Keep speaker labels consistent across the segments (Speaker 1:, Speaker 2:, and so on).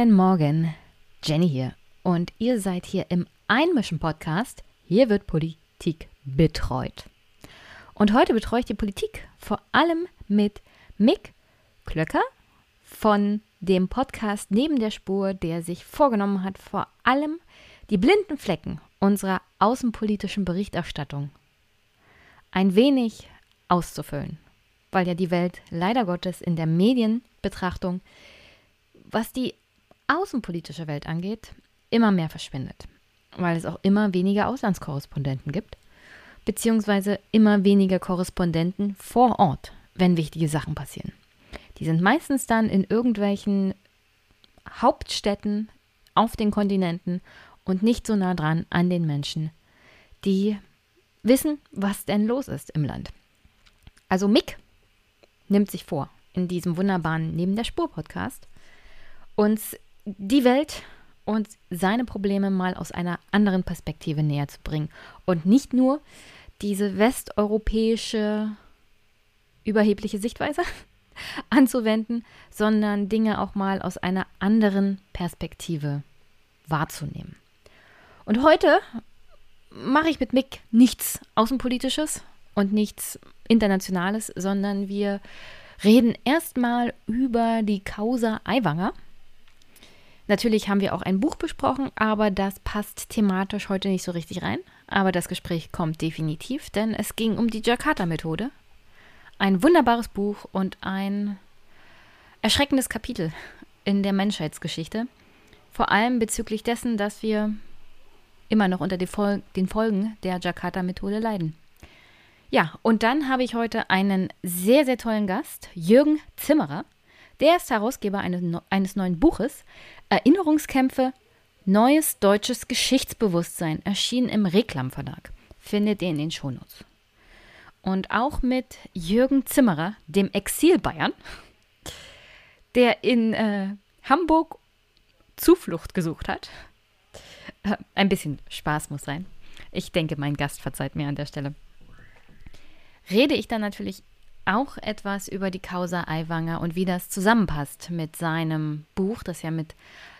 Speaker 1: Guten Morgen, Jenny hier. Und ihr seid hier im Einmischen-Podcast. Hier wird Politik betreut. Und heute betreue ich die Politik vor allem mit Mick Klöcker von dem Podcast Neben der Spur, der sich vorgenommen hat, vor allem die blinden Flecken unserer außenpolitischen Berichterstattung ein wenig auszufüllen, weil ja die Welt leider Gottes in der Medienbetrachtung was die außenpolitische Welt angeht, immer mehr verschwindet, weil es auch immer weniger Auslandskorrespondenten gibt, beziehungsweise immer weniger Korrespondenten vor Ort, wenn wichtige Sachen passieren. Die sind meistens dann in irgendwelchen Hauptstädten auf den Kontinenten und nicht so nah dran an den Menschen, die wissen, was denn los ist im Land. Also Mick nimmt sich vor, in diesem wunderbaren Neben der Spur Podcast uns die Welt und seine Probleme mal aus einer anderen Perspektive näher zu bringen. Und nicht nur diese westeuropäische überhebliche Sichtweise anzuwenden, sondern Dinge auch mal aus einer anderen Perspektive wahrzunehmen. Und heute mache ich mit Mick nichts Außenpolitisches und nichts Internationales, sondern wir reden erstmal über die Causa Aiwanger. Natürlich haben wir auch ein Buch besprochen, aber das passt thematisch heute nicht so richtig rein. Aber das Gespräch kommt definitiv, denn es ging um die Jakarta-Methode. Ein wunderbares Buch und ein erschreckendes Kapitel in der Menschheitsgeschichte. Vor allem bezüglich dessen, dass wir immer noch unter den, Fol den Folgen der Jakarta-Methode leiden. Ja, und dann habe ich heute einen sehr, sehr tollen Gast, Jürgen Zimmerer. Der ist Herausgeber eines, eines neuen Buches, Erinnerungskämpfe, Neues deutsches Geschichtsbewusstsein, erschienen im Reklam Verlag. Findet ihr in den Shownotes. Und auch mit Jürgen Zimmerer, dem Exil-Bayern, der in äh, Hamburg Zuflucht gesucht hat. Äh, ein bisschen Spaß muss sein. Ich denke, mein Gast verzeiht mir an der Stelle. Rede ich dann natürlich auch etwas über die Causa Aiwanger und wie das zusammenpasst mit seinem Buch, das er mit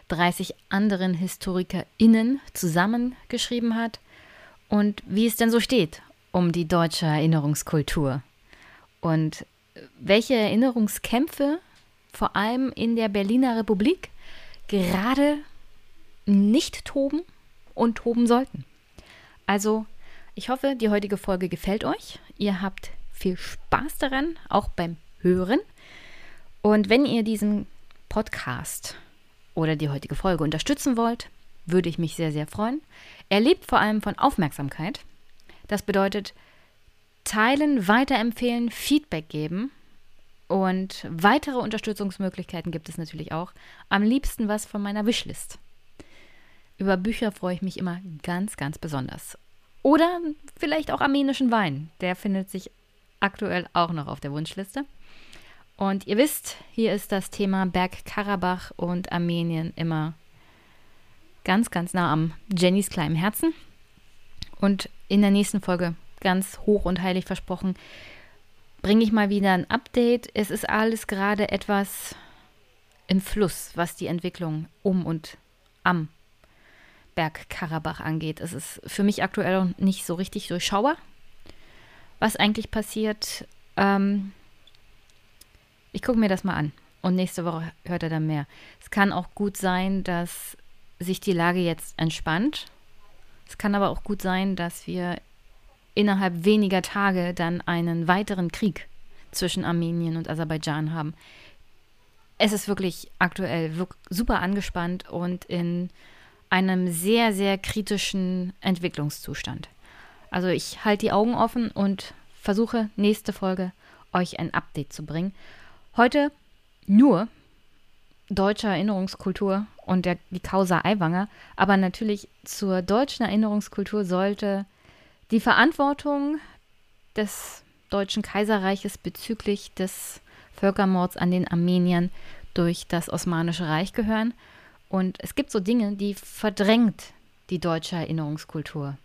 Speaker 1: 30 anderen HistorikerInnen zusammengeschrieben hat und wie es denn so steht um die deutsche Erinnerungskultur und welche Erinnerungskämpfe vor allem in der Berliner Republik gerade nicht toben und toben sollten. Also, ich hoffe, die heutige Folge gefällt euch. Ihr habt viel Spaß daran, auch beim Hören. Und wenn ihr diesen Podcast oder die heutige Folge unterstützen wollt, würde ich mich sehr, sehr freuen. Er lebt vor allem von Aufmerksamkeit. Das bedeutet, teilen, weiterempfehlen, Feedback geben. Und weitere Unterstützungsmöglichkeiten gibt es natürlich auch. Am liebsten was von meiner Wishlist. Über Bücher freue ich mich immer ganz, ganz besonders. Oder vielleicht auch armenischen Wein. Der findet sich aktuell auch noch auf der Wunschliste. Und ihr wisst, hier ist das Thema Bergkarabach und Armenien immer ganz, ganz nah am Jennys kleinen Herzen. Und in der nächsten Folge, ganz hoch und heilig versprochen, bringe ich mal wieder ein Update. Es ist alles gerade etwas im Fluss, was die Entwicklung um und am Bergkarabach angeht. Es ist für mich aktuell nicht so richtig durchschaubar was eigentlich passiert. Ähm, ich gucke mir das mal an und nächste Woche hört er dann mehr. Es kann auch gut sein, dass sich die Lage jetzt entspannt. Es kann aber auch gut sein, dass wir innerhalb weniger Tage dann einen weiteren Krieg zwischen Armenien und Aserbaidschan haben. Es ist wirklich aktuell super angespannt und in einem sehr, sehr kritischen Entwicklungszustand. Also ich halte die Augen offen und versuche nächste Folge euch ein Update zu bringen. Heute nur deutsche Erinnerungskultur und der, die Causa Aiwanger, aber natürlich zur deutschen Erinnerungskultur sollte die Verantwortung des Deutschen Kaiserreiches bezüglich des Völkermords an den Armeniern durch das Osmanische Reich gehören. Und es gibt so Dinge, die verdrängt die deutsche Erinnerungskultur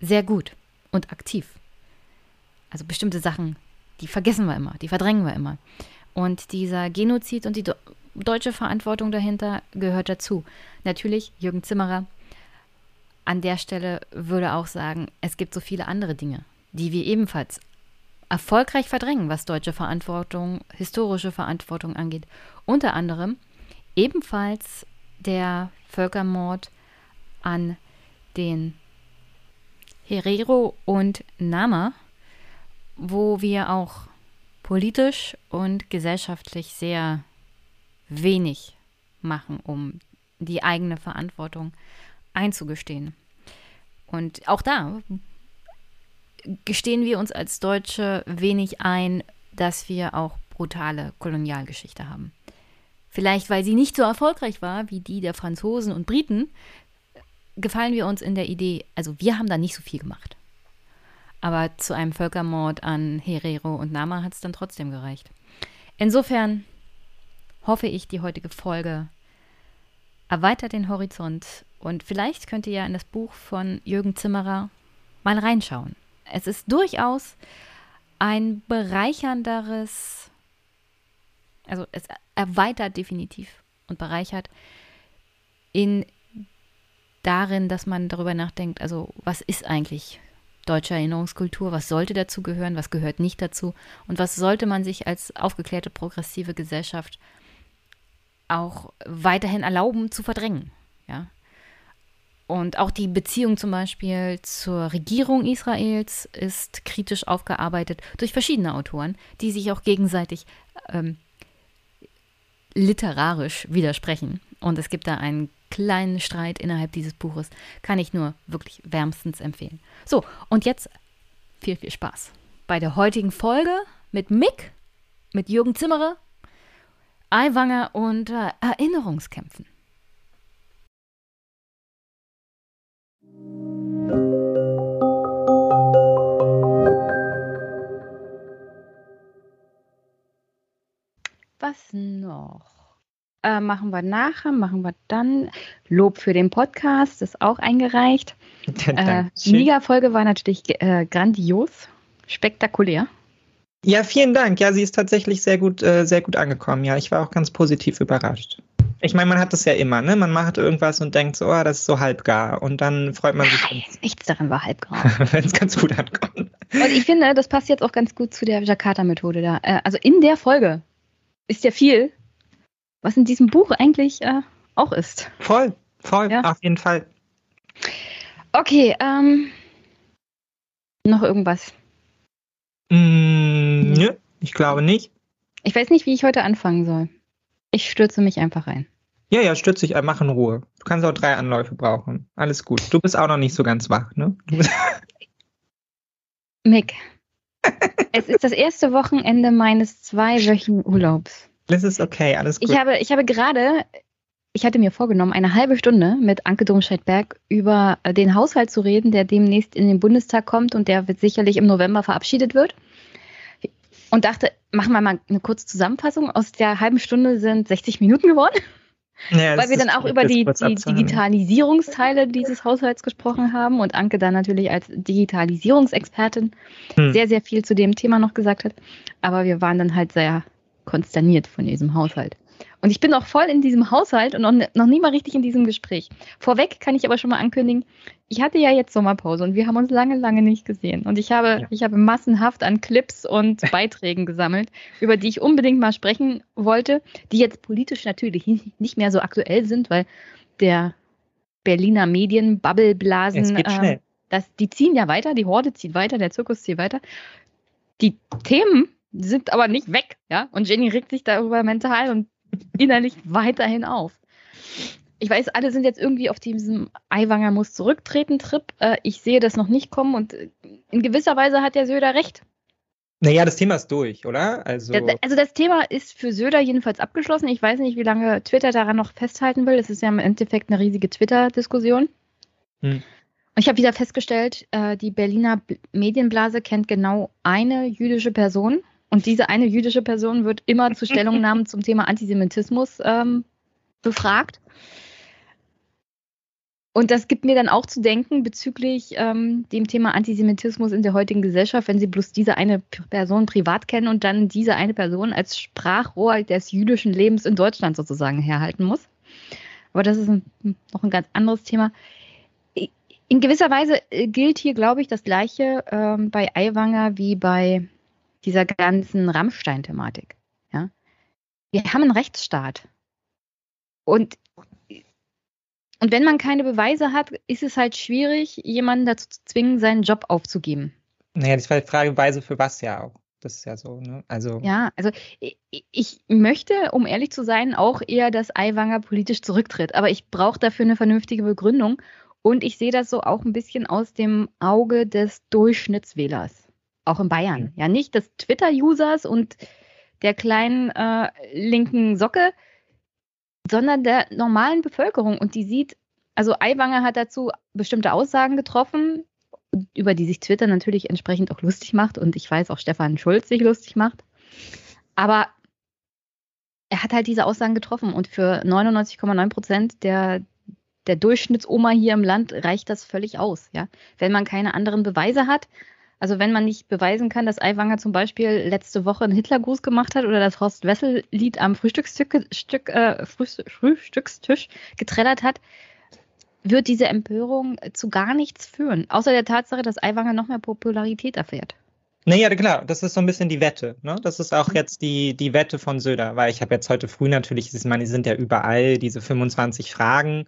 Speaker 1: sehr gut und aktiv. Also bestimmte Sachen, die vergessen wir immer, die verdrängen wir immer. Und dieser Genozid und die deutsche Verantwortung dahinter gehört dazu. Natürlich, Jürgen Zimmerer an der Stelle würde auch sagen, es gibt so viele andere Dinge, die wir ebenfalls erfolgreich verdrängen, was deutsche Verantwortung, historische Verantwortung angeht. Unter anderem ebenfalls der Völkermord an den Herero und Nama, wo wir auch politisch und gesellschaftlich sehr wenig machen, um die eigene Verantwortung einzugestehen. Und auch da gestehen wir uns als Deutsche wenig ein, dass wir auch brutale Kolonialgeschichte haben. Vielleicht, weil sie nicht so erfolgreich war wie die der Franzosen und Briten, gefallen wir uns in der Idee, also wir haben da nicht so viel gemacht. Aber zu einem Völkermord an Herero und Nama hat es dann trotzdem gereicht. Insofern hoffe ich, die heutige Folge erweitert den Horizont und vielleicht könnt ihr ja in das Buch von Jürgen Zimmerer mal reinschauen. Es ist durchaus ein bereichernderes, also es erweitert definitiv und bereichert in darin, dass man darüber nachdenkt, also was ist eigentlich deutsche Erinnerungskultur, was sollte dazu gehören, was gehört nicht dazu und was sollte man sich als aufgeklärte progressive Gesellschaft auch weiterhin erlauben zu verdrängen. Ja? Und auch die Beziehung zum Beispiel zur Regierung Israels ist kritisch aufgearbeitet durch verschiedene Autoren, die sich auch gegenseitig ähm, literarisch widersprechen. Und es gibt da einen kleinen Streit innerhalb dieses Buches. Kann ich nur wirklich wärmstens empfehlen. So, und jetzt viel, viel Spaß bei der heutigen Folge mit Mick, mit Jürgen Zimmerer, Eiwanger und äh, Erinnerungskämpfen. Was noch? Äh, machen wir nachher, machen wir dann. Lob für den Podcast ist auch eingereicht. äh, Mega-Folge war natürlich äh, grandios, spektakulär.
Speaker 2: Ja, vielen Dank. Ja, sie ist tatsächlich sehr gut, äh, sehr gut angekommen. Ja, ich war auch ganz positiv überrascht. Ich meine, man hat das ja immer, ne? Man macht irgendwas und denkt so, oh, das ist so halbgar. Und dann freut man sich.
Speaker 1: Nein, nichts daran war halbgar.
Speaker 2: Wenn es ganz gut ankommt.
Speaker 1: Und ich finde, das passt jetzt auch ganz gut zu der Jakarta-Methode da. Äh, also in der Folge ist ja viel, was in diesem Buch eigentlich äh, auch ist.
Speaker 2: Voll, voll, ja. auf jeden Fall.
Speaker 1: Okay, ähm, noch irgendwas?
Speaker 2: Mm, nö, ich glaube nicht.
Speaker 1: Ich weiß nicht, wie ich heute anfangen soll. Ich stürze mich einfach rein.
Speaker 2: Ja, ja, stürze dich, mach in Ruhe. Du kannst auch drei Anläufe brauchen. Alles gut. Du bist auch noch nicht so ganz wach, ne?
Speaker 1: Mick, es ist das erste Wochenende meines zweiwöchigen Urlaubs.
Speaker 2: Das ist okay, alles gut.
Speaker 1: Ich habe, ich habe gerade, ich hatte mir vorgenommen, eine halbe Stunde mit Anke Domscheit-Berg über den Haushalt zu reden, der demnächst in den Bundestag kommt und der wird sicherlich im November verabschiedet wird und dachte, machen wir mal eine kurze Zusammenfassung. Aus der halben Stunde sind 60 Minuten geworden. Ja, weil wir dann auch über die, die Digitalisierungsteile dieses Haushalts gesprochen haben und Anke dann natürlich als Digitalisierungsexpertin hm. sehr, sehr viel zu dem Thema noch gesagt hat. Aber wir waren dann halt sehr konsterniert von diesem Haushalt. Und ich bin auch voll in diesem Haushalt und noch, noch nie mal richtig in diesem Gespräch. Vorweg kann ich aber schon mal ankündigen, ich hatte ja jetzt Sommerpause und wir haben uns lange, lange nicht gesehen. Und ich habe, ja. ich habe massenhaft an Clips und Beiträgen gesammelt, über die ich unbedingt mal sprechen wollte, die jetzt politisch natürlich nicht mehr so aktuell sind, weil der Berliner Medien, Bubbleblasen, äh, das, die ziehen ja weiter, die Horde zieht weiter, der Zirkus zieht weiter. Die Themen sind aber nicht weg, ja. Und Jenny regt sich darüber mental und innerlich weiterhin auf. Ich weiß, alle sind jetzt irgendwie auf diesem Aiwanger muss zurücktreten Trip. Äh, ich sehe das noch nicht kommen und äh, in gewisser Weise hat der Söder recht.
Speaker 2: Naja, das Thema ist durch, oder?
Speaker 1: Also, also das Thema ist für Söder jedenfalls abgeschlossen. Ich weiß nicht, wie lange Twitter daran noch festhalten will. Es ist ja im Endeffekt eine riesige Twitter-Diskussion. Hm. Und ich habe wieder festgestellt, äh, die Berliner Medienblase kennt genau eine jüdische Person und diese eine jüdische Person wird immer zu Stellungnahmen zum Thema Antisemitismus ähm, befragt. Und das gibt mir dann auch zu denken bezüglich ähm, dem Thema Antisemitismus in der heutigen Gesellschaft, wenn Sie bloß diese eine Person privat kennen und dann diese eine Person als Sprachrohr des jüdischen Lebens in Deutschland sozusagen herhalten muss. Aber das ist ein, noch ein ganz anderes Thema. In gewisser Weise äh, gilt hier, glaube ich, das Gleiche ähm, bei Aiwanger wie bei dieser ganzen Rammstein-Thematik. Ja? Wir haben einen Rechtsstaat. Und und wenn man keine Beweise hat, ist es halt schwierig, jemanden dazu zu zwingen, seinen Job aufzugeben.
Speaker 2: Naja, das war die Frage, Beweise für was ja auch. Das ist ja so, ne? Also.
Speaker 1: Ja, also ich, ich möchte, um ehrlich zu sein, auch eher, dass Aiwanger politisch zurücktritt. Aber ich brauche dafür eine vernünftige Begründung. Und ich sehe das so auch ein bisschen aus dem Auge des Durchschnittswählers. Auch in Bayern. Mhm. Ja, nicht des Twitter-Users und der kleinen äh, linken Socke, sondern der normalen Bevölkerung. Und die sieht, also Aiwanger hat dazu bestimmte Aussagen getroffen, über die sich Twitter natürlich entsprechend auch lustig macht. Und ich weiß auch Stefan Schulz sich lustig macht. Aber er hat halt diese Aussagen getroffen und für 99,9 Prozent der, der Durchschnittsoma hier im Land reicht das völlig aus. Ja? Wenn man keine anderen Beweise hat, also wenn man nicht beweisen kann, dass Aiwanger zum Beispiel letzte Woche einen Hitlergruß gemacht hat oder das Horst Wessel-Lied am Frühstücksstück, Stück, äh, Frühstückstisch getrellert hat, wird diese Empörung zu gar nichts führen, außer der Tatsache, dass Aiwanger noch mehr Popularität erfährt.
Speaker 2: Naja, klar, das ist so ein bisschen die Wette. Ne? Das ist auch jetzt die, die Wette von Söder, weil ich habe jetzt heute früh natürlich, ich meine, die sind ja überall, diese 25 Fragen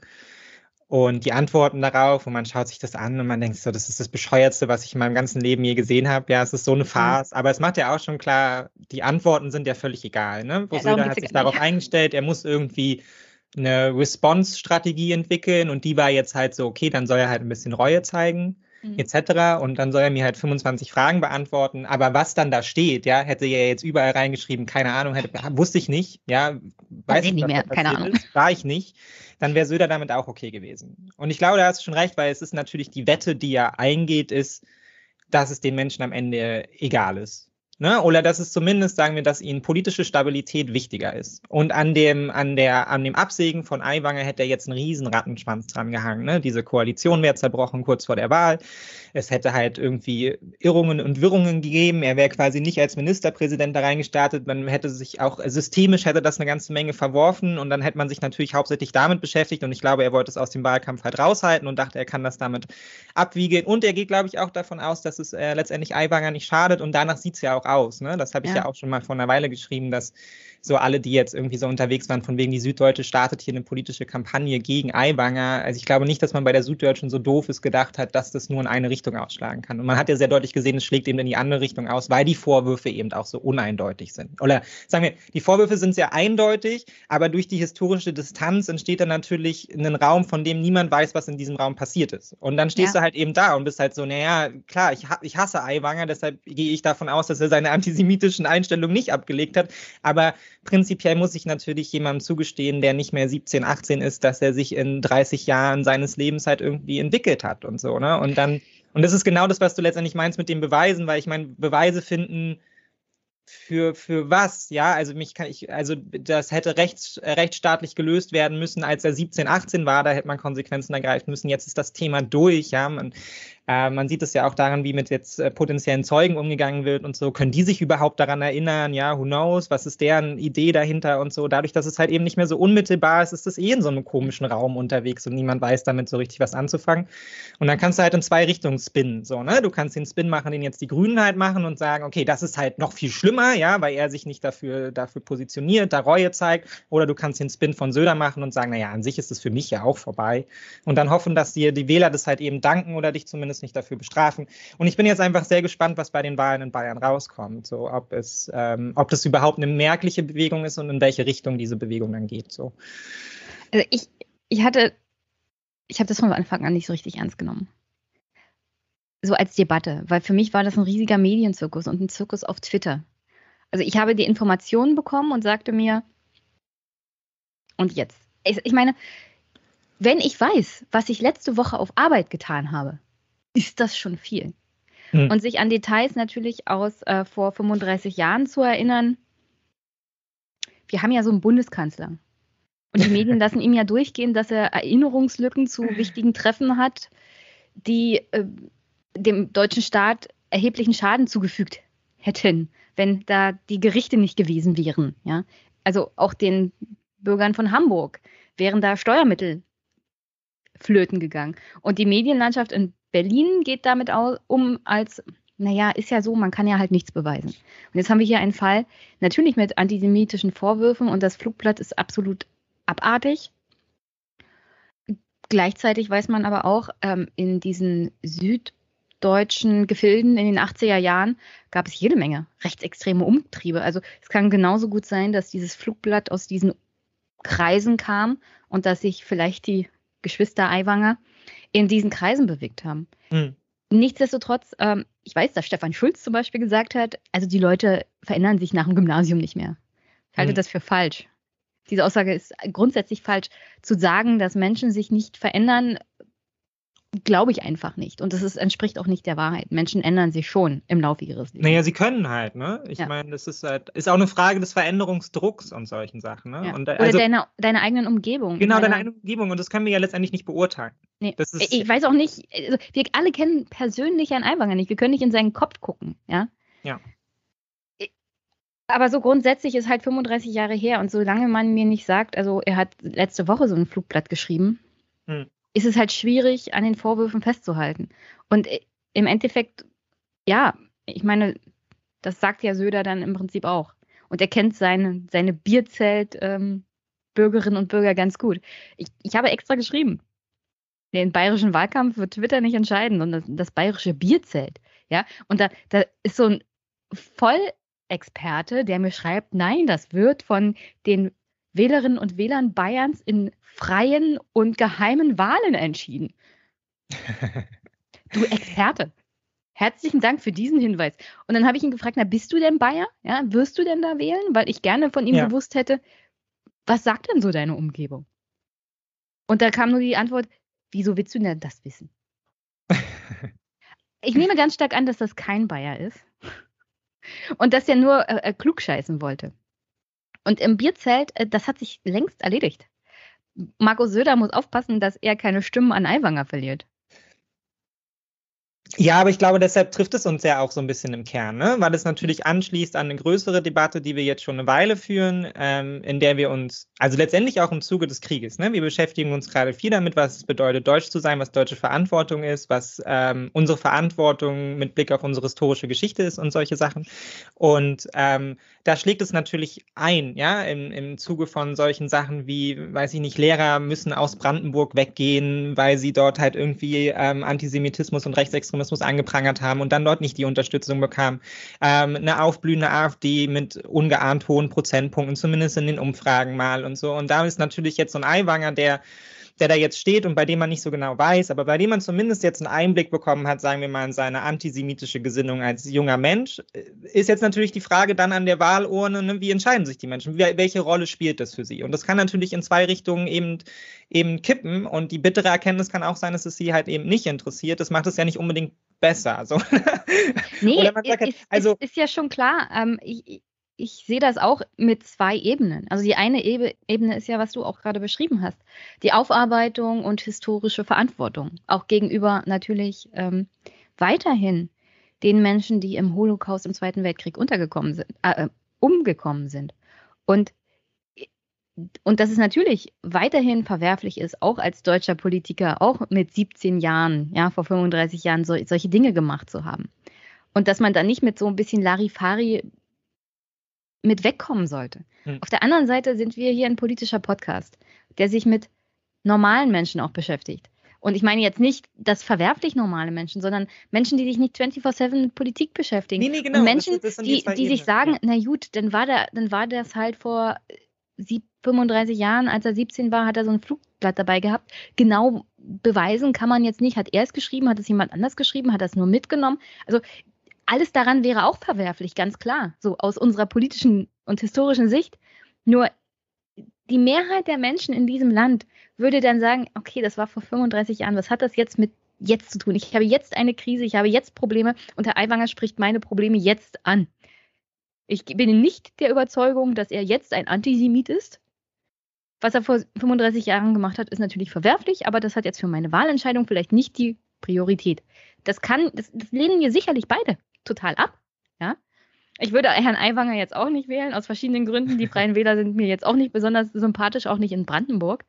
Speaker 2: und die Antworten darauf und man schaut sich das an und man denkt so, das ist das Bescheuertste, was ich in meinem ganzen Leben je gesehen habe. Ja, es ist so eine mhm. Farce, aber es macht ja auch schon klar, die Antworten sind ja völlig egal. Ne? Wo ja, hat sich darauf eingestellt, er muss irgendwie eine Response-Strategie entwickeln und die war jetzt halt so, okay, dann soll er halt ein bisschen Reue zeigen. Mhm. etc. Und dann soll er mir halt 25 Fragen beantworten. Aber was dann da steht, ja, hätte er jetzt überall reingeschrieben, keine Ahnung, hätte, wusste ich nicht, ja,
Speaker 1: weiß ich nicht mehr, keine Ahnung.
Speaker 2: Ist, war ich nicht dann wäre Söder damit auch okay gewesen. Und ich glaube, da hast du schon recht, weil es ist natürlich die Wette, die er eingeht, ist, dass es den Menschen am Ende egal ist. Ne? Oder dass es zumindest, sagen wir, dass ihnen politische Stabilität wichtiger ist. Und an dem, an der, an dem Absägen von Aiwanger hätte er jetzt einen riesen Rattenschwanz dran gehangen. Ne? Diese Koalition wäre zerbrochen kurz vor der Wahl. Es hätte halt irgendwie Irrungen und Wirrungen gegeben. Er wäre quasi nicht als Ministerpräsident da reingestartet. Man hätte sich auch systemisch hätte das eine ganze Menge verworfen und dann hätte man sich natürlich hauptsächlich damit beschäftigt. Und ich glaube, er wollte es aus dem Wahlkampf halt raushalten und dachte, er kann das damit abwiegeln. Und er geht, glaube ich, auch davon aus, dass es äh, letztendlich Aiwanger nicht schadet. Und danach sieht es ja auch aus. Ne? Das habe ich ja. ja auch schon mal vor einer Weile geschrieben, dass so alle, die jetzt irgendwie so unterwegs waren, von wegen die Süddeutsche startet hier eine politische Kampagne gegen Aiwanger. Also ich glaube nicht, dass man bei der Süddeutschen so doof ist gedacht hat, dass das nur in eine Richtung ausschlagen kann. Und man hat ja sehr deutlich gesehen, es schlägt eben in die andere Richtung aus, weil die Vorwürfe eben auch so uneindeutig sind. Oder sagen wir, die Vorwürfe sind sehr eindeutig, aber durch die historische Distanz entsteht dann natürlich ein Raum, von dem niemand weiß, was in diesem Raum passiert ist. Und dann stehst ja. du halt eben da und bist halt so, naja, klar, ich, ich hasse Aiwanger, deshalb gehe ich davon aus, dass er seine antisemitischen Einstellungen nicht abgelegt hat. Aber prinzipiell muss ich natürlich jemandem zugestehen, der nicht mehr 17, 18 ist, dass er sich in 30 Jahren seines Lebens halt irgendwie entwickelt hat und so, ne? Und dann, und das ist genau das, was du letztendlich meinst mit den Beweisen, weil ich meine, Beweise finden für, für was? Ja, also mich kann ich, also das hätte rechts, rechtsstaatlich gelöst werden müssen, als er 17, 18 war, da hätte man Konsequenzen ergreifen müssen. Jetzt ist das Thema durch, ja. Man, äh, man sieht es ja auch daran, wie mit jetzt äh, potenziellen Zeugen umgegangen wird und so. Können die sich überhaupt daran erinnern? Ja, who knows? Was ist deren Idee dahinter und so? Dadurch, dass es halt eben nicht mehr so unmittelbar ist, ist es eh in so einem komischen Raum unterwegs und niemand weiß damit so richtig was anzufangen. Und dann kannst du halt in zwei Richtungen spinnen. So, ne? Du kannst den Spin machen, den jetzt die Grünen halt machen und sagen, okay, das ist halt noch viel schlimmer, ja, weil er sich nicht dafür, dafür positioniert, da Reue zeigt. Oder du kannst den Spin von Söder machen und sagen, naja, an sich ist es für mich ja auch vorbei. Und dann hoffen, dass dir die Wähler das halt eben danken oder dich zumindest nicht dafür bestrafen. Und ich bin jetzt einfach sehr gespannt, was bei den Wahlen in Bayern rauskommt. So, ob es, ähm, ob das überhaupt eine merkliche Bewegung ist und in welche Richtung diese Bewegung dann geht. So.
Speaker 1: Also ich, ich hatte, ich habe das von Anfang an nicht so richtig ernst genommen. So als Debatte, weil für mich war das ein riesiger Medienzirkus und ein Zirkus auf Twitter. Also ich habe die Informationen bekommen und sagte mir, und jetzt? Ich meine, wenn ich weiß, was ich letzte Woche auf Arbeit getan habe, ist das schon viel. Mhm. Und sich an Details natürlich aus äh, vor 35 Jahren zu erinnern. Wir haben ja so einen Bundeskanzler. Und die Medien lassen ihm ja durchgehen, dass er Erinnerungslücken zu wichtigen Treffen hat, die äh, dem deutschen Staat erheblichen Schaden zugefügt hätten, wenn da die Gerichte nicht gewesen wären. Ja? Also auch den Bürgern von Hamburg wären da Steuermittel flöten gegangen. Und die Medienlandschaft in Berlin geht damit um, als, naja, ist ja so, man kann ja halt nichts beweisen. Und jetzt haben wir hier einen Fall, natürlich mit antisemitischen Vorwürfen und das Flugblatt ist absolut abartig. Gleichzeitig weiß man aber auch, ähm, in diesen süddeutschen Gefilden in den 80er Jahren gab es jede Menge rechtsextreme Umtriebe. Also es kann genauso gut sein, dass dieses Flugblatt aus diesen Kreisen kam und dass sich vielleicht die Geschwister Aiwanger in diesen Kreisen bewegt haben. Mhm. Nichtsdestotrotz, ähm, ich weiß, dass Stefan Schulz zum Beispiel gesagt hat, also die Leute verändern sich nach dem Gymnasium nicht mehr. Ich halte mhm. das für falsch. Diese Aussage ist grundsätzlich falsch. Zu sagen, dass Menschen sich nicht verändern, glaube ich einfach nicht. Und das ist, entspricht auch nicht der Wahrheit. Menschen ändern sich schon im Laufe ihres
Speaker 2: Lebens. Naja, sie können halt, ne? Ich ja. meine, das ist halt, ist auch eine Frage des Veränderungsdrucks und solchen Sachen, ne?
Speaker 1: Ja.
Speaker 2: Und,
Speaker 1: also, Oder deiner deine eigenen Umgebung.
Speaker 2: Genau, deine eigene Umgebung. Und das können wir ja letztendlich nicht beurteilen.
Speaker 1: Nee. Ist, ich weiß auch nicht, also wir alle kennen persönlich Herrn Aiwanger nicht. Wir können nicht in seinen Kopf gucken, ja?
Speaker 2: Ja.
Speaker 1: Aber so grundsätzlich ist halt 35 Jahre her und solange man mir nicht sagt, also er hat letzte Woche so ein Flugblatt geschrieben, hm ist es halt schwierig, an den Vorwürfen festzuhalten. Und äh, im Endeffekt, ja, ich meine, das sagt ja Söder dann im Prinzip auch. Und er kennt seine, seine Bierzelt-Bürgerinnen ähm, und Bürger ganz gut. Ich, ich habe extra geschrieben, den bayerischen Wahlkampf wird Twitter nicht entscheiden, sondern das, das bayerische Bierzelt. Ja, und da, da ist so ein Vollexperte, der mir schreibt, nein, das wird von den Wählerinnen und Wählern Bayerns in freien und geheimen Wahlen entschieden. Du Experte. Herzlichen Dank für diesen Hinweis. Und dann habe ich ihn gefragt, na, bist du denn Bayer? Ja, wirst du denn da wählen? Weil ich gerne von ihm ja. gewusst hätte, was sagt denn so deine Umgebung? Und da kam nur die Antwort, wieso willst du denn das wissen? ich nehme ganz stark an, dass das kein Bayer ist. Und dass er nur äh, äh klugscheißen wollte. Und im Bierzelt, äh, das hat sich längst erledigt. Markus Söder muss aufpassen, dass er keine Stimmen an Aiwanger verliert.
Speaker 2: Ja, aber ich glaube, deshalb trifft es uns ja auch so ein bisschen im Kern, ne? weil es natürlich anschließt an eine größere Debatte, die wir jetzt schon eine Weile führen, ähm, in der wir uns, also letztendlich auch im Zuge des Krieges, ne? wir beschäftigen uns gerade viel damit, was es bedeutet, deutsch zu sein, was deutsche Verantwortung ist, was ähm, unsere Verantwortung mit Blick auf unsere historische Geschichte ist und solche Sachen. Und ähm, da schlägt es natürlich ein, ja, im, im Zuge von solchen Sachen wie, weiß ich nicht, Lehrer müssen aus Brandenburg weggehen, weil sie dort halt irgendwie ähm, Antisemitismus und Rechtsextremismus angeprangert haben und dann dort nicht die Unterstützung bekamen. Ähm, eine aufblühende AfD mit ungeahnt hohen Prozentpunkten, zumindest in den Umfragen mal und so. Und da ist natürlich jetzt so ein Eiwanger, der der da jetzt steht und bei dem man nicht so genau weiß, aber bei dem man zumindest jetzt einen Einblick bekommen hat, sagen wir mal, in seine antisemitische Gesinnung als junger Mensch, äh, ist jetzt natürlich die Frage dann an der Wahlurne, ne, wie entscheiden sich die Menschen? welche Rolle spielt das für sie? Und das kann natürlich in zwei Richtungen eben, eben kippen und die bittere Erkenntnis kann auch sein, dass es sie halt eben nicht interessiert. Das macht es ja nicht unbedingt besser. Also,
Speaker 1: nee, sagt, ist, halt, also, ist, ist, ja schon klar. Ähm, ich, ich sehe das auch mit zwei Ebenen. Also die eine Ebene ist ja, was du auch gerade beschrieben hast, die Aufarbeitung und historische Verantwortung, auch gegenüber natürlich ähm, weiterhin den Menschen, die im Holocaust im Zweiten Weltkrieg untergekommen sind, äh, äh umgekommen sind. Und und dass es natürlich weiterhin verwerflich ist, auch als deutscher Politiker, auch mit 17 Jahren, ja, vor 35 Jahren so, solche Dinge gemacht zu haben. Und dass man dann nicht mit so ein bisschen Larifari mit wegkommen sollte. Hm. Auf der anderen Seite sind wir hier ein politischer Podcast, der sich mit normalen Menschen auch beschäftigt. Und ich meine jetzt nicht das verwerflich normale Menschen, sondern Menschen, die sich nicht 24-7 mit Politik beschäftigen. Nee, nee, genau. Und Menschen, das, das die, die, die sich sagen, ja. na gut, dann war, der, dann war das halt vor 35 Jahren, als er 17 war, hat er so ein Flugblatt dabei gehabt. Genau beweisen kann man jetzt nicht. Hat er es geschrieben, hat es jemand anders geschrieben, hat er es nur mitgenommen? Also alles daran wäre auch verwerflich, ganz klar, so aus unserer politischen und historischen Sicht. Nur die Mehrheit der Menschen in diesem Land würde dann sagen, okay, das war vor 35 Jahren, was hat das jetzt mit jetzt zu tun? Ich habe jetzt eine Krise, ich habe jetzt Probleme und Herr Aiwanger spricht meine Probleme jetzt an. Ich bin nicht der Überzeugung, dass er jetzt ein Antisemit ist. was er vor 35 Jahren gemacht hat, ist natürlich verwerflich, aber das hat jetzt für meine Wahlentscheidung vielleicht nicht die Priorität. Das kann, das, das lehnen wir sicherlich beide total ab. Ja. Ich würde Herrn Aiwanger jetzt auch nicht wählen, aus verschiedenen Gründen. Die Freien Wähler sind mir jetzt auch nicht besonders sympathisch, auch nicht in Brandenburg.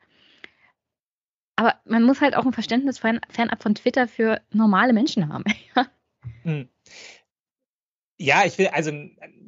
Speaker 1: Aber man muss halt auch ein Verständnis fernab von Twitter für normale Menschen haben.
Speaker 2: hm. Ja, ich will, also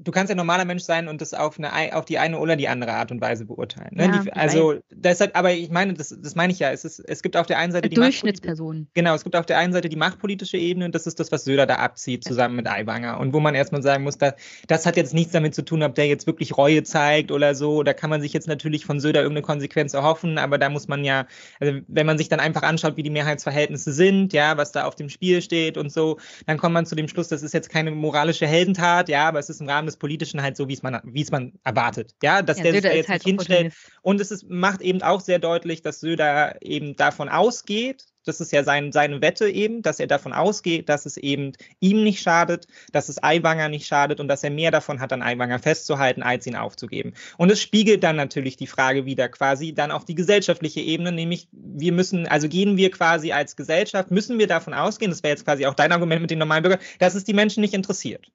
Speaker 2: du kannst ja normaler Mensch sein und das auf, eine, auf die eine oder die andere Art und Weise beurteilen. Ne? Ja, die, also deshalb, aber ich meine, das, das meine ich ja, es, ist, es gibt auf der einen Seite
Speaker 1: die Durchschnittsperson.
Speaker 2: Genau, es gibt auf der einen Seite die machtpolitische Ebene und das ist das, was Söder da abzieht, zusammen mit Aiwanger. Und wo man erstmal sagen muss, da, das hat jetzt nichts damit zu tun, ob der jetzt wirklich Reue zeigt oder so. Da kann man sich jetzt natürlich von Söder irgendeine Konsequenz erhoffen, aber da muss man ja, also wenn man sich dann einfach anschaut, wie die Mehrheitsverhältnisse sind, ja, was da auf dem Spiel steht und so, dann kommt man zu dem Schluss, das ist jetzt keine moralische Held Heldentat, ja, aber es ist im Rahmen des Politischen halt so, wie es man, wie es man erwartet. Ja, dass ja, der Söder sich da jetzt halt nicht hinstellt. Und es ist, macht eben auch sehr deutlich, dass Söder eben davon ausgeht, das ist ja sein, seine Wette eben, dass er davon ausgeht, dass es eben ihm nicht schadet, dass es Aiwanger nicht schadet und dass er mehr davon hat, an Aiwanger festzuhalten, als ihn aufzugeben. Und es spiegelt dann natürlich die Frage wieder quasi dann auf die gesellschaftliche Ebene, nämlich wir müssen, also gehen wir quasi als Gesellschaft, müssen wir davon ausgehen, das wäre jetzt quasi auch dein Argument mit den normalen Bürgern, dass es die Menschen nicht interessiert.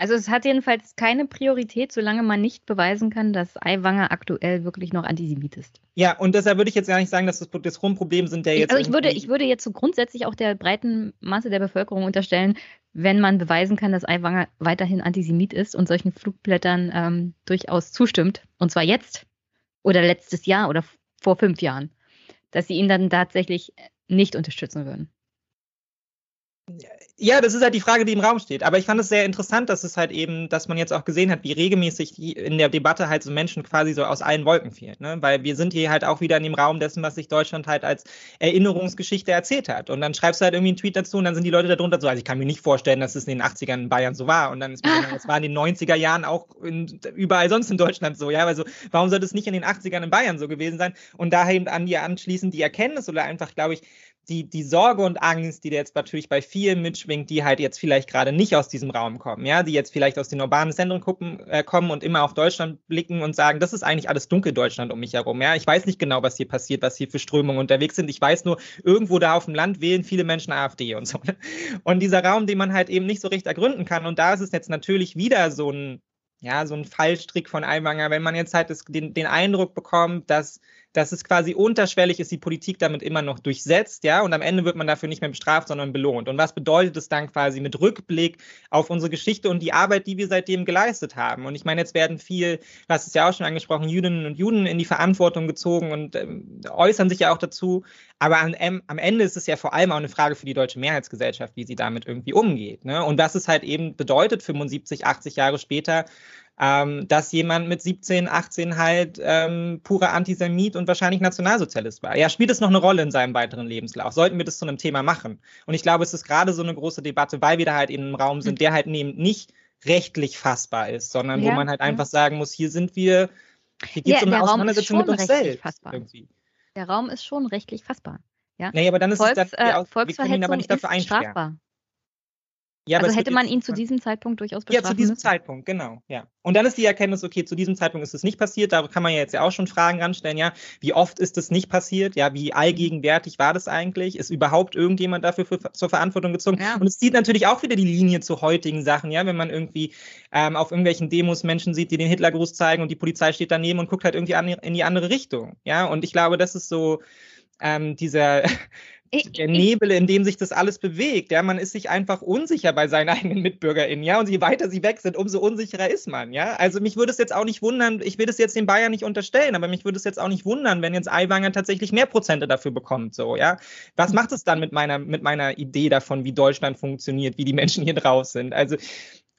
Speaker 1: Also es hat jedenfalls keine Priorität, solange man nicht beweisen kann, dass Aiwanger aktuell wirklich noch Antisemit ist.
Speaker 2: Ja, und deshalb würde ich jetzt gar nicht sagen, dass das, das Grundproblem sind, der jetzt.
Speaker 1: Also ich würde, ich würde jetzt so grundsätzlich auch der breiten Masse der Bevölkerung unterstellen, wenn man beweisen kann, dass Aiwanger weiterhin Antisemit ist und solchen Flugblättern ähm, durchaus zustimmt, und zwar jetzt oder letztes Jahr oder vor fünf Jahren, dass sie ihn dann tatsächlich nicht unterstützen würden.
Speaker 2: Ja, das ist halt die Frage, die im Raum steht. Aber ich fand es sehr interessant, dass es halt eben, dass man jetzt auch gesehen hat, wie regelmäßig in der Debatte halt so Menschen quasi so aus allen Wolken fielen. Ne? Weil wir sind hier halt auch wieder in dem Raum dessen, was sich Deutschland halt als Erinnerungsgeschichte erzählt hat. Und dann schreibst du halt irgendwie einen Tweet dazu und dann sind die Leute darunter so, also ich kann mir nicht vorstellen, dass es in den 80ern in Bayern so war. Und dann ist mir es war in den 90er Jahren auch in, überall sonst in Deutschland so. Ja, also warum sollte es nicht in den 80ern in Bayern so gewesen sein? Und daher eben an die anschließend die Erkenntnis oder einfach, glaube ich, die, die Sorge und Angst, die jetzt natürlich bei vielen mitschwingt, die halt jetzt vielleicht gerade nicht aus diesem Raum kommen, ja, die jetzt vielleicht aus den urbanen Zentren gucken, äh, kommen und immer auf Deutschland blicken und sagen, das ist eigentlich alles Dunkeldeutschland um mich herum, ja. Ich weiß nicht genau, was hier passiert, was hier für Strömungen unterwegs sind. Ich weiß nur, irgendwo da auf dem Land wählen viele Menschen AfD und so. Und dieser Raum, den man halt eben nicht so richtig ergründen kann. Und da ist es jetzt natürlich wieder so ein, ja, so ein Fallstrick von Aiwanger, wenn man jetzt halt das, den, den Eindruck bekommt, dass dass es quasi unterschwellig ist, die Politik damit immer noch durchsetzt, ja, und am Ende wird man dafür nicht mehr bestraft, sondern belohnt. Und was bedeutet es dann quasi mit Rückblick auf unsere Geschichte und die Arbeit, die wir seitdem geleistet haben? Und ich meine, jetzt werden viel, du hast es ja auch schon angesprochen, Jüdinnen und Juden in die Verantwortung gezogen und ähm, äußern sich ja auch dazu. Aber am, am, Ende ist es ja vor allem auch eine Frage für die deutsche Mehrheitsgesellschaft, wie sie damit irgendwie umgeht. Ne? Und was es halt eben bedeutet, 75, 80 Jahre später, ähm, dass jemand mit 17, 18 halt ähm, purer Antisemit und wahrscheinlich Nationalsozialist war. Ja, spielt es noch eine Rolle in seinem weiteren Lebenslauf? Sollten wir das zu einem Thema machen? Und ich glaube, es ist gerade so eine große Debatte, weil wir da halt in einem Raum sind, der halt eben nicht rechtlich fassbar ist, sondern ja, wo man halt ja. einfach sagen muss, hier sind wir, hier geht es ja, um eine Auseinandersetzung mit uns selbst.
Speaker 1: Der Raum ist schon rechtlich fassbar. Ja?
Speaker 2: Nee, aber dann ist
Speaker 1: Volks,
Speaker 2: es dann,
Speaker 1: äh, wir können ihn aber nicht dafür einsperren. Ja, also hätte man ihn zu diesem Zeitpunkt durchaus bestrafen
Speaker 2: Ja, zu diesem
Speaker 1: müssen?
Speaker 2: Zeitpunkt, genau, ja. Und dann ist die Erkenntnis, okay, zu diesem Zeitpunkt ist es nicht passiert. Da kann man ja jetzt ja auch schon Fragen ranstellen, ja. Wie oft ist es nicht passiert? Ja, wie allgegenwärtig war das eigentlich? Ist überhaupt irgendjemand dafür für, zur Verantwortung gezogen? Ja. Und es zieht natürlich auch wieder die Linie zu heutigen Sachen, ja. Wenn man irgendwie ähm, auf irgendwelchen Demos Menschen sieht, die den Hitlergruß zeigen und die Polizei steht daneben und guckt halt irgendwie an, in die andere Richtung, ja. Und ich glaube, das ist so ähm, dieser der Nebel, in dem sich das alles bewegt. Ja, man ist sich einfach unsicher bei seinen eigenen MitbürgerInnen, ja. Und je weiter sie weg sind, umso unsicherer ist man, ja. Also mich würde es jetzt auch nicht wundern, ich will das jetzt den Bayern nicht unterstellen, aber mich würde es jetzt auch nicht wundern, wenn jetzt Aiwanger tatsächlich mehr Prozente dafür bekommt, so, ja. Was macht es dann mit meiner, mit meiner Idee davon, wie Deutschland funktioniert, wie die Menschen hier drauf sind? Also,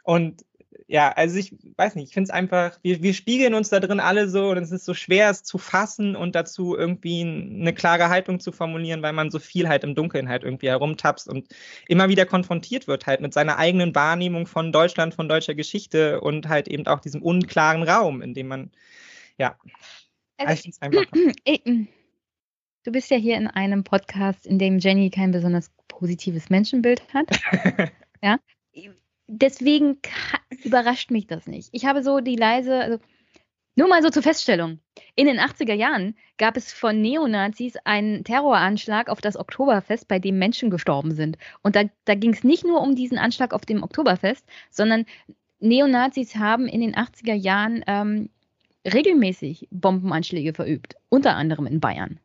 Speaker 2: und ja, also ich weiß nicht, ich finde es einfach, wir, wir spiegeln uns da drin alle so und es ist so schwer, es zu fassen und dazu irgendwie eine klare Haltung zu formulieren, weil man so viel halt im Dunkeln halt irgendwie herumtapst und immer wieder konfrontiert wird halt mit seiner eigenen Wahrnehmung von Deutschland, von deutscher Geschichte und halt eben auch diesem unklaren Raum, in dem man, ja.
Speaker 1: Also, ich einfach. Du bist ja hier in einem Podcast, in dem Jenny kein besonders positives Menschenbild hat. ja deswegen überrascht mich das nicht. Ich habe so die leise, also Nur mal so zur Feststellung. In den 80er Jahren gab es von Neonazis einen Terroranschlag auf das Oktoberfest, bei dem Menschen gestorben sind. Und da, da ging es nicht nur um diesen Anschlag auf dem Oktoberfest, sondern Neonazis haben in den 80er Jahren ähm, regelmäßig Bombenanschläge verübt, unter anderem in Bayern.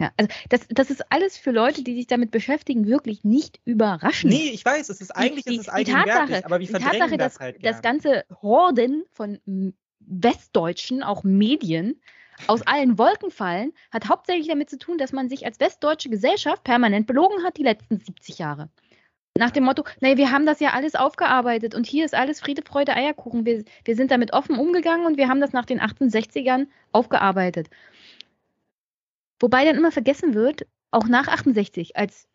Speaker 1: Ja, also das, das ist alles für Leute, die sich damit beschäftigen, wirklich nicht überraschend.
Speaker 2: Nee, ich weiß, es ist eigentlich die, die, ist es die Tatsache, aber wir verdrängen Tatsache, das
Speaker 1: dass,
Speaker 2: halt
Speaker 1: gern. Das ganze Horden von Westdeutschen, auch Medien, aus allen Wolken fallen, hat hauptsächlich damit zu tun, dass man sich als westdeutsche Gesellschaft permanent belogen hat die letzten 70 Jahre. Nach dem Motto, naja, wir haben das ja alles aufgearbeitet und hier ist alles Friede, Freude, Eierkuchen. Wir, wir sind damit offen umgegangen und wir haben das nach den 68ern aufgearbeitet. Wobei dann immer vergessen wird, auch nach 68, als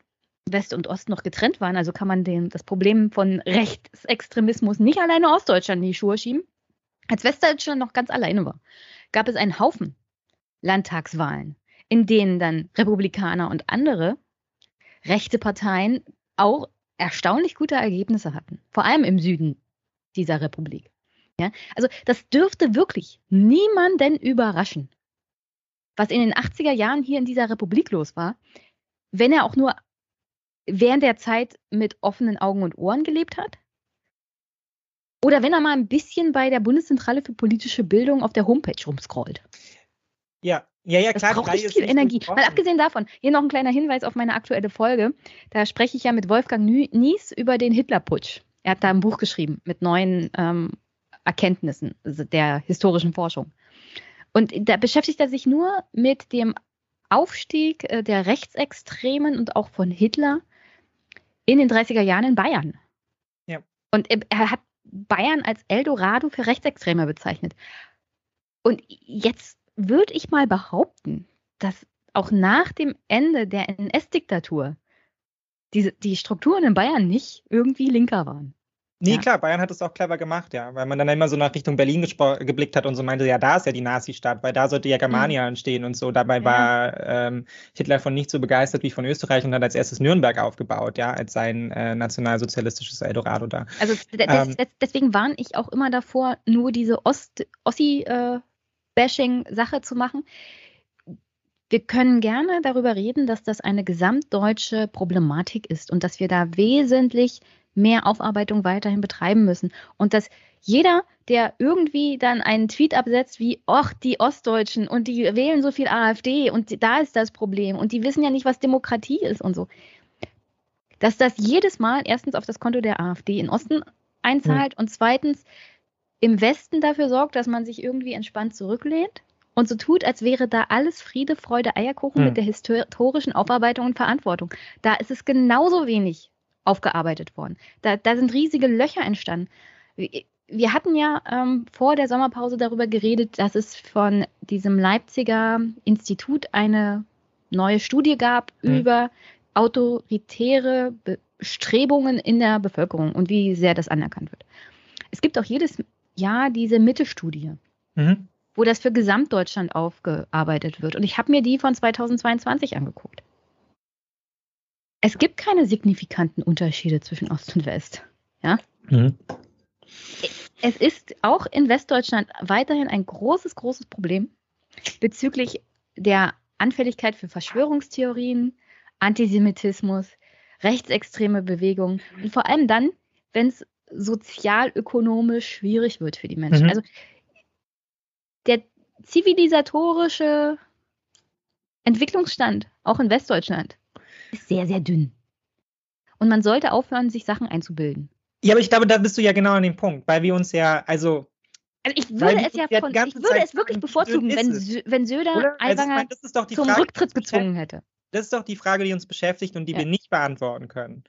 Speaker 1: West und Ost noch getrennt waren, also kann man den, das Problem von Rechtsextremismus nicht alleine Ostdeutschland in die Schuhe schieben. Als Westdeutschland noch ganz alleine war, gab es einen Haufen Landtagswahlen, in denen dann Republikaner und andere rechte Parteien auch erstaunlich gute Ergebnisse hatten, vor allem im Süden dieser Republik. Ja, also das dürfte wirklich niemanden überraschen, was in den 80er Jahren hier in dieser Republik los war, wenn er auch nur während der Zeit mit offenen Augen und Ohren gelebt hat. Oder wenn er mal ein bisschen bei der Bundeszentrale für politische Bildung auf der Homepage rumscrollt.
Speaker 2: Ja, ja, ja, klar.
Speaker 1: Das braucht nicht viel Energie. Mal abgesehen davon, hier noch ein kleiner Hinweis auf meine aktuelle Folge. Da spreche ich ja mit Wolfgang Nies über den Hitlerputsch. Er hat da ein Buch geschrieben mit neuen ähm, Erkenntnissen der historischen Forschung. Und da beschäftigt er sich nur mit dem Aufstieg äh, der Rechtsextremen und auch von Hitler in den 30er Jahren in Bayern. Ja. Und er hat Bayern als Eldorado für Rechtsextreme bezeichnet. Und jetzt würde ich mal behaupten, dass auch nach dem Ende der NS-Diktatur die, die Strukturen in Bayern nicht irgendwie linker waren.
Speaker 2: Nee, ja. klar, Bayern hat es auch clever gemacht, ja, weil man dann immer so nach Richtung Berlin geblickt hat und so meinte, ja, da ist ja die Nazi-Stadt, weil da sollte ja Germania mhm. entstehen und so. Dabei ja. war ähm, Hitler von nicht so begeistert wie von Österreich und hat als erstes Nürnberg aufgebaut, ja, als sein äh, nationalsozialistisches Eldorado da.
Speaker 1: Also ähm, deswegen warne ich auch immer davor, nur diese Ossi-Bashing-Sache äh, zu machen. Wir können gerne darüber reden, dass das eine gesamtdeutsche Problematik ist und dass wir da wesentlich mehr Aufarbeitung weiterhin betreiben müssen. Und dass jeder, der irgendwie dann einen Tweet absetzt wie, ach, die Ostdeutschen und die wählen so viel AfD und da ist das Problem und die wissen ja nicht, was Demokratie ist und so, dass das jedes Mal erstens auf das Konto der AfD in Osten einzahlt mhm. und zweitens im Westen dafür sorgt, dass man sich irgendwie entspannt zurücklehnt und so tut, als wäre da alles Friede, Freude, Eierkuchen mhm. mit der historischen Aufarbeitung und Verantwortung. Da ist es genauso wenig aufgearbeitet worden. Da, da sind riesige Löcher entstanden. Wir hatten ja ähm, vor der Sommerpause darüber geredet, dass es von diesem Leipziger Institut eine neue Studie gab mhm. über autoritäre Bestrebungen in der Bevölkerung und wie sehr das anerkannt wird. Es gibt auch jedes Jahr diese Mitte-Studie, mhm. wo das für Gesamtdeutschland aufgearbeitet wird. Und ich habe mir die von 2022 angeguckt. Es gibt keine signifikanten Unterschiede zwischen Ost und West. Ja? Mhm. Es ist auch in Westdeutschland weiterhin ein großes, großes Problem bezüglich der Anfälligkeit für Verschwörungstheorien, Antisemitismus, rechtsextreme Bewegungen und vor allem dann, wenn es sozialökonomisch schwierig wird für die Menschen. Mhm. Also der zivilisatorische Entwicklungsstand, auch in Westdeutschland, ist sehr, sehr dünn. Und man sollte aufhören, sich Sachen einzubilden.
Speaker 2: Ja, aber ich glaube, da bist du ja genau an dem Punkt, weil wir uns ja, also.
Speaker 1: Also ich würde es ja von, ich würde Zeit es wirklich bevorzugen, wenn, wenn Söder Aiwanger also zum Frage, Rücktritt gezwungen hätte.
Speaker 2: Das ist doch die Frage, die uns beschäftigt und die ja. wir nicht beantworten können.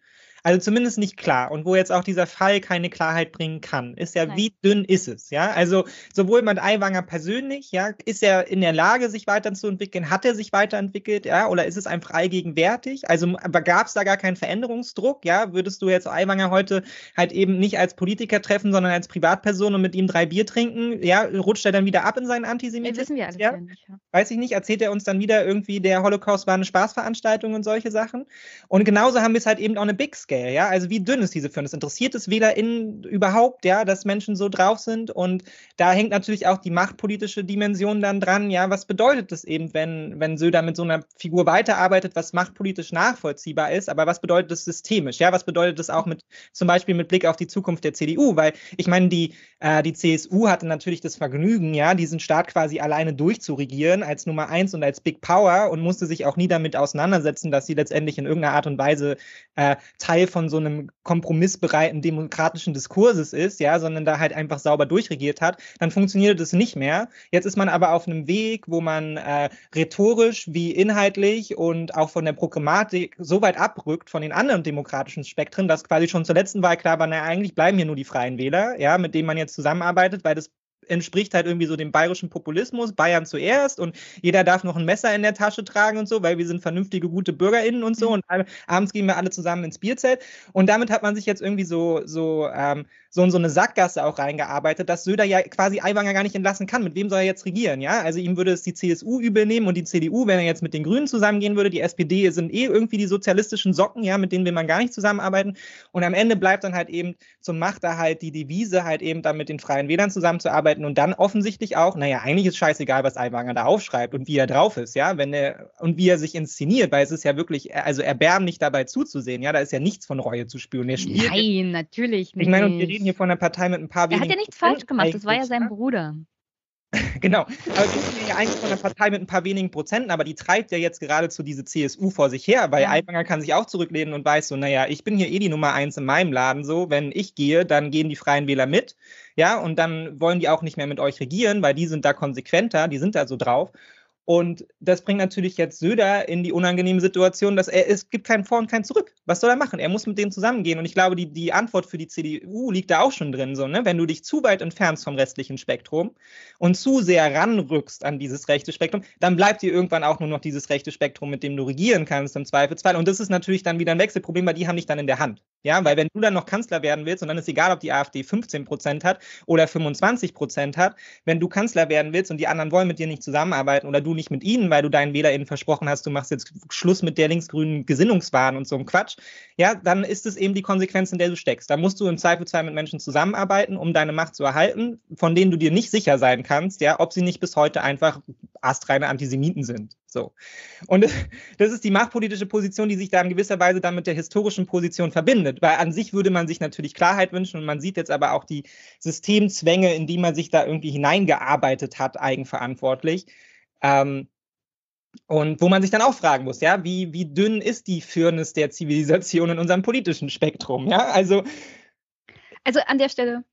Speaker 2: Also zumindest nicht klar. Und wo jetzt auch dieser Fall keine Klarheit bringen kann, ist ja, Nein. wie dünn ist es, ja? Also sowohl mit Aiwanger persönlich, ja, ist er in der Lage, sich weiterzuentwickeln? Hat er sich weiterentwickelt, ja? Oder ist es einfach allgegenwärtig? Also gab es da gar keinen Veränderungsdruck, ja? Würdest du jetzt Aiwanger heute halt eben nicht als Politiker treffen, sondern als Privatperson und mit ihm drei Bier trinken, ja? Rutscht er dann wieder ab in seinen Antisemitismus?
Speaker 1: Das wissen wir alles ja? nicht, ja.
Speaker 2: Weiß ich nicht. Erzählt er uns dann wieder irgendwie, der Holocaust war eine Spaßveranstaltung und solche Sachen? Und genauso haben wir es halt eben auch eine Bix scale, ja? Also wie dünn ist diese Firnis? Interessiert es WählerInnen überhaupt, ja, dass Menschen so drauf sind? Und da hängt natürlich auch die machtpolitische Dimension dann dran, ja, was bedeutet das eben, wenn, wenn Söder mit so einer Figur weiterarbeitet, was machtpolitisch nachvollziehbar ist, aber was bedeutet das systemisch, ja? Was bedeutet das auch mit, zum Beispiel mit Blick auf die Zukunft der CDU? Weil ich meine, die, äh, die CSU hatte natürlich das Vergnügen, ja, diesen Staat quasi alleine durchzuregieren als Nummer eins und als Big Power und musste sich auch nie damit auseinandersetzen, dass sie letztendlich in irgendeiner Art und Weise äh, Teil von so einem kompromissbereiten demokratischen Diskurses ist, ja, sondern da halt einfach sauber durchregiert hat, dann funktioniert das nicht mehr. Jetzt ist man aber auf einem Weg, wo man äh, rhetorisch wie inhaltlich und auch von der Programmatik so weit abrückt von den anderen demokratischen Spektren, dass quasi schon zur letzten Wahl klar war, naja, eigentlich bleiben hier nur die Freien Wähler, ja, mit denen man jetzt zusammenarbeitet, weil das entspricht halt irgendwie so dem bayerischen Populismus, Bayern zuerst und jeder darf noch ein Messer in der Tasche tragen und so, weil wir sind vernünftige, gute BürgerInnen und so mhm. und abends gehen wir alle zusammen ins Bierzelt und damit hat man sich jetzt irgendwie so, so, ähm, so in so eine Sackgasse auch reingearbeitet, dass Söder ja quasi Aiwanger gar nicht entlassen kann. Mit wem soll er jetzt regieren, ja? Also ihm würde es die CSU übel nehmen und die CDU, wenn er jetzt mit den Grünen zusammengehen würde, die SPD sind eh irgendwie die sozialistischen Socken, ja, mit denen will man gar nicht zusammenarbeiten und am Ende bleibt dann halt eben zum Machterhalt die Devise halt eben dann mit den Freien Wählern zusammenzuarbeiten arbeiten und dann offensichtlich auch, naja, eigentlich ist scheißegal, was Aiwanger da aufschreibt und wie er drauf ist, ja, wenn er und wie er sich inszeniert, weil es ist ja wirklich, also erbärmlich dabei zuzusehen, ja, da ist ja nichts von Reue zu spüren. Er
Speaker 1: spielt Nein, natürlich
Speaker 2: nicht. Ich meine, und wir reden hier von einer Partei mit ein paar
Speaker 1: wenigen. Er hat ja nichts falsch gemacht, das war ja sein Bruder.
Speaker 2: Genau. Aber sind ja eigentlich von einer Partei mit ein paar wenigen Prozenten, aber die treibt ja jetzt geradezu diese CSU vor sich her, weil ja. Aiwanger kann sich auch zurücklehnen und weiß so, naja, ich bin hier eh die Nummer eins in meinem Laden so, wenn ich gehe, dann gehen die Freien Wähler mit, ja, und dann wollen die auch nicht mehr mit euch regieren, weil die sind da konsequenter, die sind da so drauf. Und das bringt natürlich jetzt Söder in die unangenehme Situation, dass er, es gibt kein Vor und kein Zurück. Was soll er machen? Er muss mit denen zusammengehen. Und ich glaube, die, die Antwort für die CDU liegt da auch schon drin. So, ne? Wenn du dich zu weit entfernst vom restlichen Spektrum und zu sehr ranrückst an dieses rechte Spektrum, dann bleibt dir irgendwann auch nur noch dieses rechte Spektrum, mit dem du regieren kannst im Zweifelsfall. Und das ist natürlich dann wieder ein Wechselproblem, weil die haben dich dann in der Hand. Ja, weil wenn du dann noch Kanzler werden willst, und dann ist egal, ob die AfD 15 Prozent hat oder 25 Prozent hat, wenn du Kanzler werden willst und die anderen wollen mit dir nicht zusammenarbeiten oder du nicht mit ihnen, weil du deinen WählerInnen versprochen hast, du machst jetzt Schluss mit der linksgrünen Gesinnungswahn und so einem Quatsch, ja, dann ist es eben die Konsequenz, in der du steckst. Da musst du im Zweifelsfall mit Menschen zusammenarbeiten, um deine Macht zu erhalten, von denen du dir nicht sicher sein kannst, ja, ob sie nicht bis heute einfach astreine Antisemiten sind. So. Und das ist die machtpolitische Position, die sich da in gewisser Weise dann mit der historischen Position verbindet. Weil an sich würde man sich natürlich Klarheit wünschen und man sieht jetzt aber auch die Systemzwänge, in die man sich da irgendwie hineingearbeitet hat, eigenverantwortlich. Ähm, und wo man sich dann auch fragen muss, ja, wie, wie dünn ist die Firnis der Zivilisation in unserem politischen Spektrum? Ja, also.
Speaker 1: Also an der Stelle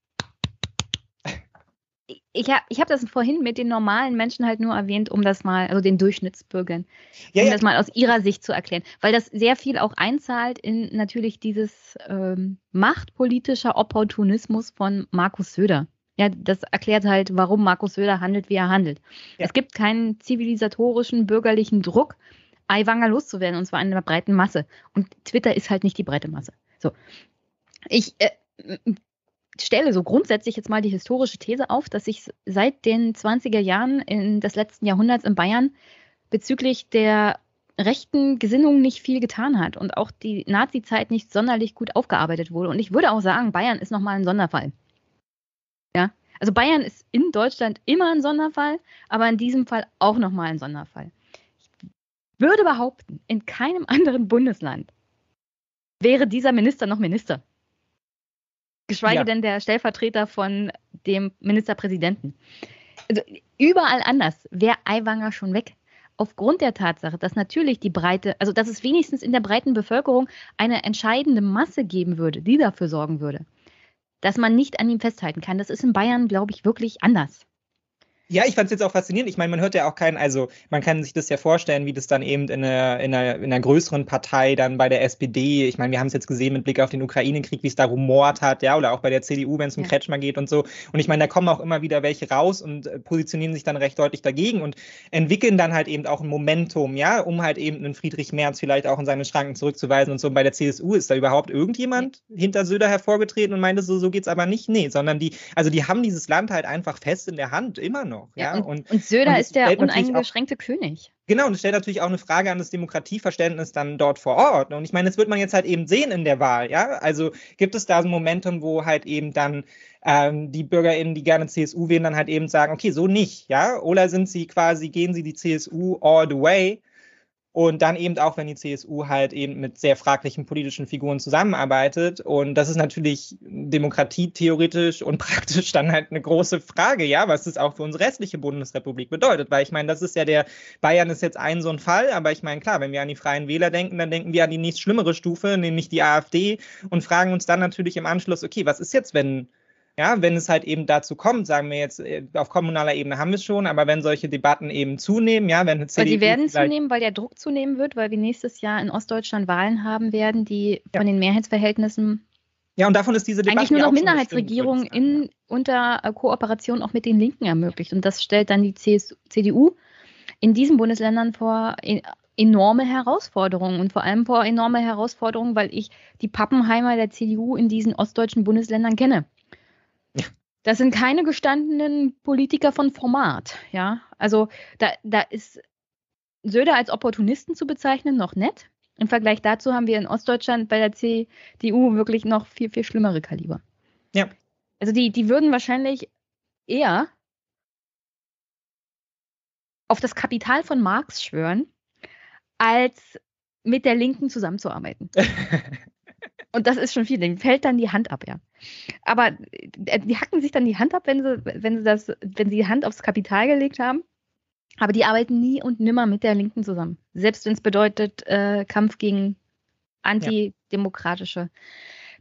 Speaker 1: ich habe ich hab das vorhin mit den normalen Menschen halt nur erwähnt, um das mal, also den Durchschnittsbürgern, ja, um ja. das mal aus ihrer Sicht zu erklären, weil das sehr viel auch einzahlt in natürlich dieses ähm, machtpolitischer Opportunismus von Markus Söder. Ja, das erklärt halt, warum Markus Söder handelt, wie er handelt. Ja. Es gibt keinen zivilisatorischen, bürgerlichen Druck, Aiwanger loszuwerden, und zwar in der breiten Masse. Und Twitter ist halt nicht die breite Masse. So. Ich äh, stelle so grundsätzlich jetzt mal die historische These auf, dass sich seit den 20er Jahren in des letzten Jahrhunderts in Bayern bezüglich der rechten Gesinnung nicht viel getan hat und auch die Nazi-Zeit nicht sonderlich gut aufgearbeitet wurde. Und ich würde auch sagen, Bayern ist nochmal ein Sonderfall. Ja, also Bayern ist in Deutschland immer ein Sonderfall, aber in diesem Fall auch nochmal ein Sonderfall. Ich würde behaupten, in keinem anderen Bundesland wäre dieser Minister noch Minister. Geschweige ja. denn der Stellvertreter von dem Ministerpräsidenten. Also überall anders wäre Aiwanger schon weg. Aufgrund der Tatsache, dass natürlich die breite, also dass es wenigstens in der breiten Bevölkerung eine entscheidende Masse geben würde, die dafür sorgen würde, dass man nicht an ihm festhalten kann. Das ist in Bayern, glaube ich, wirklich anders.
Speaker 2: Ja, ich fand es jetzt auch faszinierend. Ich meine, man hört ja auch keinen, also man kann sich das ja vorstellen, wie das dann eben in einer, in einer, in einer größeren Partei dann bei der SPD, ich meine, wir haben es jetzt gesehen mit Blick auf den Ukraine-Krieg, wie es da rumort hat, ja, oder auch bei der CDU, wenn es um ja. Kretschmer geht und so. Und ich meine, da kommen auch immer wieder welche raus und äh, positionieren sich dann recht deutlich dagegen und entwickeln dann halt eben auch ein Momentum, ja, um halt eben einen Friedrich Merz vielleicht auch in seine Schranken zurückzuweisen und so. Und bei der CSU ist da überhaupt irgendjemand ja. hinter Söder hervorgetreten und meinte, so, so geht's aber nicht? Nee, sondern die, also die haben dieses Land halt einfach fest in der Hand, immer noch noch. Ja,
Speaker 1: ja und, und, Söder und ist der uneingeschränkte auch, König.
Speaker 2: Genau, und es stellt natürlich auch eine Frage an das Demokratieverständnis dann dort vor Ort. Und ich meine, das wird man jetzt halt eben sehen in der Wahl. Ja, also gibt es da so ein Momentum, wo halt eben dann ähm, die BürgerInnen, die gerne CSU wählen, dann halt eben sagen, okay, so nicht. Ja, oder sind sie quasi, gehen sie die CSU all the way? Und dann eben auch, wenn die CSU halt eben mit sehr fraglichen politischen Figuren zusammenarbeitet. Und das ist natürlich demokratietheoretisch und praktisch dann halt eine große Frage, ja, was das auch für unsere restliche Bundesrepublik bedeutet. Weil ich meine, das ist ja der, Bayern ist jetzt ein so ein Fall, aber ich meine, klar, wenn wir an die Freien Wähler denken, dann denken wir an die nächst schlimmere Stufe, nämlich die AfD und fragen uns dann natürlich im Anschluss, okay, was ist jetzt, wenn ja, wenn es halt eben dazu kommt, sagen wir jetzt, äh, auf kommunaler Ebene haben wir es schon, aber wenn solche Debatten eben zunehmen, ja, wenn
Speaker 1: CDU die werden zunehmen, weil der Druck zunehmen wird, weil wir nächstes Jahr in Ostdeutschland Wahlen haben werden, die ja. von den Mehrheitsverhältnissen
Speaker 2: ja, und davon ist diese
Speaker 1: Debatte eigentlich nur noch Minderheitsregierung in, unter äh, Kooperation auch mit den Linken ermöglicht. Und das stellt dann die CSU, CDU in diesen Bundesländern vor enorme Herausforderungen und vor allem vor enorme Herausforderungen, weil ich die Pappenheimer der CDU in diesen ostdeutschen Bundesländern kenne. Das sind keine gestandenen Politiker von Format, ja. Also da, da ist Söder als Opportunisten zu bezeichnen noch nett. Im Vergleich dazu haben wir in Ostdeutschland bei der CDU wirklich noch viel, viel schlimmere Kaliber.
Speaker 2: Ja.
Speaker 1: Also die, die würden wahrscheinlich eher auf das Kapital von Marx schwören, als mit der Linken zusammenzuarbeiten. Und das ist schon viel. Dem fällt dann die Hand ab, ja. Aber äh, die hacken sich dann die Hand ab, wenn sie, wenn sie das, wenn sie die Hand aufs Kapital gelegt haben. Aber die arbeiten nie und nimmer mit der Linken zusammen. Selbst wenn es bedeutet, äh, Kampf gegen antidemokratische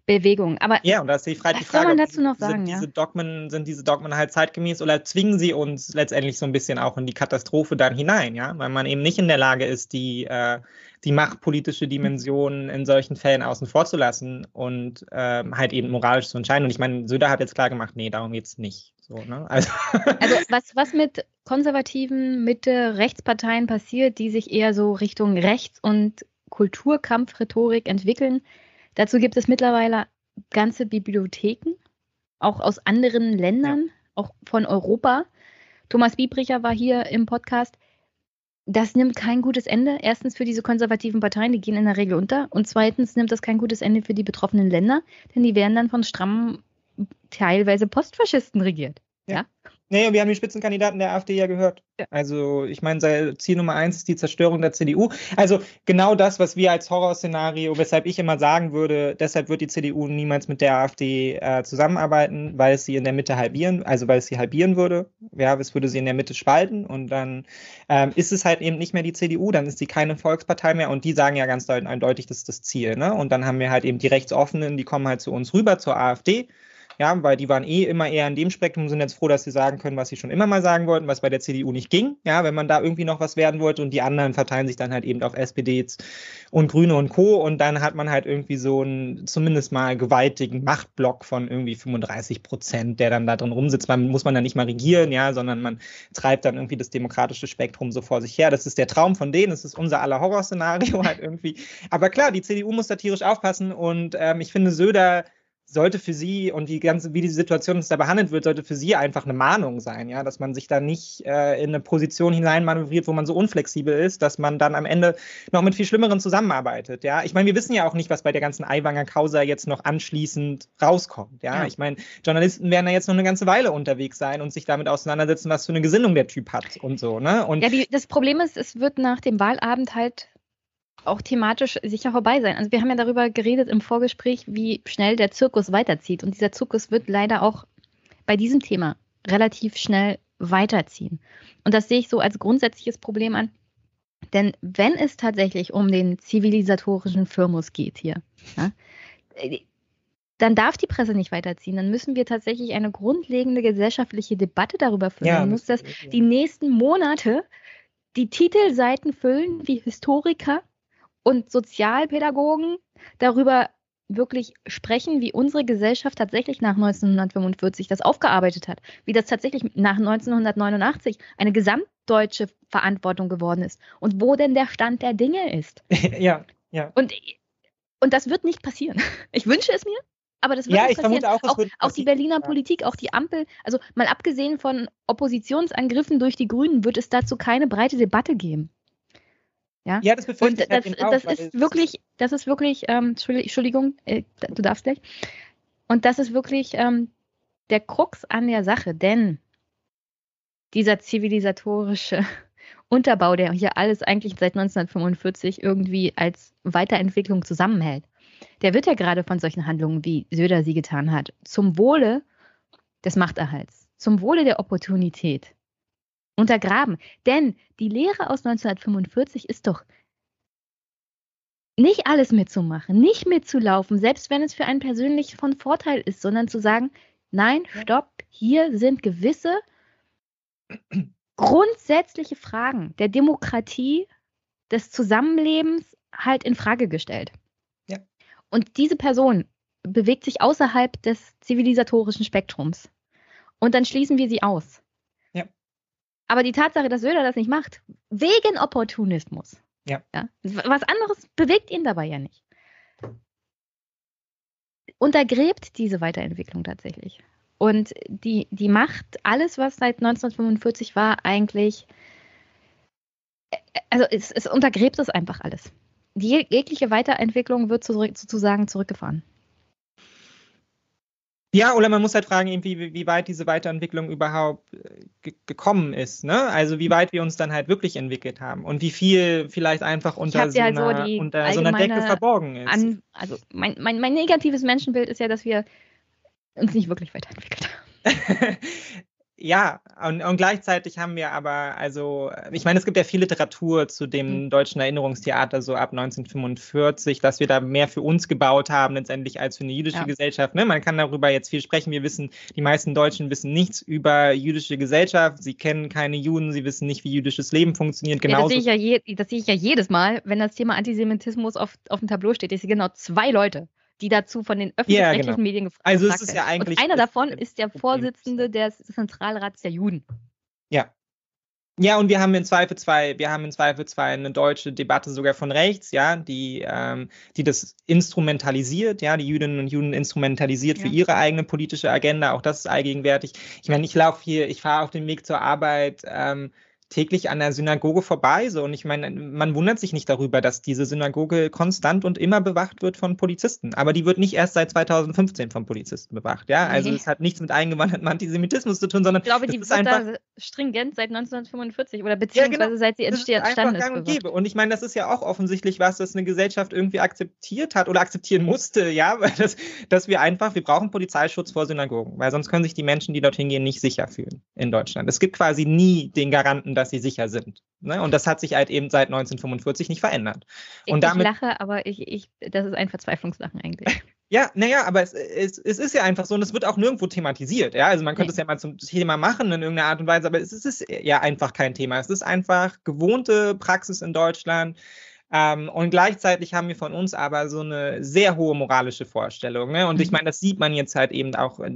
Speaker 1: Bewegung. Aber
Speaker 2: ja, und da ist die, Frage,
Speaker 1: was die Frage, soll man dazu noch
Speaker 2: sagen?
Speaker 1: Sind,
Speaker 2: ja? diese Dogmen, sind diese Dogmen halt zeitgemäß oder zwingen sie uns letztendlich so ein bisschen auch in die Katastrophe dann hinein, ja? Weil man eben nicht in der Lage ist, die, äh, die machtpolitische Dimension in solchen Fällen außen vor zu lassen und äh, halt eben moralisch zu entscheiden. Und ich meine, Söder hat jetzt klar gemacht, nee, darum geht es nicht. So, ne?
Speaker 1: also, also was, was mit konservativen Mitte-Rechtsparteien passiert, die sich eher so Richtung Rechts- und Kulturkampf-Rhetorik entwickeln, Dazu gibt es mittlerweile ganze Bibliotheken, auch aus anderen Ländern, ja. auch von Europa. Thomas Biebricher war hier im Podcast. Das nimmt kein gutes Ende. Erstens für diese konservativen Parteien, die gehen in der Regel unter. Und zweitens nimmt das kein gutes Ende für die betroffenen Länder, denn die werden dann von strammen, teilweise Postfaschisten regiert. ja? ja?
Speaker 2: Nee, wir haben die Spitzenkandidaten der AfD ja gehört. Ja. Also ich meine, Ziel Nummer eins ist die Zerstörung der CDU. Also genau das, was wir als Horrorszenario, weshalb ich immer sagen würde, deshalb wird die CDU niemals mit der AfD äh, zusammenarbeiten, weil es sie in der Mitte halbieren, also weil es sie halbieren würde. Ja, es würde sie in der Mitte spalten und dann ähm, ist es halt eben nicht mehr die CDU, dann ist sie keine Volkspartei mehr und die sagen ja ganz eindeutig, das ist das Ziel. Ne? Und dann haben wir halt eben die Rechtsoffenen, die kommen halt zu uns rüber zur AfD ja, weil die waren eh immer eher in dem Spektrum, sind jetzt froh, dass sie sagen können, was sie schon immer mal sagen wollten, was bei der CDU nicht ging, ja, wenn man da irgendwie noch was werden wollte und die anderen verteilen sich dann halt eben auf SPD und Grüne und Co. und dann hat man halt irgendwie so einen zumindest mal gewaltigen Machtblock von irgendwie 35 Prozent, der dann da drin rumsitzt. Man muss man dann nicht mal regieren, ja, sondern man treibt dann irgendwie das demokratische Spektrum so vor sich her. Das ist der Traum von denen, das ist unser aller Horrorszenario halt irgendwie. Aber klar, die CDU muss da tierisch aufpassen und ähm, ich finde Söder sollte für sie und die ganze, wie die Situation jetzt da behandelt wird, sollte für sie einfach eine Mahnung sein, ja, dass man sich da nicht äh, in eine Position hineinmanövriert, wo man so unflexibel ist, dass man dann am Ende noch mit viel Schlimmeren zusammenarbeitet, ja. Ich meine, wir wissen ja auch nicht, was bei der ganzen Aiwanger Causa jetzt noch anschließend rauskommt, ja. ja. Ich meine, Journalisten werden da jetzt noch eine ganze Weile unterwegs sein und sich damit auseinandersetzen, was für eine Gesinnung der Typ hat und so, ne. Und
Speaker 1: ja, die, das Problem ist, es wird nach dem Wahlabend halt auch thematisch sicher vorbei sein. Also wir haben ja darüber geredet im Vorgespräch, wie schnell der Zirkus weiterzieht. Und dieser Zirkus wird leider auch bei diesem Thema relativ schnell weiterziehen. Und das sehe ich so als grundsätzliches Problem an. Denn wenn es tatsächlich um den zivilisatorischen Firmus geht hier, ja, dann darf die Presse nicht weiterziehen. Dann müssen wir tatsächlich eine grundlegende gesellschaftliche Debatte darüber führen. Ja, muss das die nächsten Monate die Titelseiten füllen wie Historiker und Sozialpädagogen darüber wirklich sprechen, wie unsere Gesellschaft tatsächlich nach 1945 das aufgearbeitet hat, wie das tatsächlich nach 1989 eine gesamtdeutsche Verantwortung geworden ist und wo denn der Stand der Dinge ist.
Speaker 2: ja, ja.
Speaker 1: Und, und das wird nicht passieren. Ich wünsche es mir, aber das wird
Speaker 2: Ja,
Speaker 1: nicht
Speaker 2: ich vermute
Speaker 1: passieren.
Speaker 2: auch, es
Speaker 1: auch, auch die. Berliner
Speaker 2: Ja.
Speaker 1: Politik, auch die Ampel, also mal abgesehen von Oppositionsangriffen durch die Grünen, wird es dazu keine breite Debatte geben. Ja,
Speaker 2: Ja, das befürchte
Speaker 1: und
Speaker 2: ich
Speaker 1: das,
Speaker 2: halt eben auch,
Speaker 1: das
Speaker 2: weil
Speaker 1: ist wirklich, das ist wirklich, ähm, Entschuldi- Entschuldigung, äh, du darfst gleich. Und das ist wirklich ähm, der Krux an der Sache, denn dieser zivilisatorische Unterbau, der hier alles eigentlich seit 1945 irgendwie als Weiterentwicklung zusammenhält, der wird ja gerade von solchen Handlungen, wie Söder sie getan hat, zum Wohle des Machterhalts, zum Wohle der Opportunität untergraben. Denn die Lehre aus 1945 ist doch, nicht alles mitzumachen, nicht mitzulaufen, selbst wenn es für einen persönlich von Vorteil ist, sondern zu sagen, nein, stopp, hier sind gewisse grundsätzliche Fragen der Demokratie, des Zusammenlebens halt in Frage gestellt.
Speaker 2: Ja.
Speaker 1: Und diese Person bewegt sich außerhalb des zivilisatorischen Spektrums. Und dann schließen wir sie aus.
Speaker 2: Ja.
Speaker 1: Aber die Tatsache, dass Söder das nicht macht, wegen Opportunismus.
Speaker 2: Ja.
Speaker 1: Was anderes bewegt ihn dabei ja nicht. Untergräbt diese Weiterentwicklung tatsächlich. Und die, die macht alles, was seit 1945 war, eigentlich. Also es, es untergräbt es einfach alles. Die jeg- jegliche Weiterentwicklung wird zurück, sozusagen zurückgefahren.
Speaker 2: Ja, oder man muss halt fragen, irgendwie, wie, weit diese Weiterentwicklung überhaupt äh, ge gekommen ist, ne? Also wie weit wir uns dann halt wirklich entwickelt haben und wie viel vielleicht einfach unter, so,
Speaker 1: halt so
Speaker 2: einer,
Speaker 1: die
Speaker 2: unter so einer Decke verborgen ist.
Speaker 1: An, also mein, mein, mein negatives Menschenbild ist ja, dass wir uns nicht wirklich weiterentwickelt haben.
Speaker 2: ja, und, und gleichzeitig haben wir aber, also, ich meine, es gibt ja viel Literatur zu dem
Speaker 1: Mhm.
Speaker 2: deutschen Erinnerungstheater so ab 1945, dass wir da mehr für uns gebaut haben letztendlich als für eine jüdische
Speaker 1: Ja.
Speaker 2: Gesellschaft. Ne? Man kann darüber jetzt viel sprechen. Wir wissen, die meisten Deutschen wissen nichts über jüdische Gesellschaft. Sie kennen keine Juden, sie wissen nicht, wie jüdisches Leben funktioniert.
Speaker 1: Ja, das
Speaker 2: Genauso
Speaker 1: sehe ich ja, je, das sehe ich ja jedes Mal, wenn das Thema Antisemitismus auf, auf dem Tableau steht. Ich sehe genau zwei Leute, die dazu von den öffentlich-rechtlichen
Speaker 2: genau.
Speaker 1: Medien gefragt
Speaker 2: Also es ist ja
Speaker 1: werden.
Speaker 2: eigentlich
Speaker 1: Und einer davon ist der. Vorsitzende des Zentralrats der Juden.
Speaker 2: Ja. Ja, und wir haben im Zweifelsfall, wir haben im Zweifelsfall eine deutsche Debatte sogar von rechts, ja, die, ähm, die das instrumentalisiert, ja, die Jüdinnen und Juden instrumentalisiert für
Speaker 1: Ja.
Speaker 2: ihre eigene politische Agenda, auch das ist allgegenwärtig. Ich meine, ich laufe hier, ich fahre auf dem Weg zur Arbeit ähm, täglich an der Synagoge vorbei, so und ich meine, man wundert sich nicht darüber, dass diese Synagoge konstant und immer bewacht wird von Polizisten, aber die wird nicht erst seit 2015 von Polizisten bewacht, ja, also
Speaker 1: Nee.
Speaker 2: es hat nichts mit eingewandertem Antisemitismus zu tun, sondern
Speaker 1: Ich glaube, die
Speaker 2: ist einfach
Speaker 1: stringent seit 1945 oder beziehungsweise seit sie
Speaker 2: das
Speaker 1: entsteht,
Speaker 2: ist einfach
Speaker 1: entstanden
Speaker 2: und
Speaker 1: ist. bewacht.
Speaker 2: gäbe. Und ich meine, das ist ja auch offensichtlich was, das eine Gesellschaft irgendwie akzeptiert hat oder akzeptieren musste, ja, weil das, dass wir einfach, wir brauchen Polizeischutz vor Synagogen, weil sonst können sich die Menschen, die dorthin gehen, nicht sicher fühlen in Deutschland. Es gibt quasi nie den Garanten, dass sie sicher sind. Ne? Und das hat sich halt eben seit 1945 nicht verändert.
Speaker 1: Ich,
Speaker 2: Und damit
Speaker 1: ich lache, aber ich, ich, das ist ein Verzweiflungslachen eigentlich.
Speaker 2: Ja, naja, aber es, es, es ist ja einfach so und es wird auch nirgendwo thematisiert. Ja, also man könnte
Speaker 1: Nee.
Speaker 2: es ja mal zum Thema machen in irgendeiner Art und Weise, aber es ist ja einfach kein Thema. Es ist einfach gewohnte Praxis in Deutschland. Ähm, und gleichzeitig haben wir von uns aber so eine sehr hohe moralische Vorstellung. Ne? Und ich
Speaker 1: Mhm.
Speaker 2: meine, das sieht man jetzt halt eben auch, äh,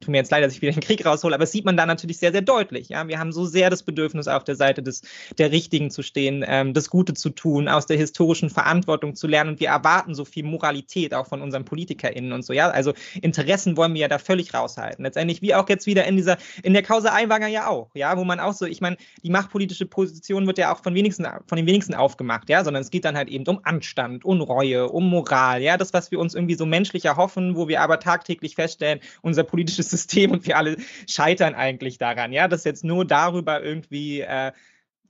Speaker 2: tut mir jetzt leid, dass ich wieder den Krieg raushole, aber das sieht man da natürlich sehr, sehr deutlich. Ja? Wir haben so sehr das Bedürfnis, auf der Seite des, der Richtigen zu stehen, ähm, das Gute zu tun, aus der historischen Verantwortung zu lernen. Und wir erwarten so viel Moralität auch von unseren PolitikerInnen und so. Ja, also Interessen wollen wir ja da völlig raushalten. Letztendlich, wie auch jetzt wieder in dieser, in der Causa Aiwanger ja auch, ja, wo man auch so, ich meine, die machtpolitische Position wird ja auch von wenigsten, von den wenigsten aufgemacht, ja, sondern es geht dann halt eben um Anstand, um Reue, um Moral, ja, das, was wir uns irgendwie so menschlich erhoffen, wo wir aber tagtäglich feststellen, unser politisches System und wir alle scheitern eigentlich daran, ja, dass jetzt nur darüber irgendwie äh,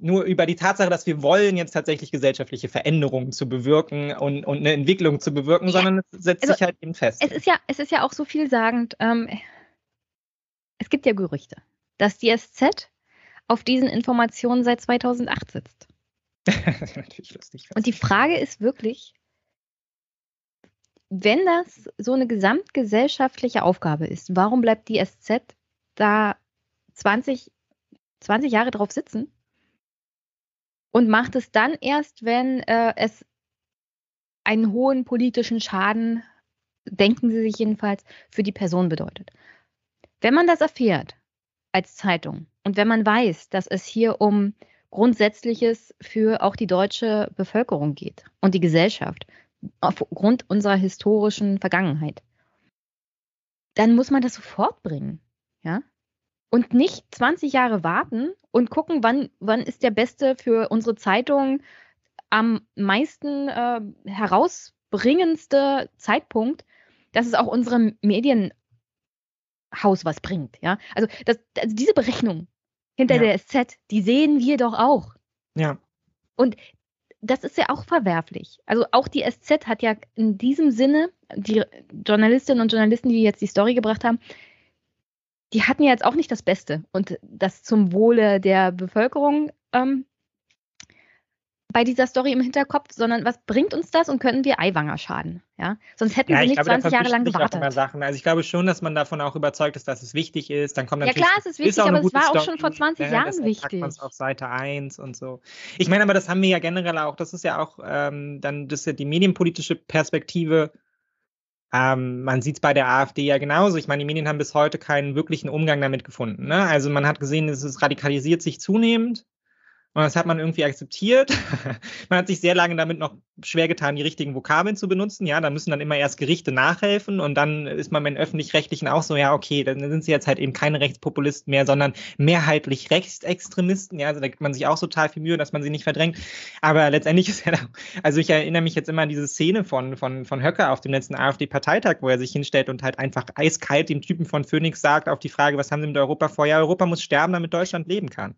Speaker 2: nur über die Tatsache, dass wir wollen, jetzt tatsächlich gesellschaftliche Veränderungen zu bewirken und, und eine Entwicklung zu bewirken, sondern es setzt
Speaker 1: Also,
Speaker 2: sich halt eben fest.
Speaker 1: Es ist ja, es ist ja auch so vielsagend. Ähm, es gibt ja Gerüchte, dass die SZ auf diesen Informationen seit 2008 sitzt.
Speaker 2: natürlich lustig.
Speaker 1: Und die Frage ist wirklich, wenn das so eine gesamtgesellschaftliche Aufgabe ist, warum bleibt die SZ da 20, 20 Jahre drauf sitzen und macht es dann erst, wenn äh, es einen hohen politischen Schaden, denken Sie sich jedenfalls, für die Person bedeutet. Wenn man das erfährt als Zeitung und wenn man weiß, dass es hier um Grundsätzliches für auch die deutsche Bevölkerung geht und die Gesellschaft aufgrund unserer historischen Vergangenheit, dann muss man das sofort bringen. Ja. Und nicht 20 Jahre warten und gucken, wann, wann ist der beste für unsere Zeitung am meisten äh, herausbringendste Zeitpunkt, dass es auch unserem Medienhaus was bringt. Ja? Also, das, also diese Berechnung hinter ja. der SZ, die sehen wir doch auch.
Speaker 2: Ja.
Speaker 1: Und das ist ja auch verwerflich. Also auch die SZ hat ja in diesem Sinne, die Journalistinnen und Journalisten, die jetzt die Story gebracht haben, die hatten ja jetzt auch nicht das Beste und das zum Wohle der Bevölkerung ähm, bei dieser Story im Hinterkopf, sondern was bringt uns das und können wir Eiwanger schaden? Ja? Sonst hätten ja, sie nicht glaube, 20 Jahre lang gewartet.
Speaker 2: Also ich glaube schon, dass man davon auch überzeugt ist, dass es wichtig ist. Dann kommt
Speaker 1: ja klar, es ist wichtig, ist aber es war Story, auch schon vor 20 ja, Jahren wichtig.
Speaker 2: man es auf Seite 1 und so. Ich meine aber, das haben wir ja generell auch, das ist ja auch ähm, dann das ist ja die medienpolitische Perspektive. Ähm, man sieht es bei der AfD ja genauso. Ich meine, die Medien haben bis heute keinen wirklichen Umgang damit gefunden. Ne? Also man hat gesehen, es radikalisiert sich zunehmend. Und das hat man irgendwie akzeptiert. man hat sich sehr lange damit noch schwer getan, die richtigen Vokabeln zu benutzen. Ja, da müssen dann immer erst Gerichte nachhelfen und dann ist man mit öffentlich-rechtlichen auch so, ja, okay, dann sind sie jetzt halt eben keine Rechtspopulisten mehr, sondern mehrheitlich Rechtsextremisten. Ja, also da gibt man sich auch total viel Mühe, dass man sie nicht verdrängt. Aber letztendlich ist ja, da, also ich erinnere mich jetzt immer an diese Szene von, von, von Höcker auf dem letzten AfD-Parteitag, wo er sich hinstellt und halt einfach eiskalt dem Typen von Phoenix sagt auf die Frage, was haben sie mit Europa vor? Ja, Europa muss sterben, damit Deutschland leben kann.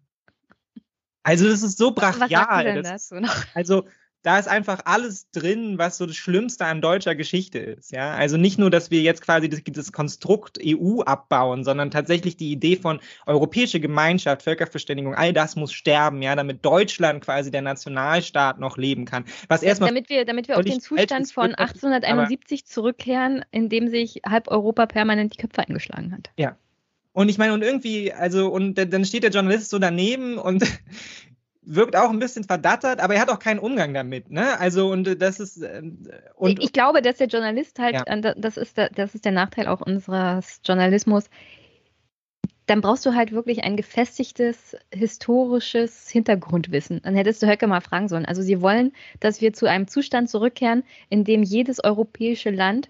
Speaker 2: Also das ist so brachial. Das, also da ist einfach alles drin, was so das Schlimmste an deutscher Geschichte ist. Ja, also nicht nur, dass wir jetzt quasi das, das, Konstrukt EU abbauen, sondern tatsächlich die Idee von europäische Gemeinschaft, Völkerverständigung, all das muss sterben, ja, damit Deutschland quasi der Nationalstaat noch leben kann. Was erstmal
Speaker 1: damit wir, damit wir auf den Zustand von 1871 zurückkehren, in dem sich halb Europa permanent die Köpfe eingeschlagen hat.
Speaker 2: Ja, und ich meine, und irgendwie, also, und dann steht der Journalist so daneben und wirkt auch ein bisschen verdattert, aber er hat auch keinen Umgang damit, ne? Also, und das ist. Ähm, und,
Speaker 1: ich glaube, dass der Journalist halt, ja. das, ist der, das ist der Nachteil auch unseres Journalismus. Dann brauchst du halt wirklich ein gefestigtes historisches Hintergrundwissen. Dann hättest du Höcke mal fragen sollen. Also, sie wollen, dass wir zu einem Zustand zurückkehren, in dem jedes europäische Land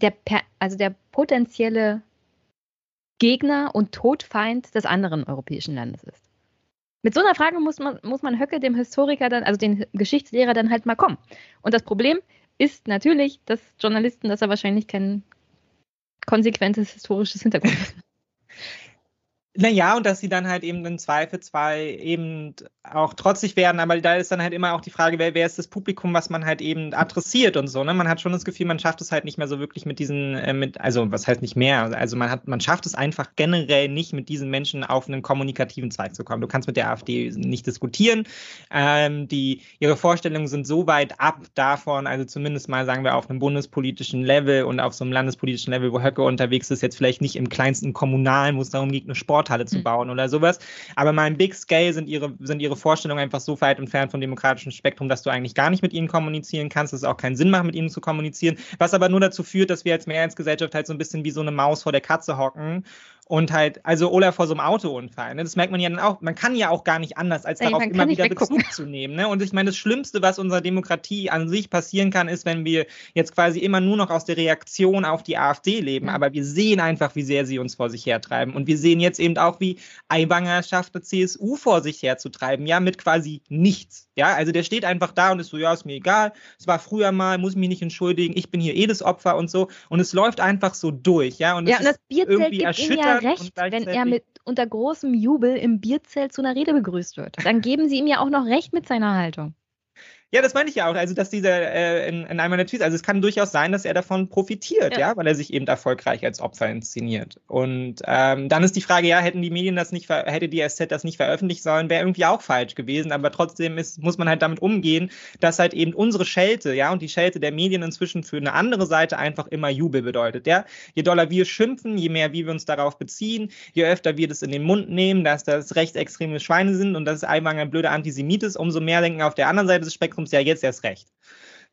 Speaker 1: der, also der potenzielle Gegner und Todfeind des anderen europäischen Landes ist. Mit so einer Frage muss man, muss man Höcke, dem Historiker dann, also den Geschichtslehrer dann halt mal kommen. Und das Problem ist natürlich, dass Journalisten, dass er wahrscheinlich kein konsequentes historisches Hintergrund haben.
Speaker 2: Naja, und dass sie dann halt eben im Zweifelsfall eben auch trotzig werden, aber da ist dann halt immer auch die Frage, wer, wer ist das Publikum, was man halt eben adressiert und so. Ne? Man hat schon das Gefühl, man schafft es halt nicht mehr so wirklich mit diesen, äh, mit, also was heißt nicht mehr, also man hat, man schafft es einfach generell nicht, mit diesen Menschen auf einen kommunikativen Zweig zu kommen. Du kannst mit der AfD nicht diskutieren. Ähm, die, ihre Vorstellungen sind so weit ab davon, also zumindest mal sagen wir auf einem bundespolitischen Level und auf so einem landespolitischen Level, wo Höcke unterwegs ist, jetzt vielleicht nicht im kleinsten Kommunalen, wo es darum geht, eine Sport Sporthalle zu hm. bauen oder sowas. Aber mal im Big Scale sind ihre, sind ihre Vorstellungen einfach so weit entfernt vom demokratischen Spektrum, dass du eigentlich gar nicht mit ihnen kommunizieren kannst, dass es auch keinen Sinn macht, mit ihnen zu kommunizieren. Was aber nur dazu führt, dass wir als Mehrheitsgesellschaft halt so ein bisschen wie so eine Maus vor der Katze hocken und halt, also oder vor so einem Autounfall. Ne? Das merkt man ja dann auch. Man kann ja auch gar nicht anders, als Ey, darauf immer wieder. Bezug zu nehmen. Ne? Und ich meine, das Schlimmste, was unserer Demokratie an sich passieren kann, ist, wenn wir jetzt quasi immer nur noch aus der Reaktion auf die AfD leben. Ja. Aber wir sehen einfach, wie sehr sie uns vor sich hertreiben. Und wir sehen jetzt eben auch, wie Aiwanger schafft, eine CSU vor sich herzutreiben. Ja, mit quasi nichts. Ja, also der steht einfach da und ist so, ja, ist mir egal. Es war früher mal, muss ich mich nicht entschuldigen. Ich bin hier eh das Opfer und so. Und es läuft einfach so durch. Ja, und,
Speaker 1: ja, und das Bierzelt gibt erschütternd recht, wenn er mit unter großem Jubel im Bierzelt zu einer Rede begrüßt wird. Dann geben sie ihm ja auch noch recht mit seiner Haltung.
Speaker 2: Ja, das meine ich ja auch. Also, dass dieser äh, in, in einem der Tweets, also es kann durchaus sein, dass er davon profitiert, ja, ja weil er sich eben erfolgreich als Opfer inszeniert. Und ähm, dann ist die Frage, ja, hätten die Medien das nicht, hätte die SZ das nicht veröffentlichen sollen, wäre irgendwie auch falsch gewesen. Aber trotzdem ist, muss man halt damit umgehen, dass halt eben unsere Schelte, ja, und die Schelte der Medien inzwischen für eine andere Seite einfach immer Jubel bedeutet. Ja, je doller wir schimpfen, je mehr wir uns darauf beziehen, je öfter wir das in den Mund nehmen, dass das rechtsextreme Schweine sind und dass Aiwanger ein blöder Antisemit ist, umso mehr denken auf der anderen Seite des Spektrums Spektrums ja jetzt erst recht.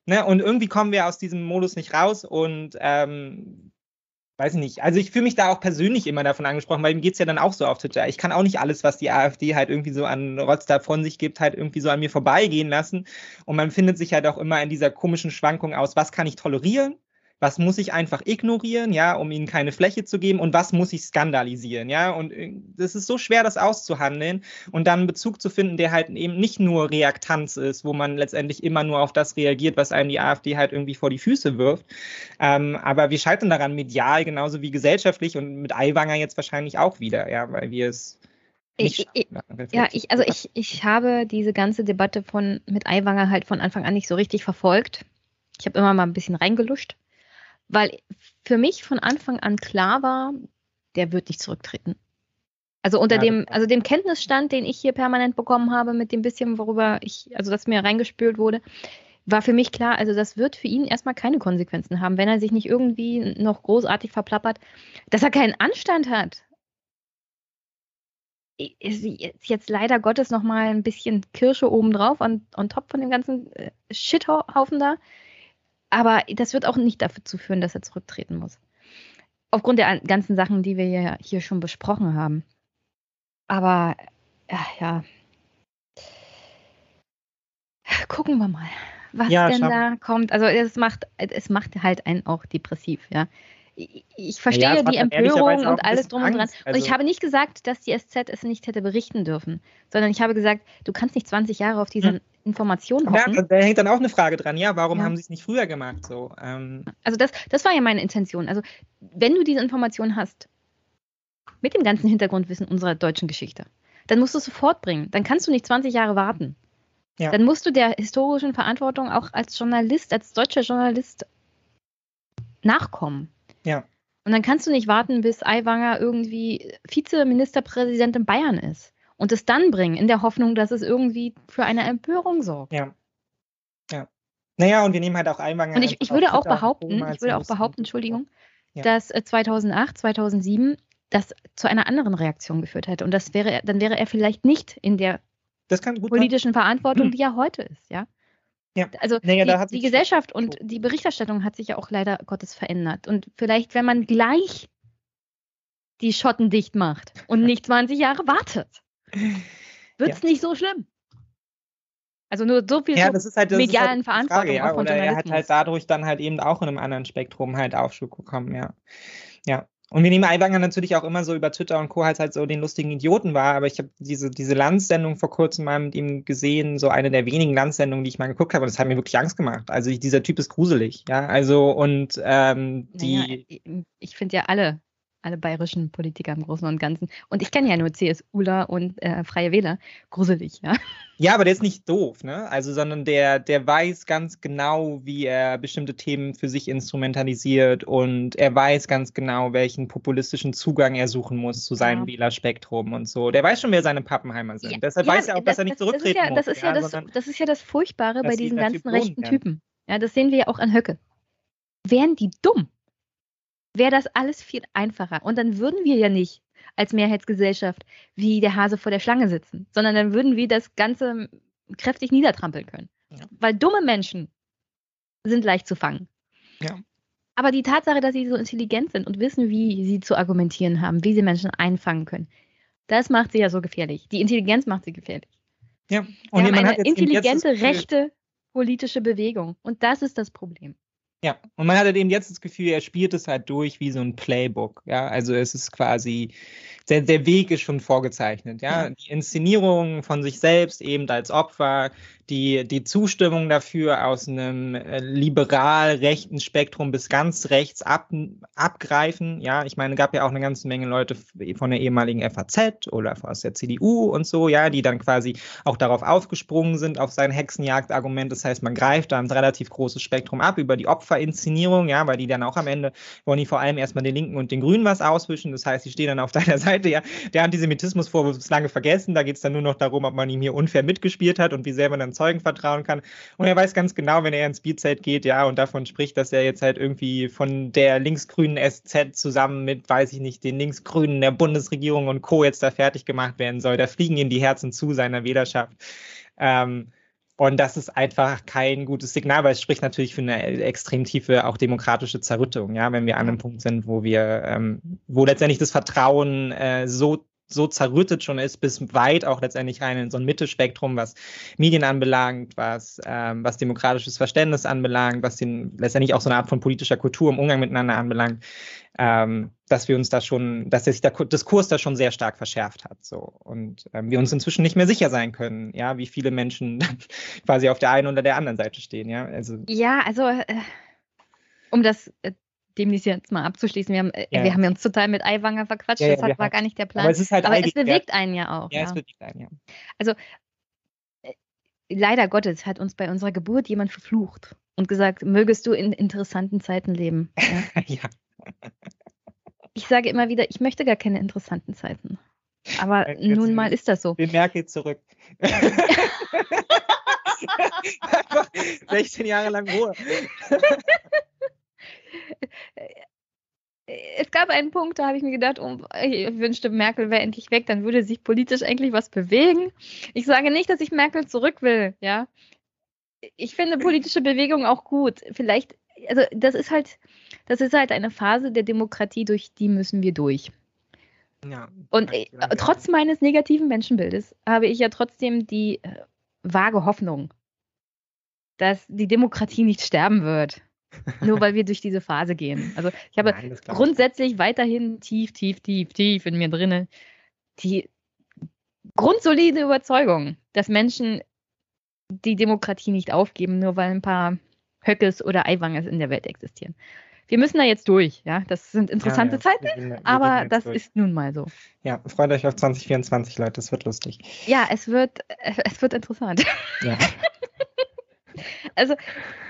Speaker 2: Ne? Und irgendwie kommen wir aus diesem Modus nicht raus und ähm, weiß ich nicht. Also ich fühle mich da auch persönlich immer davon angesprochen, weil ihm geht es ja dann auch so auf Twitter. Ich kann auch nicht alles, was die AfD halt irgendwie so an Rotz da von sich gibt, halt irgendwie so an mir vorbeigehen lassen. Und man findet sich halt auch immer in dieser komischen Schwankung aus, was kann ich tolerieren was muss ich einfach ignorieren, ja, um ihnen keine Fläche zu geben und was muss ich skandalisieren, ja. Und es ist so schwer, das auszuhandeln und dann einen Bezug zu finden, der halt eben nicht nur Reaktanz ist, wo man letztendlich immer nur auf das reagiert, was einem die AfD halt irgendwie vor die Füße wirft. Ähm, aber wir scheitern daran medial genauso wie gesellschaftlich und mit Aiwanger jetzt wahrscheinlich auch wieder, ja, weil wir es
Speaker 1: ich, ich, ja, ich, also ich, ich habe diese ganze Debatte von mit Aiwanger halt von Anfang an nicht so richtig verfolgt. Ich habe immer mal ein bisschen reingeluscht, weil für mich von Anfang an klar war, der wird nicht zurücktreten. Also unter ja, dem, also dem Kenntnisstand, den ich hier permanent bekommen habe, mit dem bisschen, worüber ich, also das mir reingespült wurde, war für mich klar, also das wird für ihn erstmal keine Konsequenzen haben, wenn er sich nicht irgendwie noch großartig verplappert, dass er keinen Anstand hat ist jetzt leider Gottes noch mal ein bisschen Kirsche obendrauf on, on top von dem ganzen äh, Shithaufen da. Aber das wird auch nicht dazu führen, dass er zurücktreten muss. Aufgrund der ganzen Sachen, die wir ja hier schon besprochen haben. Aber ja. Gucken wir mal, was ja, denn da kommt. Also es macht, es macht halt einen auch depressiv, ja ich verstehe ja, die Empörung und alles drum und dran. Also und ich also habe nicht gesagt, dass die SZ es nicht hätte berichten dürfen, sondern ich habe gesagt, du kannst nicht 20 Jahre auf diese hm. Information hoffen.
Speaker 2: Ja, da hängt dann auch eine Frage dran. Ja, warum ja. haben sie es nicht früher gemacht? So, ähm.
Speaker 1: Also das, das war ja meine Intention. Also wenn du diese Information hast, mit dem ganzen Hintergrundwissen unserer deutschen Geschichte, dann musst du es sofort bringen. Dann kannst du nicht 20 Jahre warten. Ja. Dann musst du der historischen Verantwortung auch als Journalist, als deutscher Journalist nachkommen.
Speaker 2: Ja.
Speaker 1: Und dann kannst du nicht warten, bis Aiwanger irgendwie Vizeministerpräsident in Bayern ist und es dann bringen, in der Hoffnung, dass es irgendwie für eine Empörung sorgt.
Speaker 2: Ja. Ja. Naja, und wir nehmen halt auch Aiwanger.
Speaker 1: Und ich, ich würde auch behaupten, ich würde auch behaupten, Entschuldigung, ja. dass 2008, äh, 2007 das zu einer anderen Reaktion geführt hätte. Und das wäre, dann wäre er vielleicht nicht in der politischen sein. Verantwortung, die er heute ist, ja. Ja. Also naja, die, die Gesellschaft und die Berichterstattung hat sich ja auch leider Gottes verändert. Und vielleicht, wenn man gleich die Schotten dicht macht und nicht 20 Jahre wartet, wird es ja. nicht so schlimm. Also nur so viel
Speaker 2: ja, das ist halt, das
Speaker 1: medialen
Speaker 2: halt
Speaker 1: Verantwortung.
Speaker 2: Frage, ja. Oder er hat halt dadurch dann halt eben auch in einem anderen Spektrum halt Aufschub bekommen, ja. Ja. Und wir nehmen Aiwanger natürlich auch immer so über Twitter und Co. als halt so den lustigen Idioten war, aber ich habe diese, diese Landsendung vor kurzem mal mit ihm gesehen, so eine der wenigen Landsendungen, die ich mal geguckt habe, und das hat mir wirklich Angst gemacht. Also ich, dieser Typ ist gruselig, ja. Also und ähm, die. Naja,
Speaker 1: ich finde ja alle alle bayerischen Politiker im Großen und Ganzen. Und ich kenne ja nur CSUler und äh, Freie Wähler. Gruselig, ja.
Speaker 2: Ja, aber der ist nicht doof, ne? Also, sondern der, der weiß ganz genau, wie er bestimmte Themen für sich instrumentalisiert und er weiß ganz genau, welchen populistischen Zugang er suchen muss zu seinem ja. Wählerspektrum und so. Der weiß schon, wer seine Pappenheimer sind. Ja. Deshalb ja, weiß er auch, das, dass er nicht zurücktreten
Speaker 1: das ist ja,
Speaker 2: muss.
Speaker 1: Das ist ja, das, das, ist ja das Furchtbare bei diesen ganzen rechten Typen. Ja, das sehen wir ja auch an Höcke. Wären die dumm? Wäre das alles viel einfacher. Und dann würden wir ja nicht als Mehrheitsgesellschaft wie der Hase vor der Schlange sitzen, sondern dann würden wir das Ganze kräftig niedertrampeln können. Ja. Weil dumme Menschen sind leicht zu fangen.
Speaker 2: Ja.
Speaker 1: Aber die Tatsache, dass sie so intelligent sind und wissen, wie sie zu argumentieren haben, wie sie Menschen einfangen können, das macht sie ja so gefährlich. Die Intelligenz macht sie gefährlich.
Speaker 2: Ja,
Speaker 1: und wir haben eine intelligente, rechte politische Bewegung. Und das ist das Problem.
Speaker 2: Ja, und man hat halt eben jetzt das Gefühl, er spielt es halt durch wie so ein Playbook. Ja, also es ist quasi, der, der Weg ist schon vorgezeichnet. Ja, die Inszenierung von sich selbst eben als Opfer, die, die Zustimmung dafür aus einem äh, liberal rechten Spektrum bis ganz rechts ab, abgreifen. Ja, ich meine, gab ja auch eine ganze Menge Leute von der ehemaligen FAZ oder aus der CDU und so, ja, die dann quasi auch darauf aufgesprungen sind, auf sein Hexenjagdargument. Das heißt, man greift da ein relativ großes Spektrum ab über die Opferinszenierung, ja, weil die dann auch am Ende wollen die vor allem erstmal den Linken und den Grünen was auswischen. Das heißt, die stehen dann auf deiner Seite, ja. Der Antisemitismusvorwurf ist lange vergessen. Da geht es dann nur noch darum, ob man ihm hier unfair mitgespielt hat und wie sehr man dann Zeugen vertrauen kann. Und er weiß ganz genau, wenn er ins Speedzeit geht, ja, und davon spricht, dass er jetzt halt irgendwie von der linksgrünen SZ zusammen mit, weiß ich nicht, den linksgrünen der Bundesregierung und Co. jetzt da fertig gemacht werden soll. Da fliegen ihm die Herzen zu seiner Wählerschaft. Ähm, und das ist einfach kein gutes Signal, weil es spricht natürlich für eine extrem tiefe, auch demokratische Zerrüttung, ja, wenn wir an einem Punkt sind, wo wir, ähm, wo letztendlich das Vertrauen äh, so so zerrüttet schon ist, bis weit auch letztendlich rein in so ein Mittelspektrum, was Medien anbelangt, was, ähm, was demokratisches Verständnis anbelangt, was den, letztendlich auch so eine Art von politischer Kultur im Umgang miteinander anbelangt, ähm, dass wir uns da schon, dass sich der Diskurs da schon sehr stark verschärft hat. So. Und ähm, wir uns inzwischen nicht mehr sicher sein können, ja, wie viele Menschen quasi auf der einen oder der anderen Seite stehen. Ja,
Speaker 1: also, ja, also äh, um das äh, demnächst jetzt mal abzuschließen. Wir haben, äh, ja, wir haben uns total mit Eiwanger verquatscht, ja, das hat, war gar nicht der Plan. Aber
Speaker 2: es, ist halt
Speaker 1: aber es bewegt einen ja auch.
Speaker 2: Ja, es bewegt einen, ja.
Speaker 1: Also äh, leider Gottes hat uns bei unserer Geburt jemand verflucht und gesagt, mögest du in interessanten Zeiten leben. Ja. ja. Ich sage immer wieder, ich möchte gar keine interessanten Zeiten. Aber nun mal ist das so.
Speaker 2: Wir merken zurück. Einfach 16 Jahre lang Ruhe.
Speaker 1: Es gab einen Punkt, da habe ich mir gedacht, oh, ich wünschte, Merkel wäre endlich weg, dann würde sich politisch eigentlich was bewegen. Ich sage nicht, dass ich Merkel zurück will, ja. Ich finde politische Bewegung auch gut. Vielleicht, also das ist halt, das ist halt eine Phase der Demokratie, durch die müssen wir durch. Ja, Und äh, trotz meines negativen Menschenbildes habe ich ja trotzdem die äh, vage Hoffnung, dass die Demokratie nicht sterben wird. Nur weil wir durch diese Phase gehen. Also ich habe Nein, grundsätzlich weiterhin tief, tief, tief, tief in mir drinne die grundsolide Überzeugung, dass Menschen die Demokratie nicht aufgeben, nur weil ein paar Höckes oder Eiwangers in der Welt existieren. Wir müssen da jetzt durch, ja. Das sind interessante ja, ja. Zeiten, wir wir aber das durch. ist nun mal so.
Speaker 2: Ja, freut euch auf 2024, Leute, es wird lustig.
Speaker 1: Ja, es wird, es wird interessant. Ja. also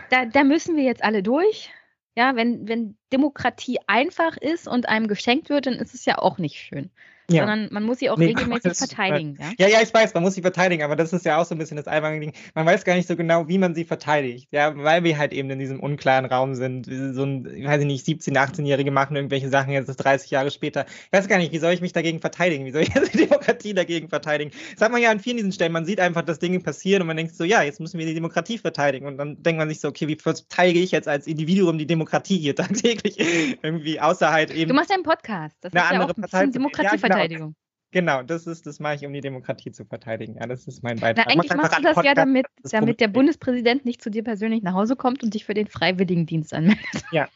Speaker 1: da, da müssen wir jetzt alle durch. Ja, wenn, wenn Demokratie einfach ist und einem geschenkt wird, dann ist es ja auch nicht schön ja. sondern man muss sie auch nee, regelmäßig verteidigen. Ja?
Speaker 2: ja? ja, ich weiß, man muss sie verteidigen, aber das ist ja auch so ein bisschen das alberne Ding. Man weiß gar nicht so genau, wie man sie verteidigt, ja, weil wir halt eben in diesem unklaren Raum sind. So ein, ich weiß nicht, 17-, 18-Jährige machen irgendwelche Sachen jetzt 30 Jahre später. Ich weiß gar nicht, wie soll ich mich dagegen verteidigen? Wie soll ich die Demokratie dagegen verteidigen? Das hat man ja an vielen diesen Stellen. Man sieht einfach, dass Dinge passieren und man denkt so, ja, jetzt müssen wir die Demokratie verteidigen. Und dann denkt man sich so, okay, wie verteidige ich jetzt als Individuum die Demokratie hier tagtäglich? Irgendwie außer halt eben.
Speaker 1: Du machst einen Podcast. Das
Speaker 2: ist ja auch
Speaker 1: Partei Demokratieverteidigung. Verteidigung.
Speaker 2: Genau, das ist, das mache ich, um die Demokratie zu verteidigen. Ja, das ist mein Beitrag.
Speaker 1: Na, eigentlich machst du das ja damit, das damit der Bundespräsident nicht zu dir persönlich nach Hause kommt und dich für den Freiwilligendienst anmeldet.
Speaker 2: Ja.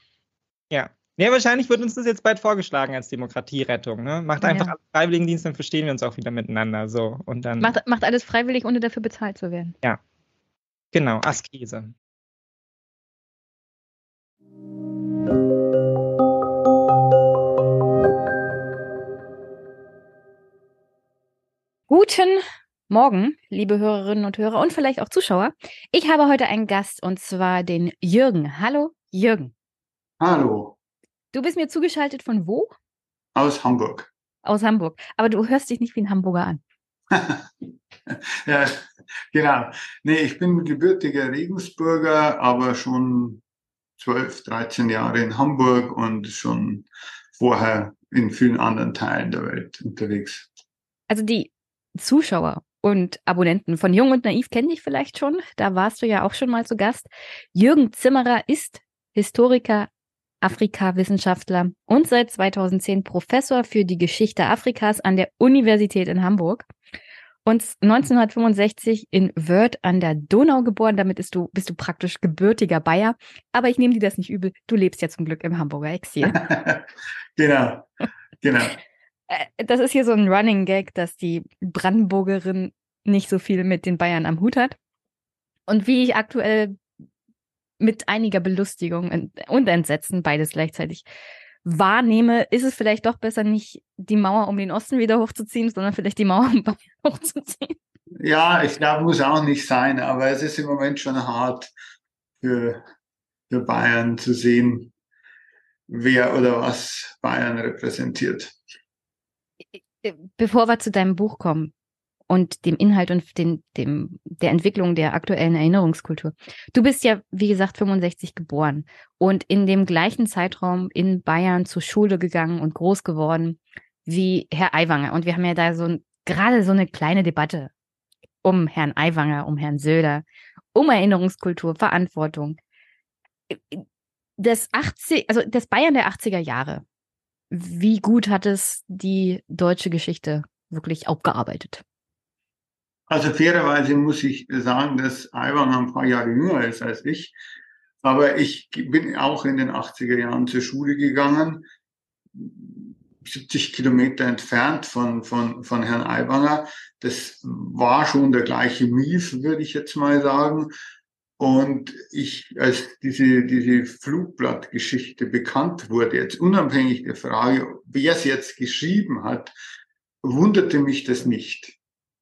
Speaker 2: Ja. Ja, wahrscheinlich wird uns das jetzt bald vorgeschlagen als Demokratierettung. Ne? Macht einfach ja. Freiwilligendienst, dann verstehen wir uns auch wieder miteinander. So. Und dann,
Speaker 1: macht, macht alles freiwillig, ohne dafür bezahlt zu werden.
Speaker 2: Ja. Genau, Askese.
Speaker 1: Guten Morgen, liebe Hörerinnen und Hörer und vielleicht auch Zuschauer. Ich habe heute einen Gast und zwar den Jürgen. Hallo, Jürgen.
Speaker 3: Hallo.
Speaker 1: Du bist mir zugeschaltet von wo?
Speaker 3: Aus Hamburg.
Speaker 1: Aus Hamburg. Aber du hörst dich nicht wie ein Hamburger an.
Speaker 3: ja, genau. Nee, ich bin gebürtiger Regensburger, aber schon 12, 13 Jahre in Hamburg und schon vorher in vielen anderen Teilen der Welt unterwegs.
Speaker 1: Also die Zuschauer und Abonnenten von Jung und Naiv kennen dich vielleicht schon. Da warst du ja auch schon mal zu Gast. Jürgen Zimmerer ist Historiker, Afrika-Wissenschaftler und seit 2010 Professor für die Geschichte Afrikas an der Universität in Hamburg. Und 1965 in Wörth an der Donau geboren. Damit bist du, bist du praktisch gebürtiger Bayer. Aber ich nehme dir das nicht übel. Du lebst ja zum Glück im Hamburger Exil.
Speaker 3: genau, genau.
Speaker 1: Äh, das ist hier so ein Running Gag, dass die Brandenburgerin nicht so viel mit den Bayern am Hut hat. Und wie ich aktuell mit einiger Belustigung und Entsetzen beides gleichzeitig wahrnehme, ist es vielleicht doch besser, nicht die Mauer um den Osten wieder hochzuziehen, sondern vielleicht die Mauer um Bayern hochzuziehen.
Speaker 3: Ja, ich glaube, muss auch nicht sein, aber es ist im Moment schon hart für, für Bayern zu sehen, wer oder was Bayern repräsentiert.
Speaker 1: Äh, bevor wir zu deinem Buch kommen und dem Inhalt und den, dem, der Entwicklung der aktuellen Erinnerungskultur. Du bist ja, wie gesagt, 65 geboren und in dem gleichen Zeitraum in Bayern zur Schule gegangen und groß geworden wie Herr Aiwanger. Und wir haben ja da so gerade so eine kleine Debatte um Herrn Aiwanger, um Herrn Söder, um Erinnerungskultur, Verantwortung. Das 80, also das Bayern der 80er Jahre wie gut hat es die deutsche Geschichte wirklich aufgearbeitet?
Speaker 3: Also fairerweise muss ich sagen, dass Aiwanger ein paar Jahre jünger ist als ich. Aber ich bin auch in den 80er Jahren zur Schule gegangen, 70 Kilometer entfernt von, von, von Herrn Aiwanger. Das war schon der gleiche Mief, würde ich jetzt mal sagen. Und ich, als diese, diese Flugblattgeschichte bekannt wurde, jetzt unabhängig der Frage, wer es jetzt geschrieben hat, wunderte mich das nicht.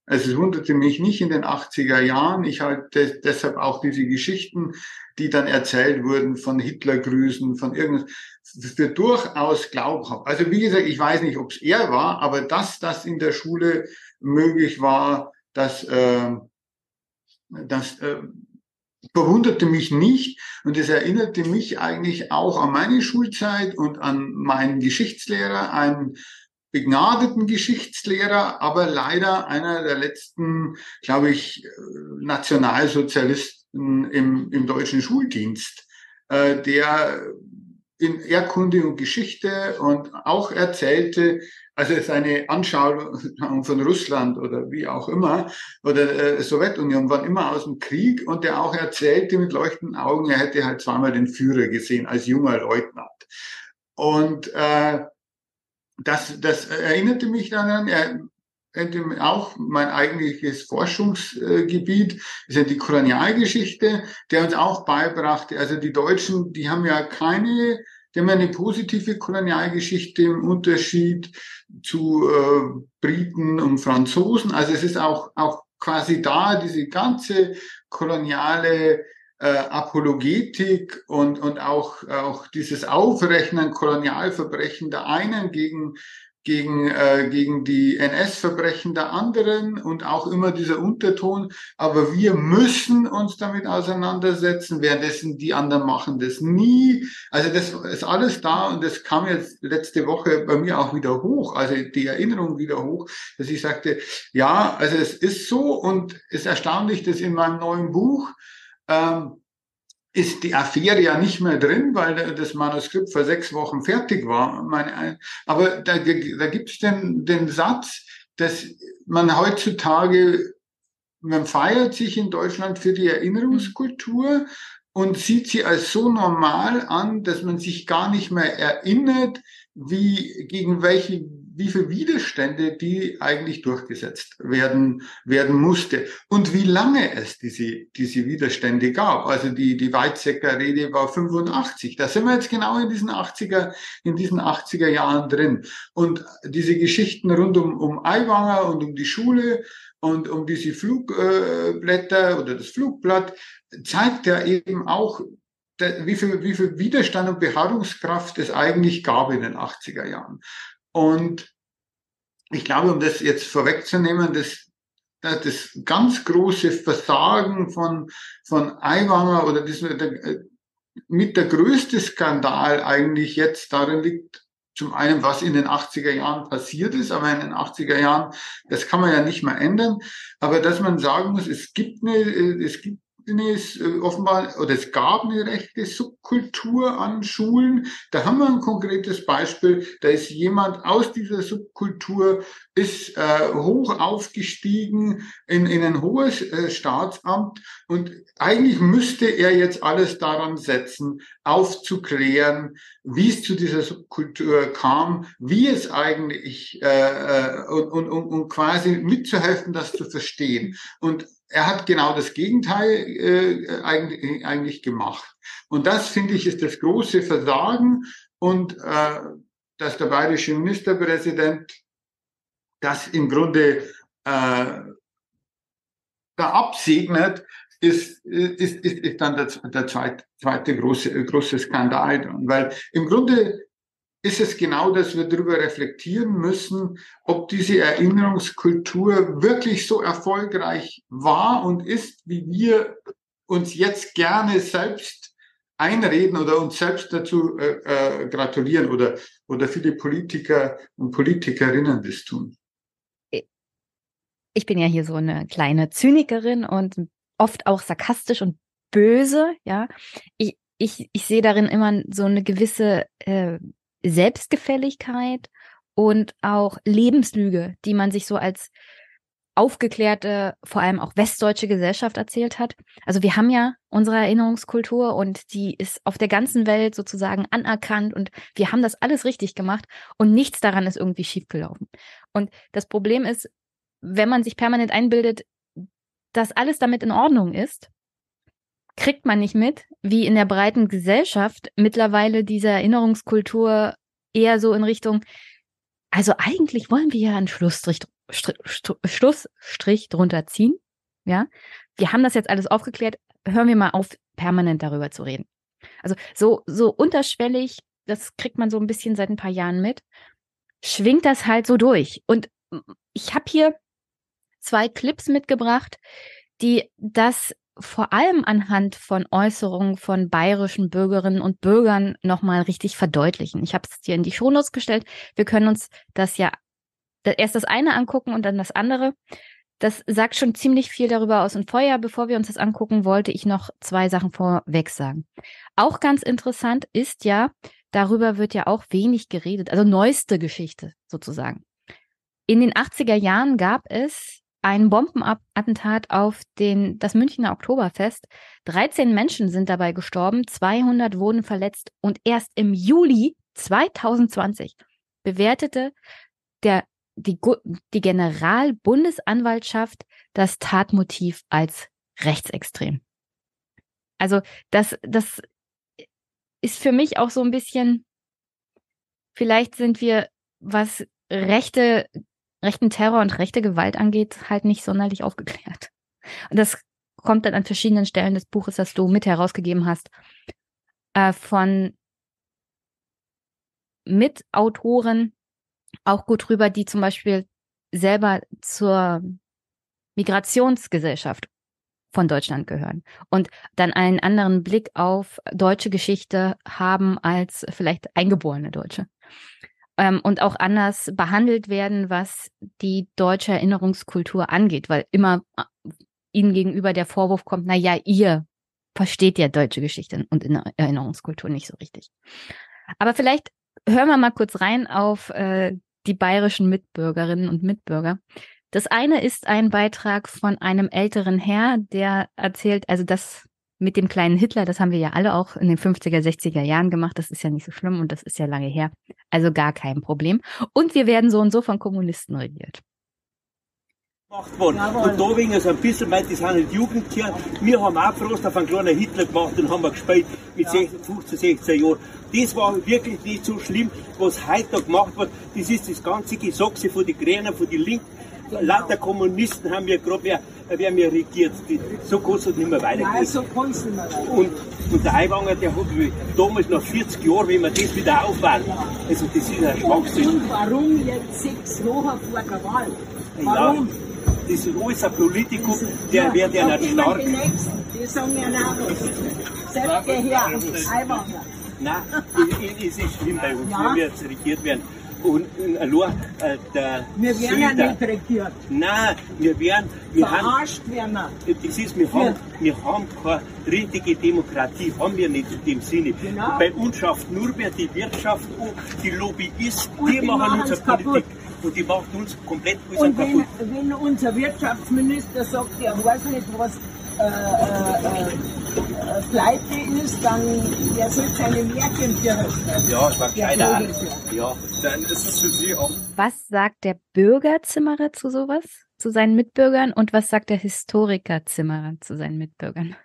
Speaker 3: Also es wunderte mich nicht in den 80er Jahren. Ich halte deshalb auch diese Geschichten, die dann erzählt wurden von Hitlergrüßen, von irgendwas, für durchaus glaubhaft. Also wie gesagt, ich weiß nicht, ob es er war, aber dass das in der Schule möglich war, dass äh, das äh, verwunderte mich nicht und es erinnerte mich eigentlich auch an meine Schulzeit und an meinen Geschichtslehrer, einen begnadeten Geschichtslehrer, aber leider einer der letzten, glaube ich, Nationalsozialisten im, im deutschen Schuldienst, äh, der in Erdkunde und Geschichte und auch erzählte, also seine Anschauung von Russland oder wie auch immer, oder äh, Sowjetunion, waren immer aus dem Krieg und der auch erzählte mit leuchtenden Augen, er hätte halt zweimal den Führer gesehen als junger Leutnant. Und äh, das, das erinnerte mich daran, er, auch mein eigentliches Forschungsgebiet ist ja die Kolonialgeschichte, der uns auch beibrachte, also die Deutschen, die haben ja keine, die haben eine positive Kolonialgeschichte im Unterschied zu äh, Briten und Franzosen. Also es ist auch, auch quasi da diese ganze koloniale äh, Apologetik und, und auch, auch dieses Aufrechnen Kolonialverbrechen der einen gegen, gegen, äh, gegen die NS-Verbrechen der anderen und auch immer dieser Unterton. Aber wir müssen uns damit auseinandersetzen, währenddessen die anderen machen das nie. Also das ist alles da und das kam jetzt letzte Woche bei mir auch wieder hoch, also die Erinnerung wieder hoch, dass ich sagte, ja, also es ist so und es ist erstaunlich, dass in meinem neuen Buch ähm, ist die Affäre ja nicht mehr drin, weil das Manuskript vor sechs Wochen fertig war. Aber da, da gibt es den, den Satz, dass man heutzutage, man feiert sich in Deutschland für die Erinnerungskultur und sieht sie als so normal an, dass man sich gar nicht mehr erinnert, wie, gegen welche wie viel Widerstände die eigentlich durchgesetzt werden, werden musste und wie lange es diese, diese Widerstände gab. Also die, die Weizsäcker Rede war 85. Da sind wir jetzt genau in diesen 80er, in diesen 80er Jahren drin. Und diese Geschichten rund um, um Aiwanger und um die Schule und um diese Flugblätter oder das Flugblatt zeigt ja eben auch, wie viel, wie viel Widerstand und Beharrungskraft es eigentlich gab in den 80er Jahren. Und ich glaube, um das jetzt vorwegzunehmen, das, das ganz große Versagen von, von Aiwanger oder das, der, mit der größte Skandal eigentlich jetzt darin liegt, zum einen, was in den 80er Jahren passiert ist, aber in den 80er Jahren, das kann man ja nicht mehr ändern, aber dass man sagen muss, es gibt eine, es gibt ist äh, offenbar, oder es gab eine rechte Subkultur an Schulen. Da haben wir ein konkretes Beispiel. Da ist jemand aus dieser Subkultur, ist äh, hoch aufgestiegen in, in ein hohes äh, Staatsamt und eigentlich müsste er jetzt alles daran setzen, aufzuklären, wie es zu dieser Subkultur kam, wie es eigentlich äh, äh und, und, und quasi mitzuhelfen, das zu verstehen. Und er hat genau das Gegenteil äh, eigentlich, eigentlich gemacht. Und das, finde ich, ist das große Versagen und äh, dass der bayerische Ministerpräsident das im Grunde äh, da absegnet, ist, ist, ist, ist dann der, der zweite, zweite große, große Skandal. Weil im Grunde ist es genau, dass wir darüber reflektieren müssen, ob diese Erinnerungskultur wirklich so erfolgreich war und ist, wie wir uns jetzt gerne selbst einreden oder uns selbst dazu äh, äh, gratulieren oder, oder viele Politiker und Politikerinnen das tun.
Speaker 1: Ich bin ja hier so eine kleine Zynikerin und oft auch sarkastisch und böse, ja. Ich, ich, ich sehe darin immer so eine gewisse äh, Selbstgefälligkeit und auch Lebenslüge, die man sich so als aufgeklärte, vor allem auch westdeutsche Gesellschaft erzählt hat. Also wir haben ja unsere Erinnerungskultur und die ist auf der ganzen Welt sozusagen anerkannt und wir haben das alles richtig gemacht und nichts daran ist irgendwie schiefgelaufen. Und das Problem ist, wenn man sich permanent einbildet, dass alles damit in Ordnung ist, kriegt man nicht mit, wie in der breiten Gesellschaft mittlerweile diese Erinnerungskultur eher so in Richtung, also eigentlich wollen wir ja einen Schlussstrich Schlussstrich drunter ziehen. Ja, wir haben das jetzt alles aufgeklärt. Hören wir mal auf, permanent darüber zu reden. Also so, so unterschwellig, das kriegt man so ein bisschen seit ein paar Jahren mit, schwingt das halt so durch. Und ich habe hier zwei Clips mitgebracht, die das vor allem anhand von Äußerungen von bayerischen Bürgerinnen und Bürgern nochmal richtig verdeutlichen. Ich habe es hier in die Shownotes gestellt. Wir können uns das ja erst das eine angucken und dann das andere. Das sagt schon ziemlich viel darüber aus. Und vorher, bevor wir uns das angucken, wollte ich noch zwei Sachen vorweg sagen. Auch ganz interessant ist ja, darüber wird ja auch wenig geredet, also neueste Geschichte sozusagen. In den 80er Jahren gab es ein Bombenattentat auf den, das Münchner Oktoberfest. 13 Menschen sind dabei gestorben, 200 wurden verletzt und erst im Juli 2020 bewertete der die, die Generalbundesanwaltschaft das Tatmotiv als rechtsextrem. Also das, das ist für mich auch so ein bisschen, vielleicht sind wir, was rechte, rechten Terror und rechte Gewalt angeht, halt nicht sonderlich aufgeklärt. Und das kommt dann an verschiedenen Stellen des Buches, das du mit herausgegeben hast, äh, von Mitautoren, auch gut rüber, die zum Beispiel selber zur Migrationsgesellschaft von Deutschland gehören und dann einen anderen Blick auf deutsche Geschichte haben als vielleicht eingeborene Deutsche. Ähm, und auch anders behandelt werden, was die deutsche Erinnerungskultur angeht, weil immer äh, ihnen gegenüber der Vorwurf kommt, na ja, ihr versteht ja deutsche Geschichte und Erinnerungskultur nicht so richtig. Aber vielleicht hören wir mal kurz rein auf äh, die bayerischen Mitbürgerinnen und Mitbürger. Das eine ist ein Beitrag von einem älteren Herr, der erzählt, also das mit dem kleinen Hitler, das haben wir ja alle auch in den 50er, 60er Jahren gemacht. Das ist ja nicht so schlimm und das ist ja lange her. Also gar kein Problem. Und wir werden so und so von Kommunisten regiert
Speaker 4: gemacht worden. Und da wegen so ein bisschen, meint, das sind nicht Jugendtiere. Wir haben auch Frost auf einen kleinen Hitler gemacht und haben gespielt mit ja. 16, 15, 16 Jahren. Das war wirklich nicht so schlimm, was heute da gemacht wird. Das ist das ganze Gesachse von den Grünen, von den Linken. Lauter Kommunisten haben wir gerade wer, wer mir regiert. Die, so kann es nicht mehr weitergehen. Nein, so kann es nicht mehr weitergehen. Und, und der Aiwanger, der hat damals nach 40 Jahren, wenn wir das wieder aufbauen, also das ist ein Schwachsinn.
Speaker 5: Und warum jetzt sechs Wochen vor der Wahl? Warum? Ja
Speaker 4: das ist alles ein Politikum, der wird ja nicht stark.
Speaker 5: Die sagen ja nicht, Selbst her, einfach.
Speaker 4: Nein, es ist schlimm bei uns, ja. wenn wir jetzt regiert werden. Und, und allein äh, der
Speaker 5: Wir werden ja nicht regiert.
Speaker 4: Nein, wir werden.
Speaker 5: Wir Verarscht haben, werden
Speaker 4: wir. Das ist, wir haben, wir haben keine richtige Demokratie, haben wir nicht in dem Sinne. Genau. Bei uns schafft nur mehr die Wirtschaft an, die Lobbyisten, die, die, machen unsere Politik und die macht uns komplett
Speaker 5: und wenn, wenn unser Wirtschaftsminister sagt, er weiß nicht, was äh, äh, äh, Pleite ist, dann der soll seine schreiben.
Speaker 4: Ja, war keiner. Ja, dann ist es für Sie auch.
Speaker 1: Was sagt der Bürgerzimmerer zu sowas, zu seinen Mitbürgern und was sagt der Historikerzimmerer zu seinen Mitbürgern?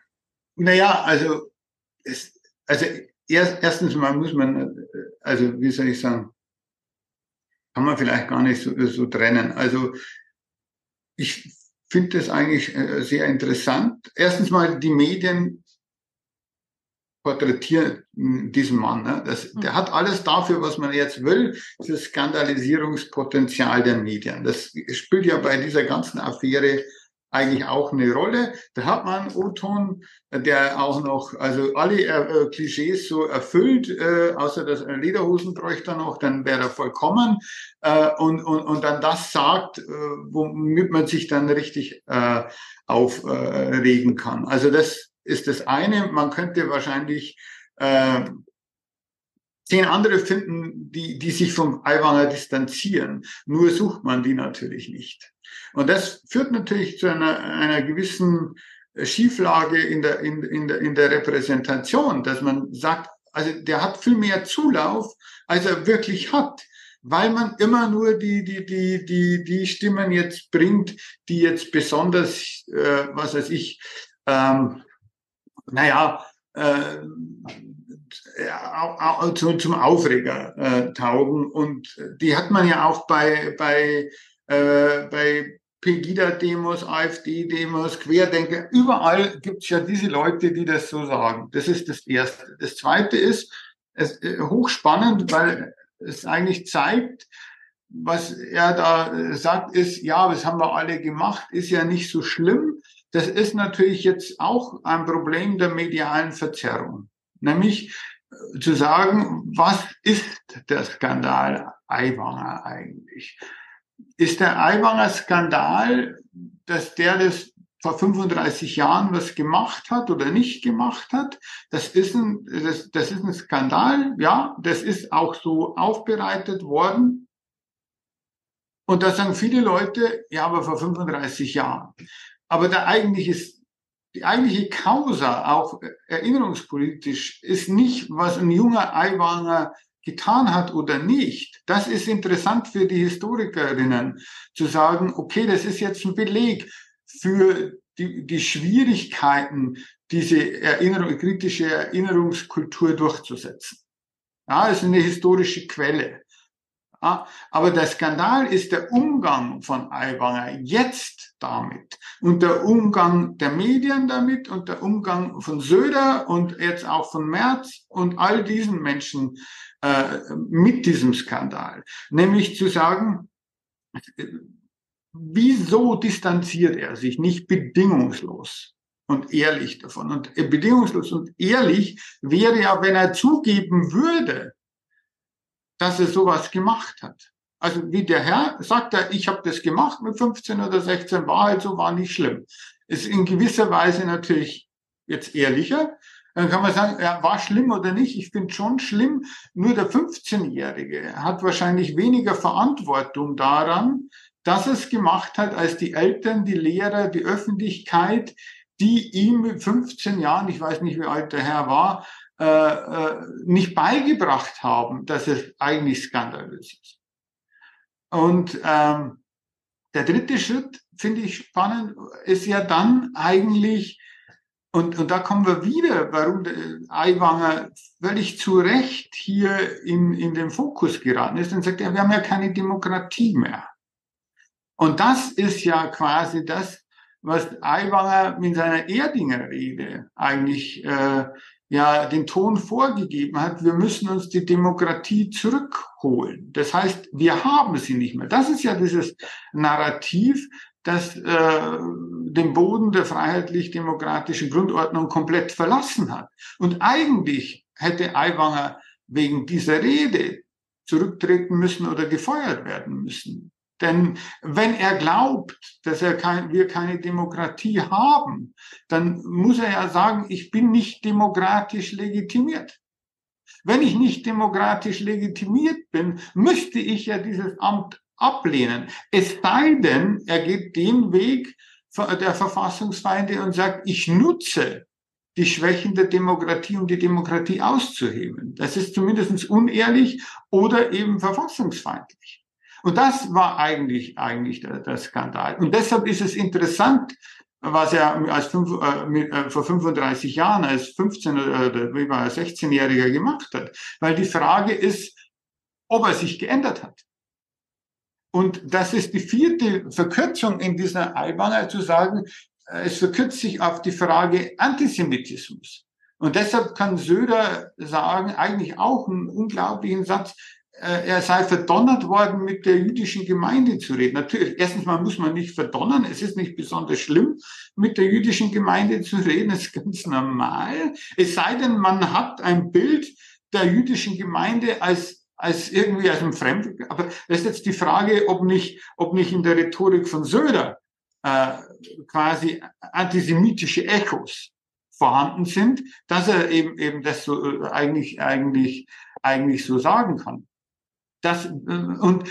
Speaker 3: Naja, also, es, also erst, erstens mal muss man, also wie soll ich sagen, kann man vielleicht gar nicht so, so trennen. Also ich finde das eigentlich äh, sehr interessant. Erstens mal die Medien porträtieren diesen Mann. Ne? Das, der hat alles dafür, was man jetzt will, das Skandalisierungspotenzial der Medien. Das spielt ja bei dieser ganzen Affäre eigentlich auch eine Rolle. Da hat man O-Ton, der auch noch, also alle äh, Klischees so erfüllt, äh, außer dass er Lederhosen bräuchte er noch, dann wäre er vollkommen. Äh, und, und, und dann das sagt, äh, womit man sich dann richtig äh, aufregen kann. Also das ist das eine. Man könnte wahrscheinlich äh, Zehn andere finden, die, die sich vom Aiwanger distanzieren. Nur sucht man die natürlich nicht. Und das führt natürlich zu einer, einer gewissen Schieflage in der, in, in, der, in der Repräsentation, dass man sagt, also der hat viel mehr Zulauf, als er wirklich hat, weil man immer nur die, die, die, die, die Stimmen jetzt bringt, die jetzt besonders, äh, was weiß ich, ähm, naja, äh, zum, zum Aufreger äh, taugen. Und die hat man ja auch bei, bei, äh, bei Pegida-Demos, AfD-Demos, Querdenker, überall gibt es ja diese Leute, die das so sagen. Das ist das Erste. Das Zweite ist, es äh, hochspannend, weil es eigentlich zeigt, was er da sagt, ist, ja, das haben wir alle gemacht, ist ja nicht so schlimm. Das ist natürlich jetzt auch ein Problem der medialen Verzerrung. Nämlich äh, zu sagen, was ist der Skandal Aiwanger eigentlich? Ist der Aiwanger Skandal, dass der das vor 35 Jahren was gemacht hat oder nicht gemacht hat. Das ist ein, das, das ist ein Skandal, ja, das ist auch so aufbereitet worden. Und da sagen viele Leute, ja, aber vor 35 Jahren. Aber der eigentliche, die eigentliche Causa, auch erinnerungspolitisch, ist nicht, was ein junger Aiwanger getan hat oder nicht, das ist interessant für die Historikerinnen zu sagen, okay, das ist jetzt ein Beleg für die, die Schwierigkeiten, diese Erinnerung, kritische Erinnerungskultur durchzusetzen. Ja, es ist eine historische Quelle. Ja, aber der Skandal ist der Umgang von Aiwanger jetzt damit und der Umgang der Medien damit und der Umgang von Söder und jetzt auch von Merz und all diesen Menschen äh, mit diesem Skandal. Nämlich zu sagen, wieso distanziert er sich nicht bedingungslos und ehrlich davon? Und bedingungslos und ehrlich wäre ja, wenn er zugeben würde, dass er sowas gemacht hat. Also wie der Herr sagt er, ich habe das gemacht mit 15 oder 16, war halt so, war nicht schlimm. Ist in gewisser Weise natürlich jetzt ehrlicher, dann kann man sagen, ja, war schlimm oder nicht. Ich finde schon schlimm. Nur der 15-Jährige hat wahrscheinlich weniger Verantwortung daran, dass es gemacht hat, als die Eltern, die Lehrer, die Öffentlichkeit, die ihm mit 15 Jahren, ich weiß nicht, wie alt der Herr war, äh, äh, nicht beigebracht haben, dass es eigentlich skandalös ist. Und ähm, der dritte Schritt, finde ich spannend, ist ja dann eigentlich und, und da kommen wir wieder, warum der Aiwanger völlig zu Recht hier in, in den Fokus geraten ist und sagt, ja, wir haben ja keine Demokratie mehr. Und das ist ja quasi das, was Aiwanger mit seiner Erdinger Rede eigentlich äh, ja den Ton vorgegeben hat. Wir müssen uns die Demokratie zurückholen. Das heißt, wir haben sie nicht mehr. Das ist ja dieses Narrativ, das äh, den Boden der freiheitlich-demokratischen Grundordnung komplett verlassen hat. Und eigentlich hätte Aiwanger wegen dieser Rede zurücktreten müssen oder gefeuert werden müssen. Denn wenn er glaubt, dass er kein, wir keine Demokratie haben, dann muss er ja sagen, ich bin nicht demokratisch legitimiert. Wenn ich nicht demokratisch legitimiert bin, müsste ich ja dieses Amt ablehnen. Es sei denn, er geht den Weg der Verfassungsfeinde und sagt, ich nutze die Schwächen der Demokratie, um die Demokratie auszuheben. Das ist zumindest unehrlich oder eben verfassungsfeindlich. Und das war eigentlich, eigentlich der, der Skandal. Und deshalb ist es interessant, was er als fünf, äh, äh, vor 35 Jahren als 15 oder wie war er 16-Jähriger gemacht hat. Weil die Frage ist, ob er sich geändert hat. Und das ist die vierte Verkürzung in dieser Albaner zu sagen, äh, es verkürzt sich auf die Frage Antisemitismus. Und deshalb kann Söder sagen, eigentlich auch einen unglaublichen Satz, äh, er sei verdonnert worden, mit der jüdischen Gemeinde zu reden. Natürlich, erstens mal muss man nicht verdonnern. Es ist nicht besonders schlimm, mit der jüdischen Gemeinde zu reden. Das ist ganz normal. Es sei denn, man hat ein Bild der jüdischen Gemeinde als als irgendwie als ein Fremd. Aber das ist jetzt die Frage, ob nicht, ob nicht in der Rhetorik von Söder äh, quasi antisemitische Echos vorhanden sind, dass er eben eben das so äh, eigentlich eigentlich eigentlich so sagen kann. Das, äh, und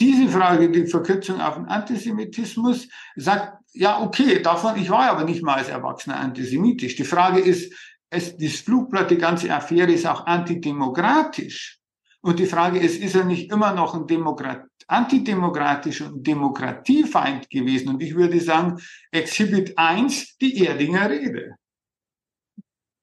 Speaker 3: diese Frage, die Verkürzung auf den Antisemitismus, sagt, ja, okay, davon, ich war aber nicht mal als Erwachsener antisemitisch. Die Frage ist, es, das Flugblatt, die ganze Affäre ist auch antidemokratisch. Und die Frage ist, ist er nicht immer noch ein Demokrat, antidemokratisch und Demokratiefeind gewesen? Und ich würde sagen, Exhibit 1, die Erdinger Rede.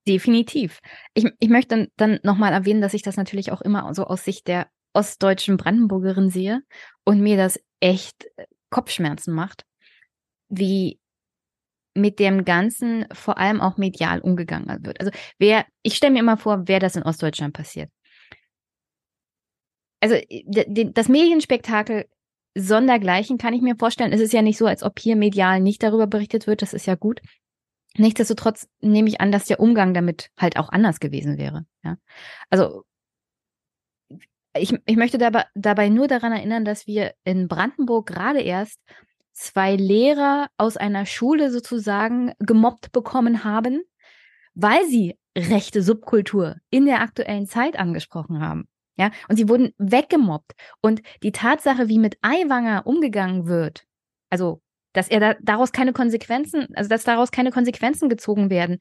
Speaker 1: Definitiv. Ich, ich möchte dann, dann nochmal erwähnen, dass ich das natürlich auch immer so aus Sicht der ostdeutschen Brandenburgerin sehe und mir das echt äh, Kopfschmerzen macht, wie mit dem Ganzen vor allem auch medial umgegangen wird. Also wer, ich stelle mir immer vor, wer das in Ostdeutschland passiert. Also das Medienspektakel sondergleichen kann ich mir vorstellen. Es ist ja nicht so, als ob hier medial nicht darüber berichtet wird. Das ist ja gut. Nichtsdestotrotz nehme ich an, dass der Umgang damit halt auch anders gewesen wäre. Ja? Also ich, ich möchte dabei, dabei nur daran erinnern, dass wir in Brandenburg gerade erst zwei Lehrer aus einer Schule sozusagen gemobbt bekommen haben, weil sie rechte Subkultur in der aktuellen Zeit angesprochen haben. Ja, und sie wurden weggemobbt. Und die Tatsache, wie mit Aiwanger umgegangen wird, also, dass er da, daraus keine Konsequenzen, also, dass daraus keine Konsequenzen gezogen werden,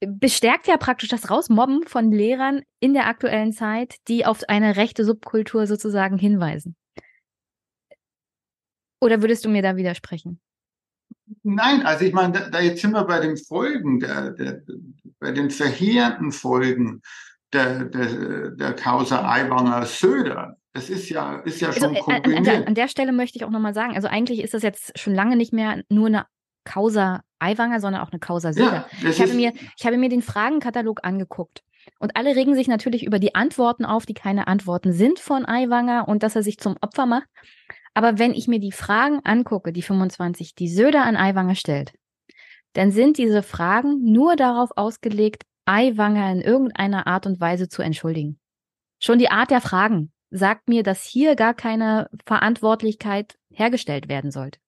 Speaker 1: bestärkt ja praktisch das Rausmobben von Lehrern in der aktuellen Zeit, die auf eine rechte Subkultur sozusagen hinweisen. Oder würdest du mir da widersprechen?
Speaker 3: Nein, also ich meine, da, da jetzt sind wir bei den Folgen, der, der, bei den verheerenden Folgen der, der, der Causa Aiwanger Söder. Das ist ja, ist ja also, schon
Speaker 1: also, an, an, an, der Stelle möchte ich auch nochmal sagen, also eigentlich ist das jetzt schon lange nicht mehr nur eine Causa Aiwanger, sondern auch eine Causa Söder. Ja, ich, habe mir, ich habe mir den Fragenkatalog angeguckt. Und alle regen sich natürlich über die Antworten auf, die keine Antworten sind von Aiwanger und dass er sich zum Opfer macht. Aber wenn ich mir die Fragen angucke, die 25, die Söder an Aiwanger stellt, dann sind diese Fragen nur darauf ausgelegt, Aiwanger in irgendeiner Art und Weise zu entschuldigen. Schon die Art der Fragen sagt mir, dass hier gar keine Verantwortlichkeit hergestellt werden sollte.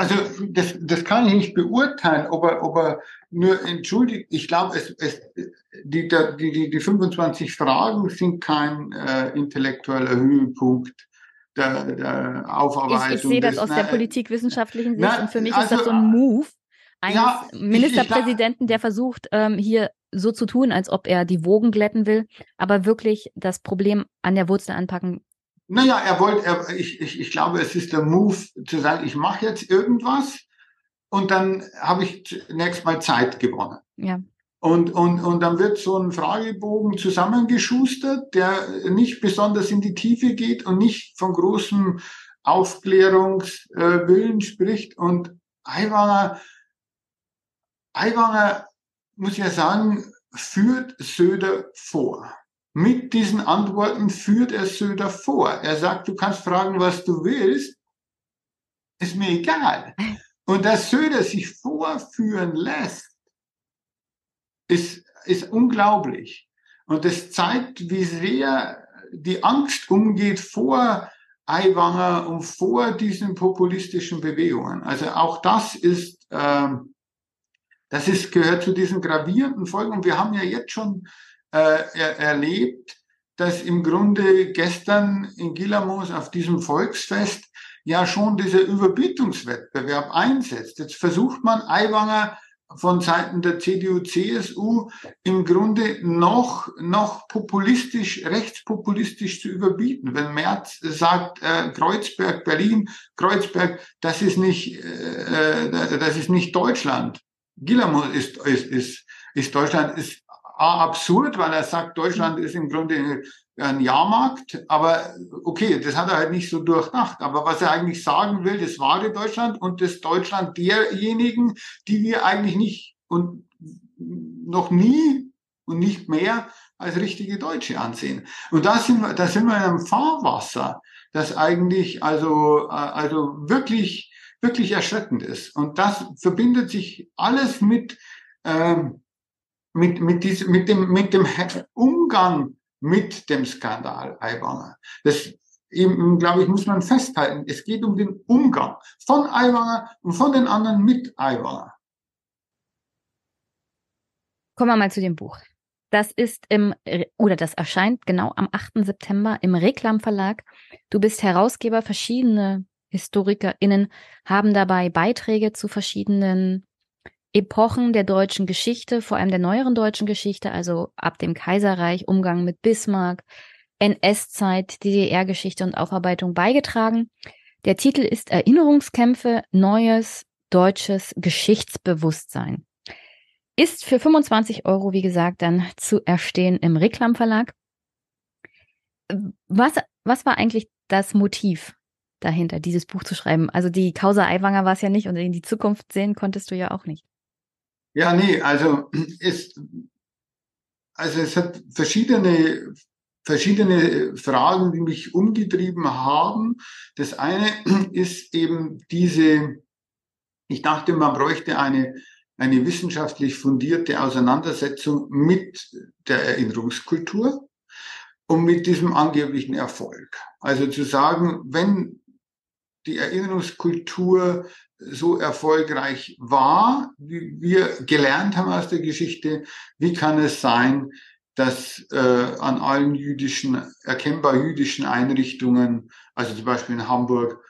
Speaker 3: Also das, das kann ich nicht beurteilen, ob er, ob er nur entschuldigt. Ich glaube, es, es, die, die, die, die 25 Fragen sind kein äh, intellektueller Höhepunkt der, der Aufarbeitung.
Speaker 1: Ich, ich sehe das des, aus der politikwissenschaftlichen Sicht na, und für mich also, ist das so ein Move eines ja, Ministerpräsidenten, der versucht, ähm, hier so zu tun, als ob er die Wogen glätten will, aber wirklich das Problem an der Wurzel anpacken
Speaker 3: naja, er wollte, er, ich, ich, ich glaube, es ist der Move zu sagen, ich mache jetzt irgendwas und dann habe ich zunächst mal Zeit gewonnen.
Speaker 1: Ja.
Speaker 3: Und, und, und dann wird so ein Fragebogen zusammengeschustert, der nicht besonders in die Tiefe geht und nicht von großem Aufklärungswillen spricht. Und Aiwanger, Aiwanger, muss ich ja sagen, führt Söder vor. Mit diesen Antworten führt er Söder vor. Er sagt, du kannst fragen, was du willst, ist mir egal. Und dass Söder sich vorführen lässt, ist, ist unglaublich. Und das zeigt, wie sehr die Angst umgeht vor Aiwanger und vor diesen populistischen Bewegungen. Also auch das ist, ähm, das ist, gehört zu diesen gravierenden Folgen. Und wir haben ja jetzt schon äh, er, erlebt, dass im Grunde gestern in Gilamos auf diesem Volksfest ja schon dieser Überbietungswettbewerb einsetzt. Jetzt versucht man Aiwanger von Seiten der CDU, CSU im Grunde noch, noch populistisch, rechtspopulistisch zu überbieten. Wenn Merz sagt, äh, Kreuzberg, Berlin, Kreuzberg, das ist nicht, äh, äh das ist nicht Deutschland. Gilamo ist, ist, ist, ist Deutschland, ist absurd, weil er sagt, Deutschland ist im Grunde ein Jahrmarkt, aber okay, das hat er halt nicht so durchdacht. Aber was er eigentlich sagen will, das wahre Deutschland und das Deutschland derjenigen, die wir eigentlich nicht und noch nie und nicht mehr als richtige Deutsche ansehen. Und da sind wir, da sind wir in einem Fahrwasser, das eigentlich also, also wirklich, wirklich erschreckend ist. Und das verbindet sich alles mit, ähm, mit, mit, diesem, mit, dem, mit dem Umgang mit dem Skandal Aiwanger. Das eben, glaube ich, muss man festhalten. Es geht um den Umgang von Aiwanger und von den anderen mit Aiwanger.
Speaker 1: Kommen wir mal zu dem Buch. Das ist im, oder das erscheint genau am 8. September im Reklam Verlag. Du bist Herausgeber, verschiedene HistorikerInnen haben dabei Beiträge zu verschiedenen Epochen der deutschen Geschichte, vor allem der neueren deutschen Geschichte, also ab dem Kaiserreich, Umgang mit Bismarck, NS-Zeit, DDR-Geschichte und Aufarbeitung beigetragen. Der Titel ist Erinnerungskämpfe, neues deutsches Geschichtsbewusstsein. Ist für 25 Euro, wie gesagt, dann zu erstehen im Reklam Verlag. Was, was war eigentlich das Motiv dahinter, dieses Buch zu schreiben? Also die Causa Aiwanger war es ja nicht und in die Zukunft sehen konntest du ja auch nicht.
Speaker 3: Ja, nee, also es, also es hat verschiedene, verschiedene Fragen, die mich umgetrieben haben. Das eine ist eben diese, ich dachte, man bräuchte eine, eine wissenschaftlich fundierte Auseinandersetzung mit der Erinnerungskultur und mit diesem angeblichen Erfolg. Also zu sagen, wenn die Erinnerungskultur so erfolgreich war, wie wir gelernt haben aus der Geschichte, wie kann es sein, dass äh, an allen jüdischen, erkennbar jüdischen Einrichtungen, also zum Beispiel in Hamburg,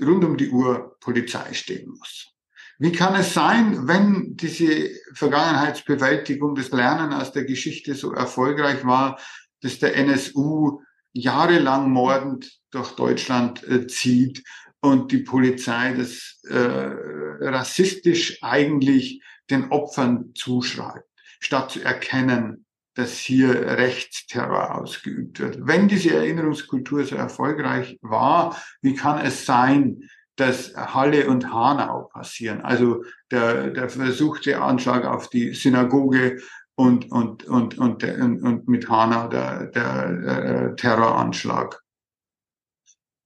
Speaker 3: rund um die Uhr Polizei stehen muss. Wie kann es sein, wenn diese Vergangenheitsbewältigung, das Lernen aus der Geschichte so erfolgreich war, dass der NSU jahrelang mordend durch Deutschland äh, zieht und die Polizei das äh, rassistisch eigentlich den Opfern zuschreibt, statt zu erkennen, dass hier Rechtsterror ausgeübt wird. Wenn diese Erinnerungskultur so erfolgreich war, wie kann es sein, dass Halle und Hanau passieren? Also der, der versuchte Anschlag auf die Synagoge und, und, und, und, und, und mit Hanau der, der, äh, Terroranschlag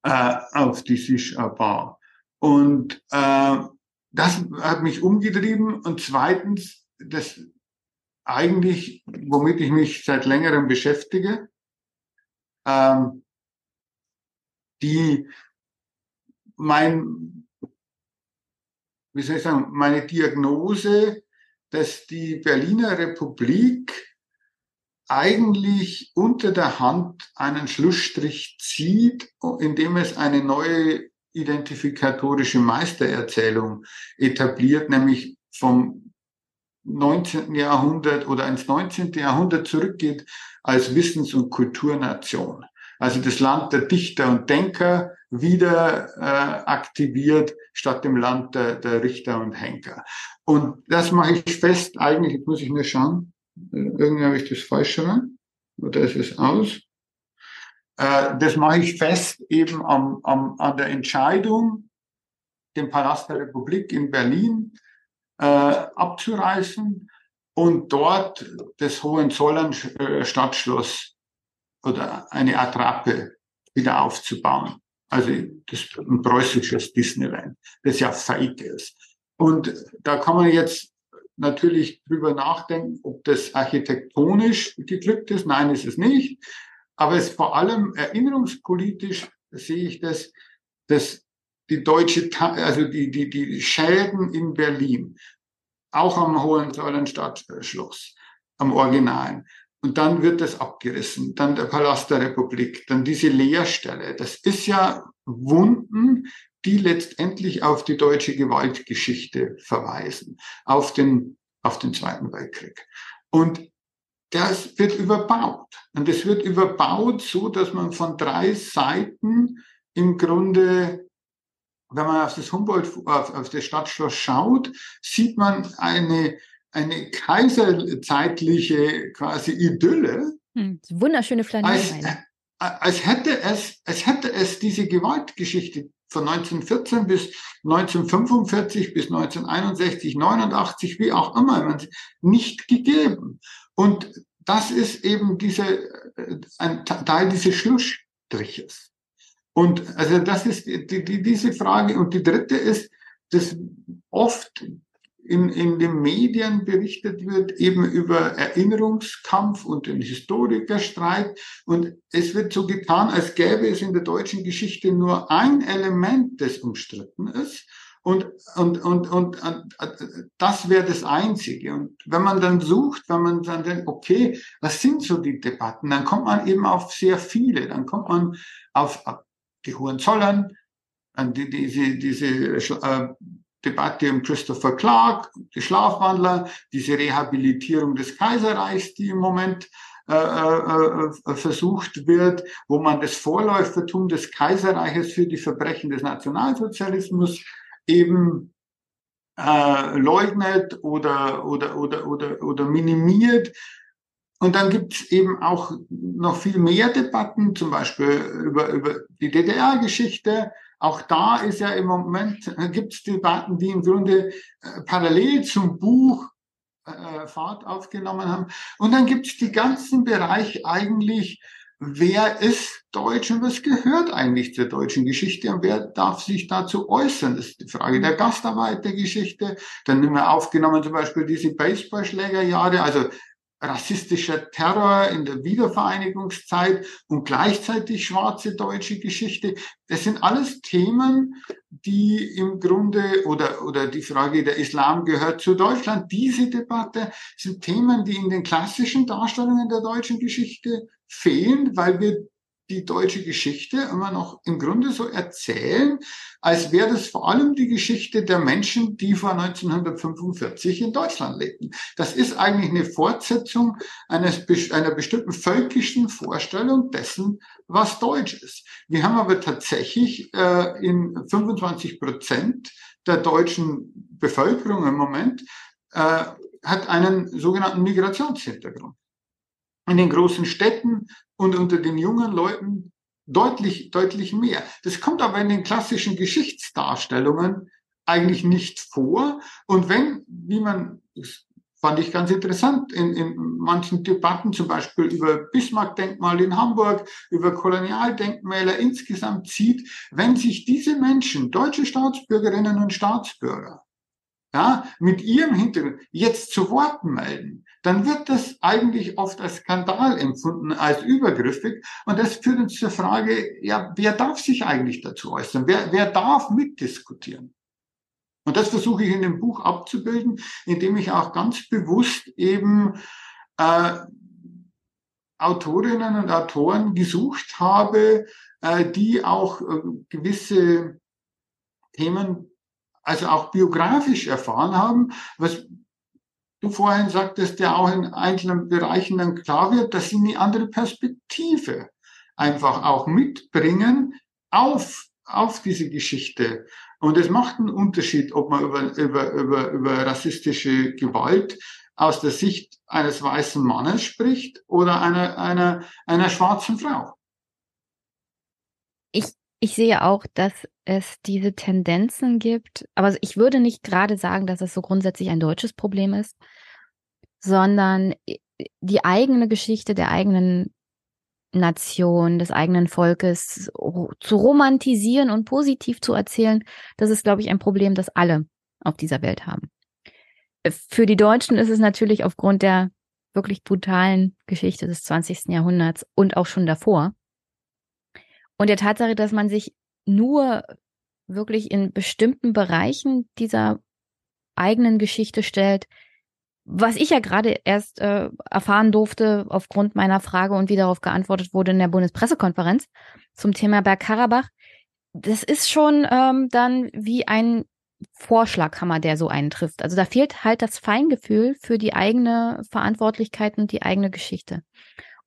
Speaker 3: äh, auf die Sicher-Bar. Und äh, das hat mich umgetrieben. Und zweitens, das eigentlich, womit ich mich seit längerem beschäftige, ähm, die mein, wie soll ich sagen, meine Diagnose, dass die Berliner Republik eigentlich unter der Hand einen Schlussstrich zieht, indem es eine neue identifikatorische Meistererzählung etabliert, nämlich vom 19. Jahrhundert oder ins 19. Jahrhundert zurückgeht als Wissens- und Kulturnation. Also das Land der Dichter und Denker wieder äh, aktiviert statt dem Land der, der Richter und Henker. Und das mache ich fest, eigentlich muss ich nur schauen, irgendwie habe ich das falsch rum. Oder ist es aus? Äh, das mache ich fest eben am, am, an der Entscheidung, den Palast der Republik in Berlin äh, abzureißen und dort das Hohenzollern äh, Stadtschloss oder eine Attrappe wieder aufzubauen. Also das ein preußisches Disneyland, das ja fake ist. Und da kann man jetzt natürlich drüber nachdenken, ob das architektonisch geglückt ist. Nein, ist es nicht. Aber es vor allem erinnerungspolitisch sehe ich das, dass die deutsche, also die, die, die Schäden in Berlin, auch am Hohenzollern-Stadtschloss, am Originalen. Und dann wird das abgerissen, dann der Palast der Republik, dann diese Leerstelle. Das ist ja Wunden, die letztendlich auf die deutsche Gewaltgeschichte verweisen, auf den, auf den Zweiten Weltkrieg. Und das wird überbaut. Und es wird überbaut so, dass man von drei Seiten im Grunde, wenn man auf das Humboldt, auf, auf das Stadtschloss schaut, sieht man eine, eine kaiserzeitliche quasi Idylle.
Speaker 1: Hm, wunderschöne
Speaker 3: Flanierbeine. Als, als hätte es, als hätte es diese Gewaltgeschichte von 1914 bis 1945 bis 1961, 89, wie auch immer, nicht gegeben. Und das ist eben diese, äh, ein Teil dieses Schlussstriches. Und also das ist die, die, diese Frage. Und die dritte ist, dass oft in, in den Medien berichtet wird, eben über Erinnerungskampf und den Historikerstreit. Und es wird so getan, als gäbe es in der deutschen Geschichte nur ein Element, das umstritten ist. Und, und, und, und, das wäre das Einzige. Und wenn man dann sucht, wenn man dann denkt, okay, was sind so die Debatten, dann kommt man eben auf sehr viele. Dann kommt man auf die Hohenzollern, an die, diese, diese äh, Debatte um Christopher Clark, die Schlafwandler, diese Rehabilitierung des Kaiserreichs, die im Moment äh, äh, äh, versucht wird, wo man das Vorläufertum des Kaiserreiches für die Verbrechen des Nationalsozialismus eben äh, leugnet oder, oder, oder, oder, oder minimiert. Und dann gibt es eben auch noch viel mehr Debatten, zum Beispiel über, über die DDR-Geschichte. Auch da ist ja im Moment, gibt es Debatten, die im Grunde äh, parallel zum Buch äh, Fahrt aufgenommen haben. Und dann gibt es die ganzen Bereich eigentlich, wer ist Deutsch und was gehört eigentlich zur deutschen Geschichte und wer darf sich dazu äußern? Das ist die Frage der Gastarbeitergeschichte. Dann nehmen wir aufgenommen zum Beispiel diese Baseballschlägerjahre, also rassistischer Terror in der Wiedervereinigungszeit und gleichzeitig schwarze deutsche Geschichte. Das sind alles Themen, die im Grunde oder, oder die Frage, der Islam gehört zu Deutschland. Diese Debatte sind Themen, die in den klassischen Darstellungen der deutschen Geschichte fehlen, weil wir die deutsche Geschichte immer noch im Grunde so erzählen, als wäre das vor allem die Geschichte der Menschen, die vor 1945 in Deutschland lebten. Das ist eigentlich eine Fortsetzung eines, einer bestimmten völkischen Vorstellung dessen, was Deutsch ist. Wir haben aber tatsächlich äh, in 25 Prozent der deutschen Bevölkerung im Moment äh, hat einen sogenannten Migrationshintergrund in den großen Städten und unter den jungen Leuten deutlich, deutlich mehr. Das kommt aber in den klassischen Geschichtsdarstellungen eigentlich nicht vor. Und wenn, wie man, das fand ich ganz interessant, in, in manchen Debatten, zum Beispiel über Bismarck-Denkmal in Hamburg, über Kolonialdenkmäler insgesamt zieht, wenn sich diese Menschen, deutsche Staatsbürgerinnen und Staatsbürger, ja, mit ihrem Hintergrund jetzt zu Worten melden, dann wird das eigentlich oft als Skandal empfunden, als übergriffig. Und das führt uns zur Frage, ja, wer darf sich eigentlich dazu äußern? Wer, wer darf mitdiskutieren? Und das versuche ich in dem Buch abzubilden, indem ich auch ganz bewusst eben äh, Autorinnen und Autoren gesucht habe, äh, die auch äh, gewisse Themen also auch biografisch erfahren haben, was du vorhin sagtest, ja auch in einzelnen Bereichen dann klar wird, dass sie eine andere Perspektive einfach auch mitbringen auf, auf diese Geschichte. Und es macht einen Unterschied, ob man über, über, über, über rassistische Gewalt aus der Sicht eines weißen Mannes spricht oder einer, einer, einer schwarzen Frau.
Speaker 1: Ich ich sehe auch, dass es diese Tendenzen gibt, aber ich würde nicht gerade sagen, dass es so grundsätzlich ein deutsches Problem ist, sondern die eigene Geschichte der eigenen Nation, des eigenen Volkes zu romantisieren und positiv zu erzählen, das ist, glaube ich, ein Problem, das alle auf dieser Welt haben. Für die Deutschen ist es natürlich aufgrund der wirklich brutalen Geschichte des 20. Jahrhunderts und auch schon davor und der Tatsache, dass man sich nur wirklich in bestimmten Bereichen dieser eigenen Geschichte stellt, was ich ja gerade erst äh, erfahren durfte aufgrund meiner Frage und wie darauf geantwortet wurde in der Bundespressekonferenz zum Thema Bergkarabach, das ist schon ähm, dann wie ein Vorschlaghammer, der so eintrifft. Also da fehlt halt das Feingefühl für die eigene Verantwortlichkeit und die eigene Geschichte.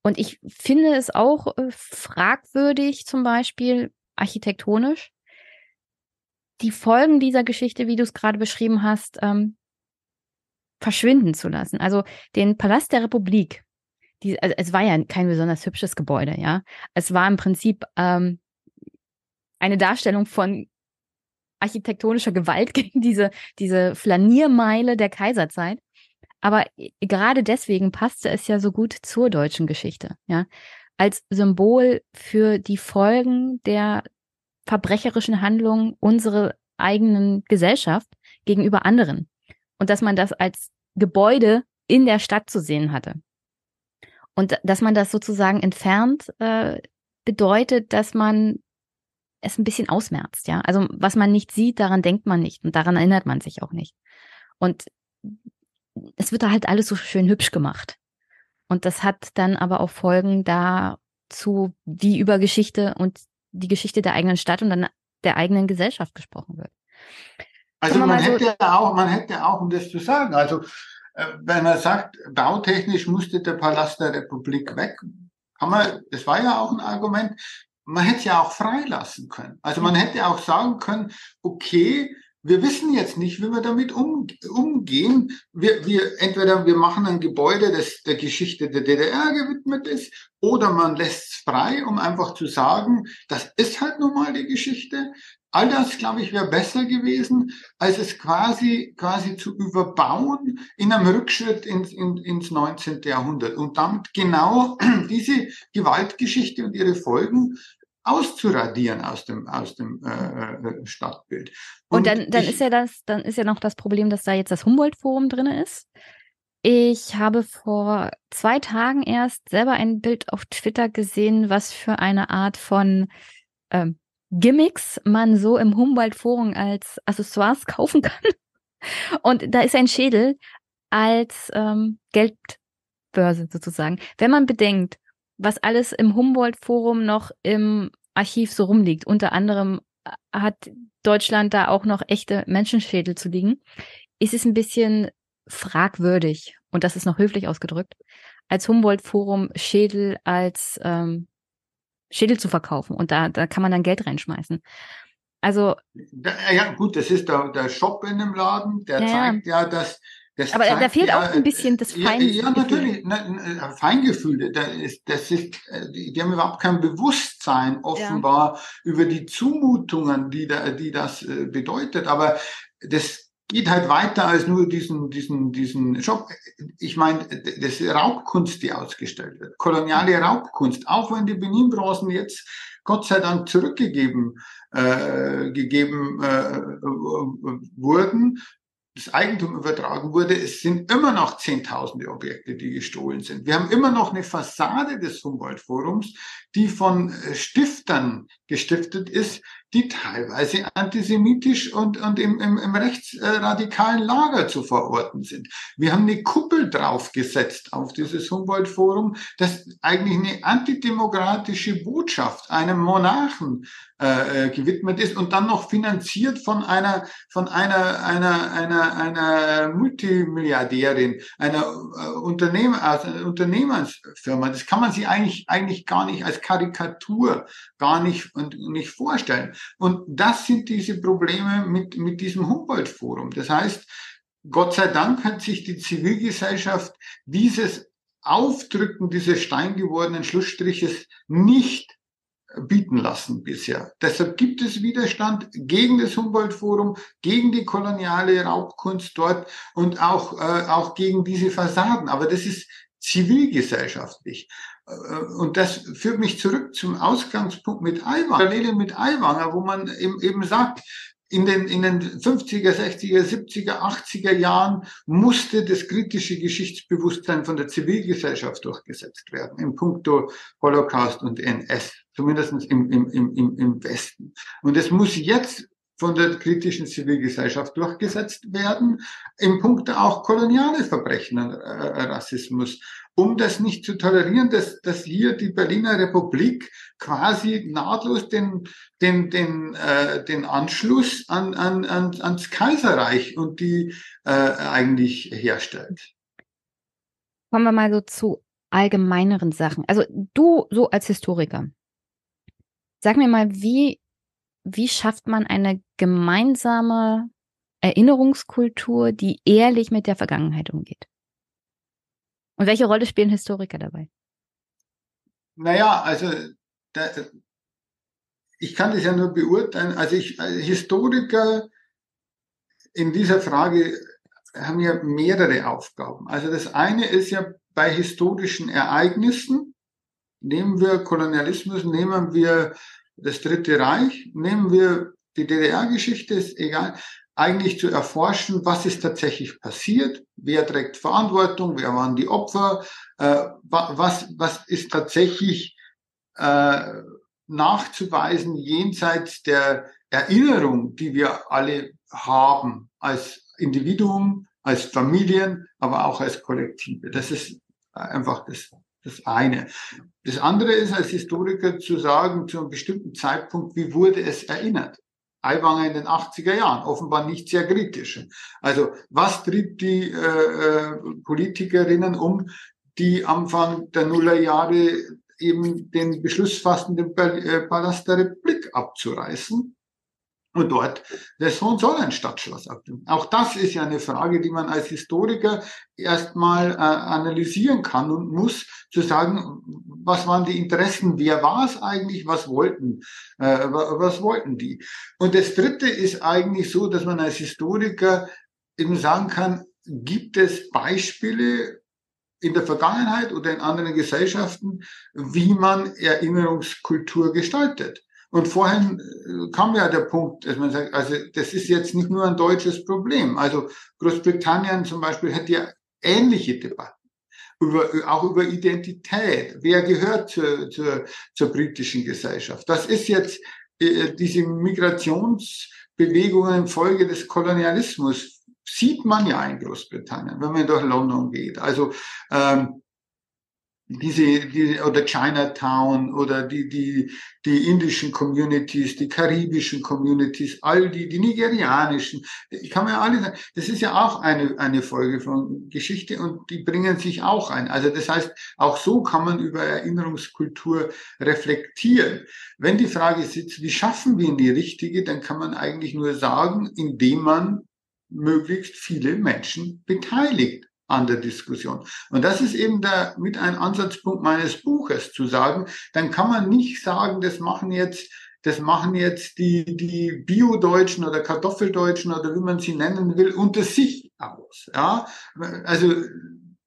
Speaker 1: Und ich finde es auch äh, fragwürdig, zum Beispiel architektonisch, die Folgen dieser Geschichte, wie du es gerade beschrieben hast, ähm, verschwinden zu lassen. Also den Palast der Republik, die, also es war ja kein besonders hübsches Gebäude, ja. Es war im Prinzip ähm, eine Darstellung von architektonischer Gewalt gegen diese, diese Flaniermeile der Kaiserzeit. Aber gerade deswegen passte es ja so gut zur deutschen Geschichte, ja. Als Symbol für die Folgen der verbrecherischen Handlungen unserer eigenen Gesellschaft gegenüber anderen. Und dass man das als Gebäude in der Stadt zu sehen hatte. Und dass man das sozusagen entfernt, äh, bedeutet, dass man es ein bisschen ausmerzt, ja. Also was man nicht sieht, daran denkt man nicht und daran erinnert man sich auch nicht. Und es wird da halt alles so schön hübsch gemacht. Und das hat dann aber auch Folgen dazu, wie über Geschichte und die Geschichte der eigenen Stadt und dann der eigenen Gesellschaft gesprochen wird.
Speaker 3: Also man hätte so auch, man hätte auch, um das zu sagen, also äh, wenn man sagt, bautechnisch musste der Palast der Republik weg, kann man, das war ja auch ein Argument, man hätte ja auch freilassen können. Also man hätte auch sagen können, okay, wir wissen jetzt nicht, wie wir damit um, umgehen. Wir, wir, entweder wir machen ein Gebäude, das der Geschichte der DDR gewidmet ist, oder man lässt es frei, um einfach zu sagen, das ist halt nun mal die Geschichte. All das, glaube ich, wäre besser gewesen, als es quasi, quasi zu überbauen in einem Rückschritt ins, in, ins 19. Jahrhundert und damit genau diese Gewaltgeschichte und ihre Folgen auszuradieren aus dem aus dem äh, äh Stadtbild.
Speaker 1: Und, und dann dann ich, ist ja das dann ist ja noch das Problem, dass da jetzt das Humboldt Forum drin ist. Ich habe vor zwei Tagen erst selber ein Bild auf Twitter gesehen, was für eine Art von ähm, Gimmicks man so im Humboldt Forum als Accessoires kaufen kann. Und da ist ein Schädel als ähm, Geldbörse sozusagen. Wenn man bedenkt, was alles im Humboldt-Forum noch im Archiv so rumliegt. Unter anderem äh, hat Deutschland da auch noch echte Menschenschädel zu liegen. Ist es ein bisschen fragwürdig, und das ist noch höflich ausgedrückt, als Humboldt-Forum Schädel als ähm, Schädel zu verkaufen. Und da, da kann man dann Geld reinschmeißen. Also.
Speaker 3: Ja, gut, das ist der, der Shop in dem Laden, der ja, zeigt ja, dass
Speaker 1: das Aber zeigt, da fehlt ja, auch ein bisschen das
Speaker 3: Feingefühl. Ja, ja natürlich. Ne, Feingefühl. Das ist, das ist, äh, die haben überhaupt kein Bewusstsein offenbar ja. über die Zumutungen, die, da, die das äh, bedeutet. Aber das geht halt weiter als nur diesen, diesen, diesen Shop. Ich meine, das ist Raubkunst, die ausgestellt wird. Koloniale Raubkunst. Auch wenn die Benin-Bronzen jetzt Gott sei Dank zurückgegeben äh, gegeben äh, wurden, das Eigentum übertragen wurde, es sind immer noch Zehntausende Objekte, die gestohlen sind. Wir haben immer noch eine Fassade des Humboldt-Forums, die von äh, Stiftern gestiftet ist, die teilweise antisemitisch und, und im, im, im rechtsradikalen Lager zu verorten sind. Wir haben eine Kuppel draufgesetzt auf dieses Humboldt-Forum, das eigentlich eine antidemokratische Botschaft einem Monarchen äh, äh, gewidmet ist und dann noch finanziert von einer von einer einer einer einer Multimilliardärin, einer äh, Unternehmer, also Unternehmensfirma. Das kann man sich eigentlich eigentlich gar nicht als Karikatur gar nicht und nicht vorstellen. Und das sind diese Probleme mit, mit diesem Humboldt-Forum. Das heißt, Gott sei Dank hat sich die Zivilgesellschaft dieses Aufdrücken dieses steingewordenen Schlussstriches nicht bieten lassen bisher. Deshalb gibt es Widerstand gegen das Humboldt-Forum, gegen die koloniale Raubkunst dort und auch, äh, auch gegen diese Fassaden. Aber das ist zivilgesellschaftlich. Äh, und das führt mich zurück zum Ausgangspunkt mit Aiwanger, Parallele mit Aiwanger, wo man eben sagt, in den, in den 50er, 60er, 70er, 80er Jahren musste das kritische Geschichtsbewusstsein von der Zivilgesellschaft durchgesetzt werden, im Punkto Holocaust und NS, zumindest im, im, im, im Westen. Und es muss jetzt von der kritischen Zivilgesellschaft durchgesetzt werden, im Punkt auch koloniale Verbrechen äh, Rassismus um das nicht zu tolerieren, dass, dass hier die Berliner Republik quasi nahtlos den, den, den, äh, den Anschluss an, an, an, ans Kaiserreich und die äh, eigentlich herstellt.
Speaker 1: Kommen wir mal so zu allgemeineren Sachen. Also du so als Historiker, sag mir mal, wie, wie schafft man eine gemeinsame Erinnerungskultur, die ehrlich mit der Vergangenheit umgeht? Und welche Rolle spielen Historiker dabei?
Speaker 3: Naja, also da, ich kann das ja nur beurteilen. Also ich, als Historiker in dieser Frage haben ja mehrere Aufgaben. Also das eine ist ja bei historischen Ereignissen, nehmen wir Kolonialismus, nehmen wir das Dritte Reich, nehmen wir die DDR-Geschichte, ist egal eigentlich zu erforschen, was ist tatsächlich passiert, wer trägt Verantwortung, wer waren die Opfer, äh, was, was ist tatsächlich äh, nachzuweisen jenseits der Erinnerung, die wir alle haben als Individuum, als Familien, aber auch als Kollektive. Das ist einfach das, das eine. Das andere ist als Historiker zu sagen, zu einem bestimmten Zeitpunkt, wie wurde es erinnert? Aiwanger in den 80er Jahren, offenbar nicht sehr kritisch. Also was trieb die äh, äh, Politikerinnen um, die Anfang der Nullerjahre eben den Beschluss fassten, den äh, Palast der Republik abzureißen? Und dort das Hohenzollern-Stadtschloss abnehmen. Auch das ist ja eine Frage, die man als Historiker erstmal äh, analysieren kann und muss, zu sagen, was waren die Interessen, wer war es eigentlich, was wollten, äh, was wollten die. Und das Dritte ist eigentlich so, dass man als Historiker eben sagen kann, gibt es Beispiele in der Vergangenheit oder in anderen Gesellschaften, wie man Erinnerungskultur gestaltet. Und vorhin äh, kam ja der Punkt, dass man sagt, also das ist jetzt nicht nur ein deutsches Problem. Also Großbritannien zum Beispiel hat ja ähnliche Debatten. Über, auch über Identität. Wer gehört zur, zur, zur britischen Gesellschaft? Das ist jetzt äh, diese Migrationsbewegungen Folge des Kolonialismus. Sieht man ja in Großbritannien, wenn man durch London geht. Also ähm, diese, diese oder Chinatown oder die, die, die indischen Communities, die karibischen Communities, all die, die nigerianischen, kann man ja alle sagen, das ist ja auch eine, eine Folge von Geschichte und die bringen sich auch ein. Also das heißt, auch so kann man über Erinnerungskultur reflektieren. Wenn die Frage sitzt, wie schaffen wir die richtige, dann kann man eigentlich nur sagen, indem man möglichst viele Menschen beteiligt an der Diskussion. Und das ist eben der, mit ein Ansatzpunkt meines Buches zu sagen, dann kann man nicht sagen, das machen jetzt das machen jetzt die, die Bio-Deutschen oder Kartoffeldeutschen oder wie man sie nennen will, unter sich aus. Ja, also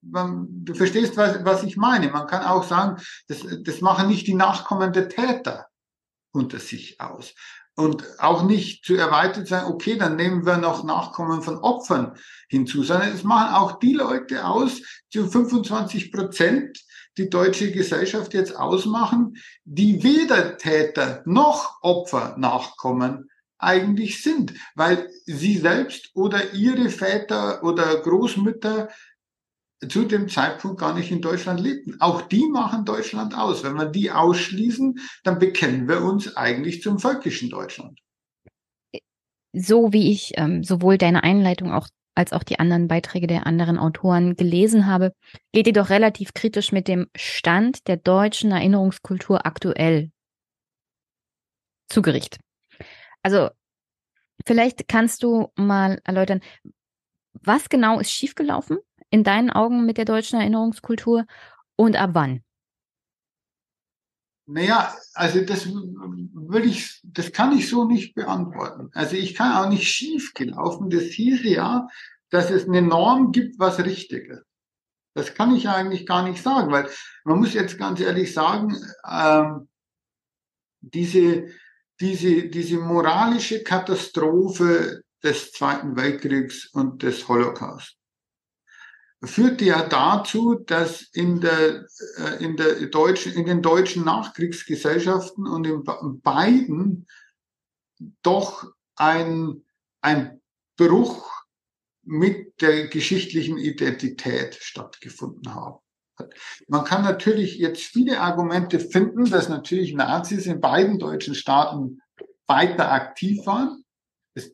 Speaker 3: man, du verstehst, was, was ich meine. Man kann auch sagen, das, das machen nicht die Nachkommen der Täter unter sich aus und auch nicht zu erweitert sein, okay, dann nehmen wir noch Nachkommen von Opfern hinzu, sondern es machen auch die Leute aus, die 25 Prozent die deutsche Gesellschaft jetzt ausmachen, die weder Täter noch Opfer Nachkommen eigentlich sind, weil sie selbst oder ihre Väter oder Großmütter zu dem Zeitpunkt gar nicht in Deutschland lebten. Auch die machen Deutschland aus. Wenn wir die ausschließen, dann bekennen wir uns eigentlich zum völkischen Deutschland.
Speaker 1: So wie ich ähm, sowohl deine Einleitung auch als auch die anderen Beiträge der anderen Autoren gelesen habe, geht ihr doch relativ kritisch mit dem Stand der deutschen Erinnerungskultur aktuell zu Gericht. Also vielleicht kannst du mal erläutern, was genau ist schiefgelaufen in deinen Augen mit der deutschen Erinnerungskultur und ab wann?
Speaker 3: Naja, also das will ich, das kann ich so nicht beantworten. Also ich kann auch nicht schief gelaufen. Das hieß ja, dass es eine Norm gibt, was richtig ist. Das kann ich eigentlich gar nicht sagen, weil man muss jetzt ganz ehrlich sagen, ähm, diese, diese, diese moralische Katastrophe des Zweiten Weltkriegs und des Holocaust führte ja dazu, dass in der, äh, in der deutschen, in den deutschen Nachkriegsgesellschaften und in beiden doch ein, ein Bruch mit der geschichtlichen Identität stattgefunden haben. Man kann natürlich jetzt viele Argumente finden, dass natürlich Nazis in beiden deutschen Staaten weiter aktiv waren.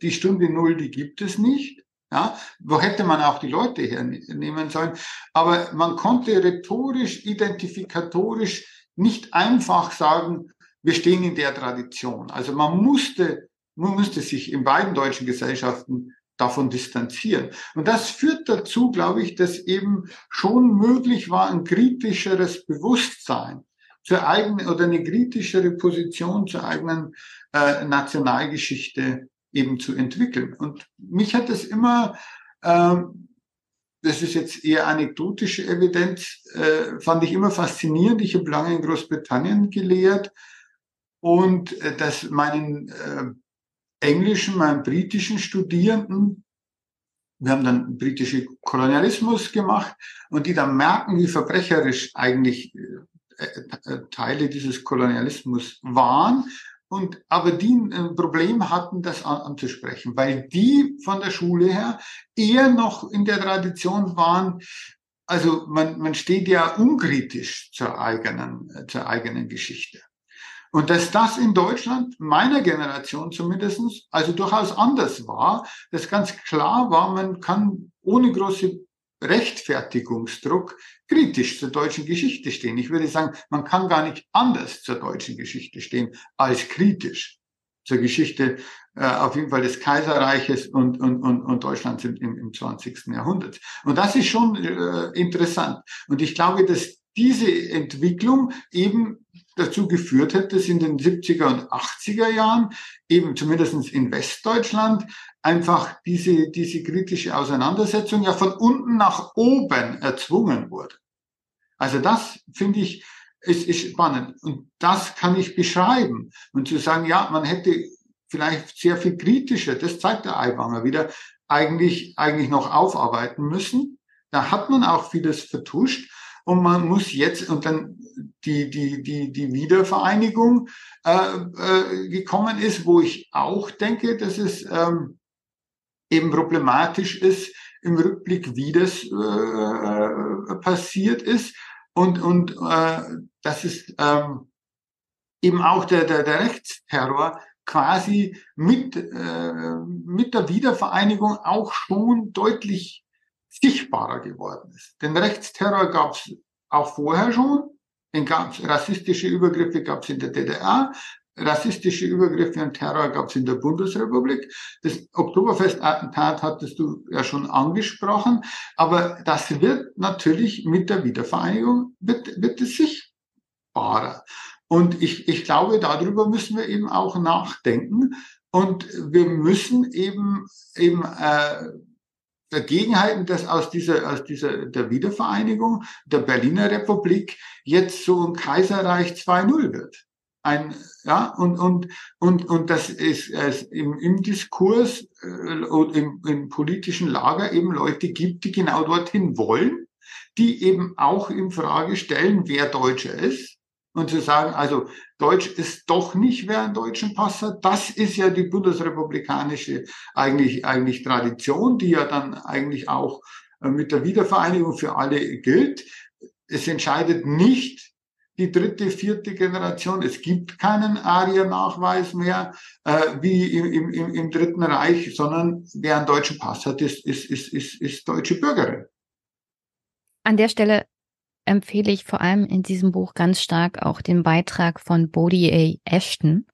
Speaker 3: Die Stunde Null, die gibt es nicht. Ja, wo hätte man auch die Leute hernehmen sollen? Aber man konnte rhetorisch, identifikatorisch nicht einfach sagen, wir stehen in der Tradition. Also man musste, man musste sich in beiden deutschen Gesellschaften davon distanzieren. Und das führt dazu, glaube ich, dass eben schon möglich war, ein kritischeres Bewusstsein zur eigenen oder eine kritischere Position zur eigenen äh, Nationalgeschichte eben zu entwickeln. Und mich hat das immer, ähm, das ist jetzt eher anekdotische Evidenz, äh, fand ich immer faszinierend. Ich habe lange in Großbritannien gelehrt und äh, dass meinen äh, englischen, meinen britischen Studierenden, wir haben dann britische Kolonialismus gemacht und die dann merken, wie verbrecherisch eigentlich Teile dieses Kolonialismus waren und aber die ein Problem hatten, das anzusprechen, weil die von der Schule her eher noch in der Tradition waren, also man, man steht ja unkritisch zur eigenen, zur eigenen Geschichte. Und dass das in Deutschland, meiner Generation zumindestens, also durchaus anders war, dass ganz klar war, man kann ohne große Rechtfertigungsdruck kritisch zur deutschen Geschichte stehen. Ich würde sagen, man kann gar nicht anders zur deutschen Geschichte stehen als kritisch zur Geschichte äh, auf jeden Fall des Kaiserreiches und, und, und, und Deutschlands im, im, im 20. Jahrhundert. Und das ist schon äh, interessant. Und ich glaube, dass diese Entwicklung eben dazu geführt hat, dass in den 70er und 80er Jahren, eben zumindestens in Westdeutschland, einfach diese, diese kritische Auseinandersetzung ja von unten nach oben erzwungen wurde. Also das finde ich, ist, ist spannend. Und das kann ich beschreiben. Und zu sagen, ja, man hätte vielleicht sehr viel kritischer, das zeigt der Aiwanger wieder, eigentlich, eigentlich noch aufarbeiten müssen. Da hat man auch vieles vertuscht. Und man muss jetzt, und dann die, die, die, die Wiedervereinigung äh, äh, gekommen ist, wo ich auch denke, dass es ähm, eben problematisch ist im Rückblick, wie das äh, äh passiert ist. Und, und äh, das ist ähm, eben auch der, der, der Rechtsterror quasi mit, äh, mit der Wiedervereinigung auch schon deutlich sichtbarer geworden ist. Den Rechtsterror gab es auch vorher schon. Den gab's, rassistische Übergriffe gab es in der DDR, rassistische Übergriffe und Terror gab es in der Bundesrepublik. Das Oktoberfest-Attentat hattest du ja schon angesprochen, aber das wird natürlich mit der Wiedervereinigung, wird, wird es sichtbarer. Und ich, ich glaube, darüber müssen wir eben auch nachdenken. Und wir müssen eben, eben äh, dagegen halten, dass aus dieser, aus dieser der Wiedervereinigung der Berliner Republik jetzt so ein Kaiserreich 2.0 wird. Ein, ja, und, und, und, und das ist es im, im Diskurs äh, im, im politischen Lager eben Leute gibt, die genau dorthin wollen, die eben auch in Frage stellen, wer Deutscher ist und zu sagen, also Deutsch ist doch nicht, wer einen deutschen Pass hat. Das ist ja die bundesrepublikanische eigentlich, eigentlich Tradition, die ja dann eigentlich auch äh, mit der Wiedervereinigung für alle gilt. Es entscheidet nicht die dritte, vierte Generation. Es gibt keinen Arier-Nachweis mehr äh, wie im, im, im Dritten Reich, sondern wer einen deutschen Pass hat, ist, ist, ist, ist, ist deutsche Bürgerin.
Speaker 1: An der Stelle empfehle ich vor allem in diesem Buch ganz stark auch den Beitrag von Bodie A. Ashton.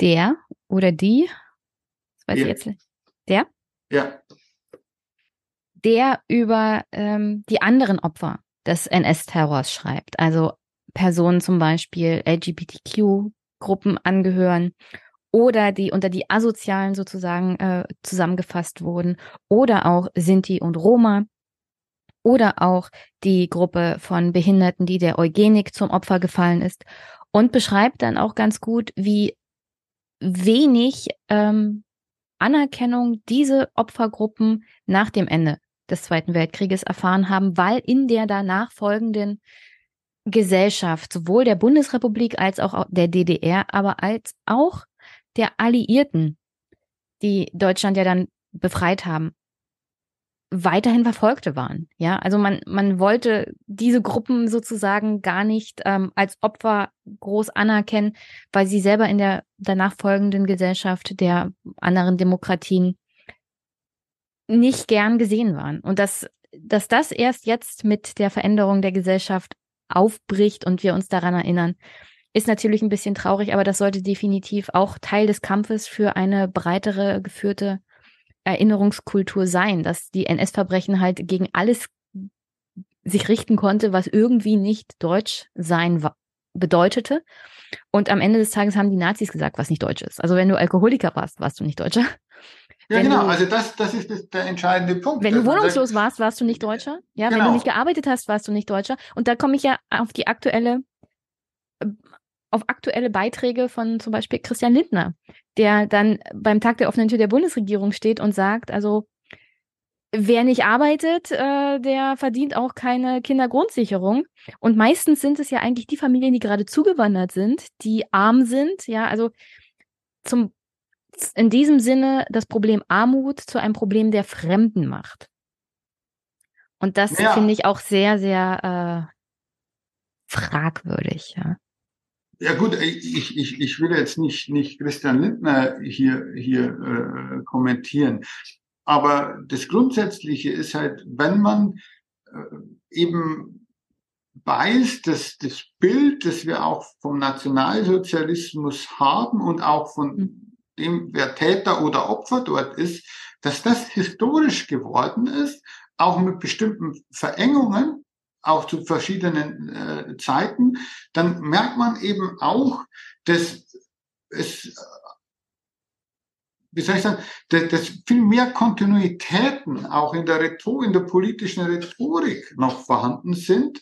Speaker 1: Der oder die, das weiß ja. ich jetzt nicht. Der?
Speaker 3: Ja.
Speaker 1: Der über ähm, die anderen Opfer des NS-Terrors schreibt. Also Personen zum Beispiel LGBTQ-Gruppen angehören oder die unter die Asozialen sozusagen äh, zusammengefasst wurden oder auch Sinti und Roma oder auch die Gruppe von Behinderten, die der Eugenik zum Opfer gefallen ist und beschreibt dann auch ganz gut, wie wenig ähm, Anerkennung diese Opfergruppen nach dem Ende des Zweiten Weltkrieges erfahren haben, weil in der danach folgenden Gesellschaft sowohl der Bundesrepublik als auch der DDR, aber als auch der Alliierten, die Deutschland ja dann befreit haben, weiterhin Verfolgte waren. Ja, also man, man wollte diese Gruppen sozusagen gar nicht ähm, als Opfer groß anerkennen, weil sie selber in der danach folgenden Gesellschaft der anderen Demokratien nicht gern gesehen waren. Und dass, dass das erst jetzt mit der Veränderung der Gesellschaft aufbricht und wir uns daran erinnern, ist natürlich ein bisschen traurig, aber das sollte definitiv auch Teil des Kampfes für eine breitere geführte Erinnerungskultur sein, dass die NS-Verbrechen halt gegen alles sich richten konnte, was irgendwie nicht deutsch sein bedeutete. Und am Ende des Tages haben die Nazis gesagt, was nicht deutsch ist. Also wenn du Alkoholiker warst, warst du nicht Deutscher.
Speaker 3: Ja, wenn genau, du, also das, das ist das, der entscheidende Punkt.
Speaker 1: Wenn du wohnungslos sagt, warst, warst du nicht Deutscher. Ja, genau. wenn du genau. nicht gearbeitet hast, warst du nicht Deutscher. Und da komme ich ja auf die aktuelle auf aktuelle Beiträge von zum Beispiel Christian Lindner, der dann beim Tag der offenen Tür der Bundesregierung steht und sagt, also wer nicht arbeitet, äh, der verdient auch keine Kindergrundsicherung. Und meistens sind es ja eigentlich die Familien, die gerade zugewandert sind, die arm sind. Ja, also zum, in diesem Sinne das Problem Armut zu einem Problem der Fremden macht. Und das ja. finde ich auch sehr, sehr äh, fragwürdig. Ja.
Speaker 3: Ja gut, ich, ich, ich will jetzt nicht, nicht Christian Lindner hier, hier äh, kommentieren. Aber das Grundsätzliche ist halt, wenn man äh, eben weiß, dass das Bild, das wir auch vom Nationalsozialismus haben und auch von hm. dem, wer Täter oder Opfer dort ist, dass das historisch geworden ist, auch mit bestimmten Verengungen, auch zu verschiedenen äh, Zeiten, dann merkt man eben auch, dass es wie soll ich sagen, dass, dass viel mehr Kontinuitäten auch in der Rhetorik, in der politischen Rhetorik noch vorhanden sind,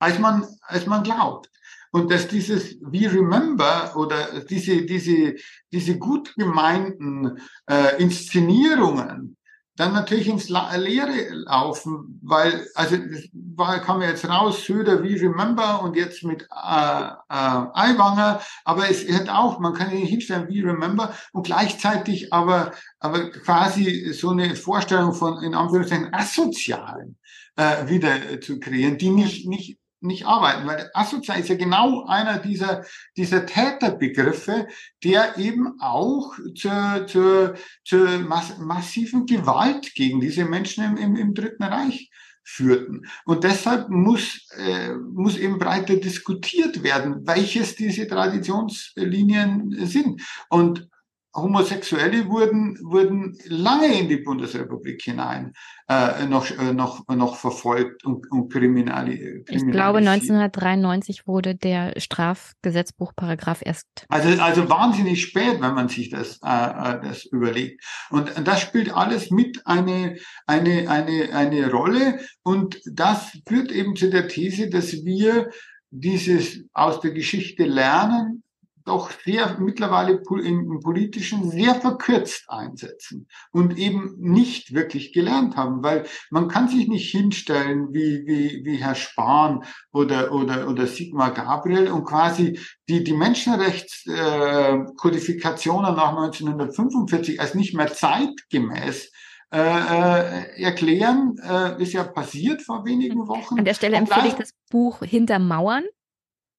Speaker 3: als man, als man glaubt. Und dass dieses We Remember oder diese, diese, diese gut gemeinten äh, Inszenierungen dann natürlich ins Leere laufen, weil, also war, kam ja jetzt raus, Söder wie Remember und jetzt mit äh, äh, Aiwanger, aber es hat auch, man kann ihn hinstellen wie Remember und gleichzeitig aber, aber quasi so eine Vorstellung von, in Anführungszeichen, asozialen äh, wieder zu kreieren, die nicht, nicht nicht arbeiten, weil asozial ist ja genau einer dieser, dieser Täterbegriffe, der eben auch zur, zur, zur mass massiven Gewalt gegen diese Menschen im, im, im Dritten Reich führten. Und deshalb muss, äh, muss eben breiter diskutiert werden, welches diese Traditionslinien sind. Und Homosexuelle wurden, wurden lange in die Bundesrepublik hinein äh, noch, äh, noch, noch verfolgt und, und kriminali
Speaker 1: Ich glaube, 1993 wurde der Strafgesetzbuchparagraph erst.
Speaker 3: Also, also wahnsinnig spät, wenn man sich das, äh, äh das überlegt. Und das spielt alles mit eine, eine, eine, eine Rolle. Und das führt eben zu der These, dass wir dieses aus der Geschichte lernen doch sehr mittlerweile im politischen sehr verkürzt einsetzen und eben nicht wirklich gelernt haben, weil man kann sich nicht hinstellen wie, wie, wie Herr Spahn oder, oder, oder Sigmar Gabriel und quasi die, die Menschenrechtskodifikationen äh, nach 1945 als nicht mehr zeitgemäß äh, äh, erklären, äh, ist ja passiert vor wenigen Wochen.
Speaker 1: An der Stelle empfehle ich das Buch Hintermauern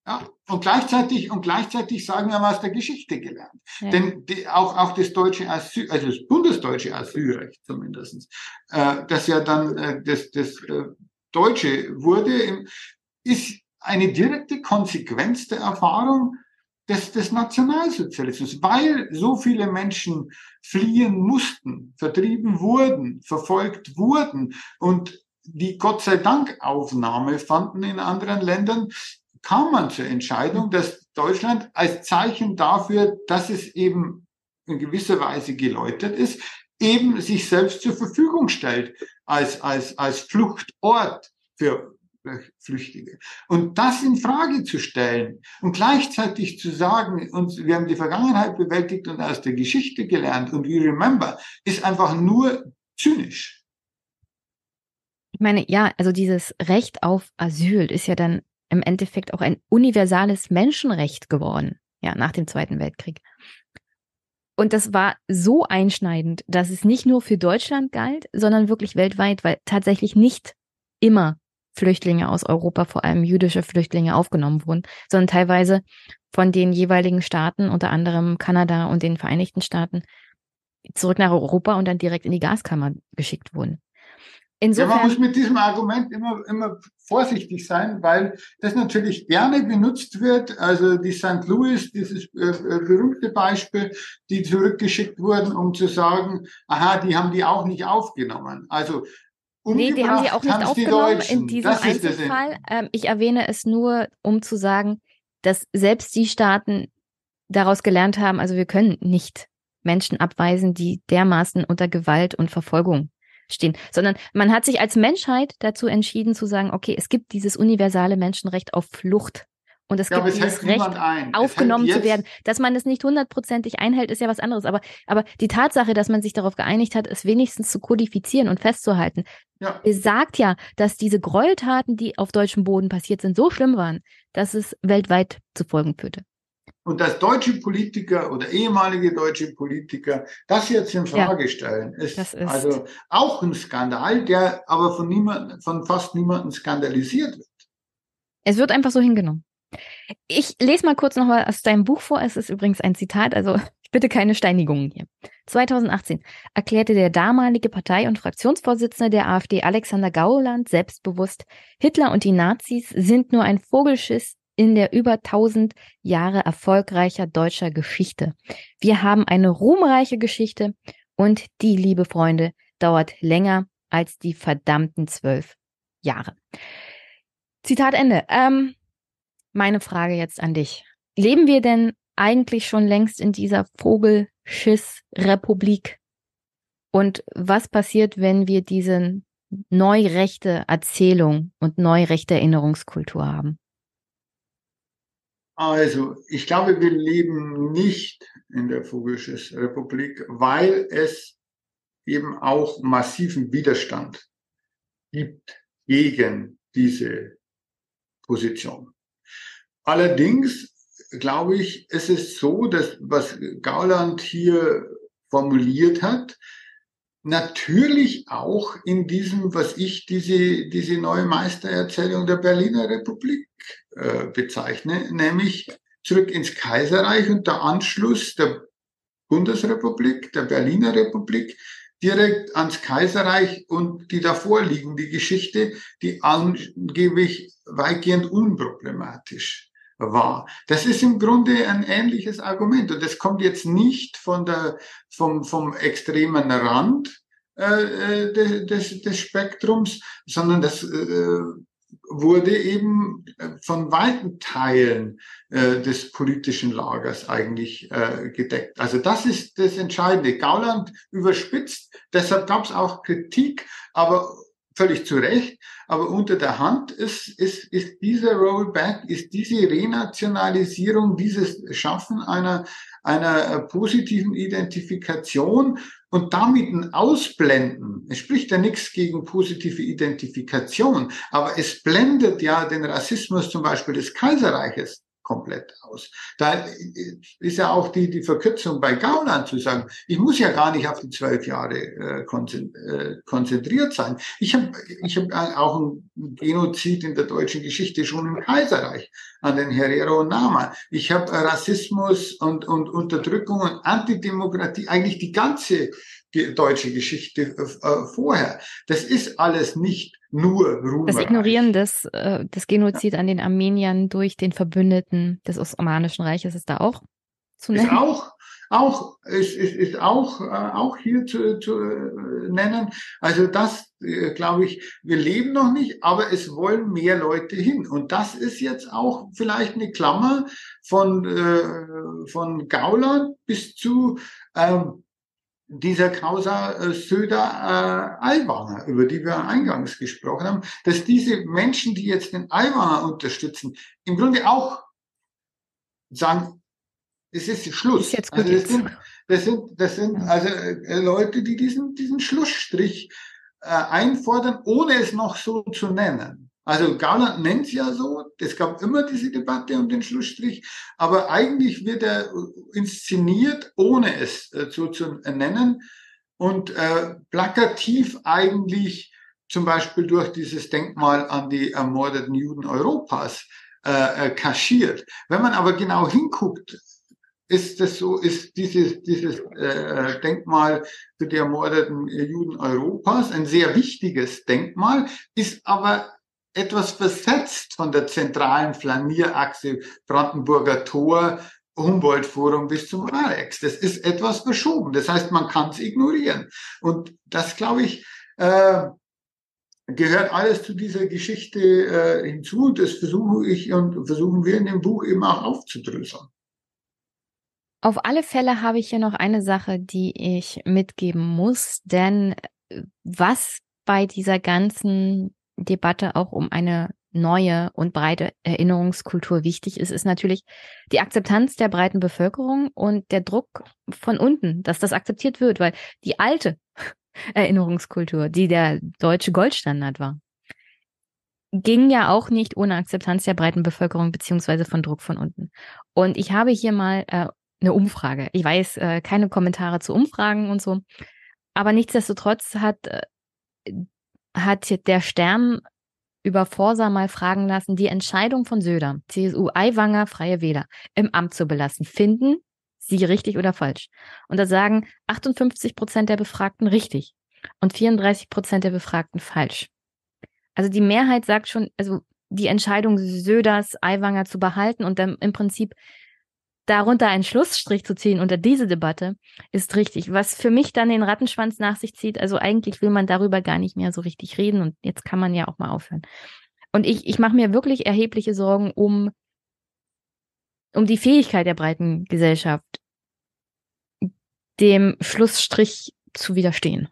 Speaker 3: ja, und gleichzeitig, und gleichzeitig sagen wir, haben aus der Geschichte gelernt. Ja. Denn die, auch, auch das deutsche Asyl, also das bundesdeutsche Asylrecht zumindestens, äh, das ja dann äh, das, das äh, Deutsche wurde, ist eine direkte Konsequenz der Erfahrung des, des Nationalsozialismus, weil so viele Menschen fliehen mussten, vertrieben wurden, verfolgt wurden und die Gott sei Dank Aufnahme fanden in anderen Ländern, kam man zur Entscheidung, dass Deutschland als Zeichen dafür, dass es eben in gewisser Weise geläutert ist, eben sich selbst zur Verfügung stellt als, als, als Fluchtort für Flüchtige. Und das in Frage zu stellen und gleichzeitig zu sagen, uns, wir haben die Vergangenheit bewältigt und aus der Geschichte gelernt und we remember, ist einfach nur zynisch.
Speaker 1: Ich meine, ja, also dieses Recht auf Asyl ist ja dann im Endeffekt auch ein universales Menschenrecht geworden, ja, nach dem Zweiten Weltkrieg. Und das war so einschneidend, dass es nicht nur für Deutschland galt, sondern wirklich weltweit, weil tatsächlich nicht immer Flüchtlinge aus Europa, vor allem jüdische Flüchtlinge, aufgenommen wurden, sondern teilweise von den jeweiligen Staaten, unter anderem Kanada und den Vereinigten Staaten, zurück nach Europa und dann direkt in die Gaskammer geschickt wurden.
Speaker 3: Insofern, ja, man muss mit diesem Argument immer, immer vorsichtig sein, weil das natürlich gerne benutzt wird. Also die St. Louis, dieses äh, äh, berühmte Beispiel, die zurückgeschickt wurden, um zu sagen, aha, die haben die auch nicht aufgenommen. Also
Speaker 1: Nee, die haben sie auch nicht aufgenommen die in diesem Einzelfall. Ähm, ich erwähne es nur, um zu sagen, dass selbst die Staaten daraus gelernt haben, also wir können nicht Menschen abweisen, die dermaßen unter Gewalt und Verfolgung stehen, sondern man hat sich als Menschheit dazu entschieden zu sagen, okay, es gibt dieses universale Menschenrecht auf Flucht Und es
Speaker 3: Ja,
Speaker 1: gibt
Speaker 3: es
Speaker 1: dieses Recht, aufgenommen zu werden. Dass man es nicht hundertprozentig einhält, ist ja was anderes. Aber, aber die Tatsache, dass man sich darauf geeinigt hat, es wenigstens zu kodifizieren und festzuhalten,
Speaker 3: Ja,
Speaker 1: besagt ja, dass diese Gräueltaten, die auf deutschem Boden passiert sind, so schlimm waren, dass es weltweit zu Folgen führte.
Speaker 3: Und dass deutsche Politiker oder ehemalige deutsche Politiker das jetzt in
Speaker 1: Ja,
Speaker 3: Frage stellen, ist,
Speaker 1: das ist-
Speaker 3: also auch ein Skandal, der aber von niemand, von fast niemandem skandalisiert wird.
Speaker 1: Es wird einfach so hingenommen. Ich lese mal kurz noch mal aus deinem Buch vor. Es ist übrigens ein Zitat, also bitte keine Steinigungen hier. 2018 erklärte der damalige Partei- und Fraktionsvorsitzende der AfD Alexander Gauland selbstbewusst, Hitler und die Nazis sind nur ein Vogelschiss in der über 1000 Jahre erfolgreicher deutscher Geschichte. Wir haben eine ruhmreiche Geschichte und die, liebe Freunde, dauert länger als die verdammten zwölf Jahre. Zitat Ende. Ähm, meine Frage jetzt an dich. Leben wir denn eigentlich schon längst in dieser Vogelschiss-Republik? Und was passiert, wenn wir diese neurechte Erzählung und neurechte Erinnerungskultur haben?
Speaker 3: Also, ich glaube, wir leben nicht in der Vogelschiss-Republik, weil es eben auch massiven Widerstand gibt gegen diese Position. Allerdings glaube ich, es ist so, dass was Gauland hier formuliert hat, natürlich auch in diesem, was ich diese, diese neue Meistererzählung der Berliner Republik äh, bezeichne, nämlich zurück ins Kaiserreich und der Anschluss der Bundesrepublik, der Berliner Republik, direkt ans Kaiserreich und die davor liegende Geschichte, die angeblich weitgehend unproblematisch war. Das ist im Grunde ein ähnliches Argument und das kommt jetzt nicht von der, vom, vom extremen Rand äh, des, des, des Spektrums, sondern das äh, wurde eben von weiten Teilen äh, des politischen Lagers eigentlich äh, gedeckt. Also das ist das Entscheidende. Gauland überspitzt, deshalb gab es auch Kritik, aber völlig zu Recht. Aber unter der Hand ist, ist, ist dieser Rollback, ist diese Renationalisierung, dieses Schaffen einer, einer positiven Identifikation und damit ein Ausblenden. Es spricht ja nichts gegen positive Identifikation, aber es blendet ja den Rassismus zum Beispiel des Kaiserreiches komplett aus. Da ist ja auch die, die Verkürzung bei Gauland zu sagen, ich muss ja gar nicht auf die zwölf Jahre äh, konzentriert sein. Ich habe ich hab auch ein Genozid in der deutschen Geschichte schon im Kaiserreich an den Herero und Nama. Ich habe Rassismus und, und Unterdrückung und Antidemokratie, eigentlich die ganze deutsche Geschichte äh, vorher. Das ist alles nicht nur
Speaker 1: Ruhmreich. Das Ignorieren des, äh, des Genozid an den Armeniern durch den Verbündeten des Osmanischen Reiches ist da auch zu nennen.
Speaker 3: Ist auch, auch, ist, ist, ist auch, äh, auch hier zu, zu äh, nennen. Also das, äh, glaube ich, wir leben noch nicht, aber es wollen mehr Leute hin. Und das ist jetzt auch vielleicht eine Klammer von, äh, von Gauland bis zu, ähm, dieser Causa äh, Söder äh, Aiwanger, über die wir eingangs gesprochen haben, dass diese Menschen, die jetzt den Aiwanger unterstützen, im Grunde auch sagen, es ist Schluss.
Speaker 1: Ist jetzt gut
Speaker 3: also das
Speaker 1: jetzt.
Speaker 3: sind, das sind, das sind also äh, Leute, die diesen, diesen Schlussstrich äh, einfordern, ohne es noch so zu nennen. Also Gauland nennt es ja so, es gab immer diese Debatte um den Schlussstrich, aber eigentlich wird er inszeniert, ohne es äh, so zu nennen und äh, plakativ eigentlich zum Beispiel durch dieses Denkmal an die ermordeten Juden Europas äh, kaschiert. Wenn man aber genau hinguckt, ist das so, ist dieses, dieses äh, Denkmal für die ermordeten Juden Europas ein sehr wichtiges Denkmal, ist aber etwas versetzt von der zentralen Flanierachse Brandenburger Tor, Humboldt-Forum bis zum Arex. Das ist etwas verschoben. Das heißt, man kann es ignorieren. Und das, glaube ich, äh, gehört alles zu dieser Geschichte äh, hinzu. Das versuche ich und versuchen wir in dem Buch eben auch aufzudröseln.
Speaker 1: Auf alle Fälle habe ich hier noch eine Sache, die ich mitgeben muss, denn was bei dieser ganzen Debatte auch um eine neue und breite Erinnerungskultur wichtig ist, ist natürlich die Akzeptanz der breiten Bevölkerung und der Druck von unten, dass das akzeptiert wird, weil die alte Erinnerungskultur, die der deutsche Goldstandard war, ging ja auch nicht ohne Akzeptanz der breiten Bevölkerung beziehungsweise von Druck von unten. Und ich habe hier mal äh, eine Umfrage. Ich weiß, äh, keine Kommentare zu Umfragen und so, aber nichtsdestotrotz hat, äh, hat der Stern über Forsa mal fragen lassen, die Entscheidung von Söder, CSU, Aiwanger, Freie Wähler, im Amt zu belassen, finden sie richtig oder falsch? Und da sagen 58 Prozent der Befragten richtig und 34 Prozent der Befragten falsch. Also die Mehrheit sagt schon, also die Entscheidung Söders, Aiwanger zu behalten und dann im Prinzip darunter einen Schlussstrich zu ziehen unter diese Debatte ist richtig. Was für mich dann den Rattenschwanz nach sich zieht, also eigentlich will man darüber gar nicht mehr so richtig reden und jetzt kann man ja auch mal aufhören. Und ich, ich mache mir wirklich erhebliche Sorgen um, um die Fähigkeit der breiten Gesellschaft, dem Schlussstrich zu widerstehen.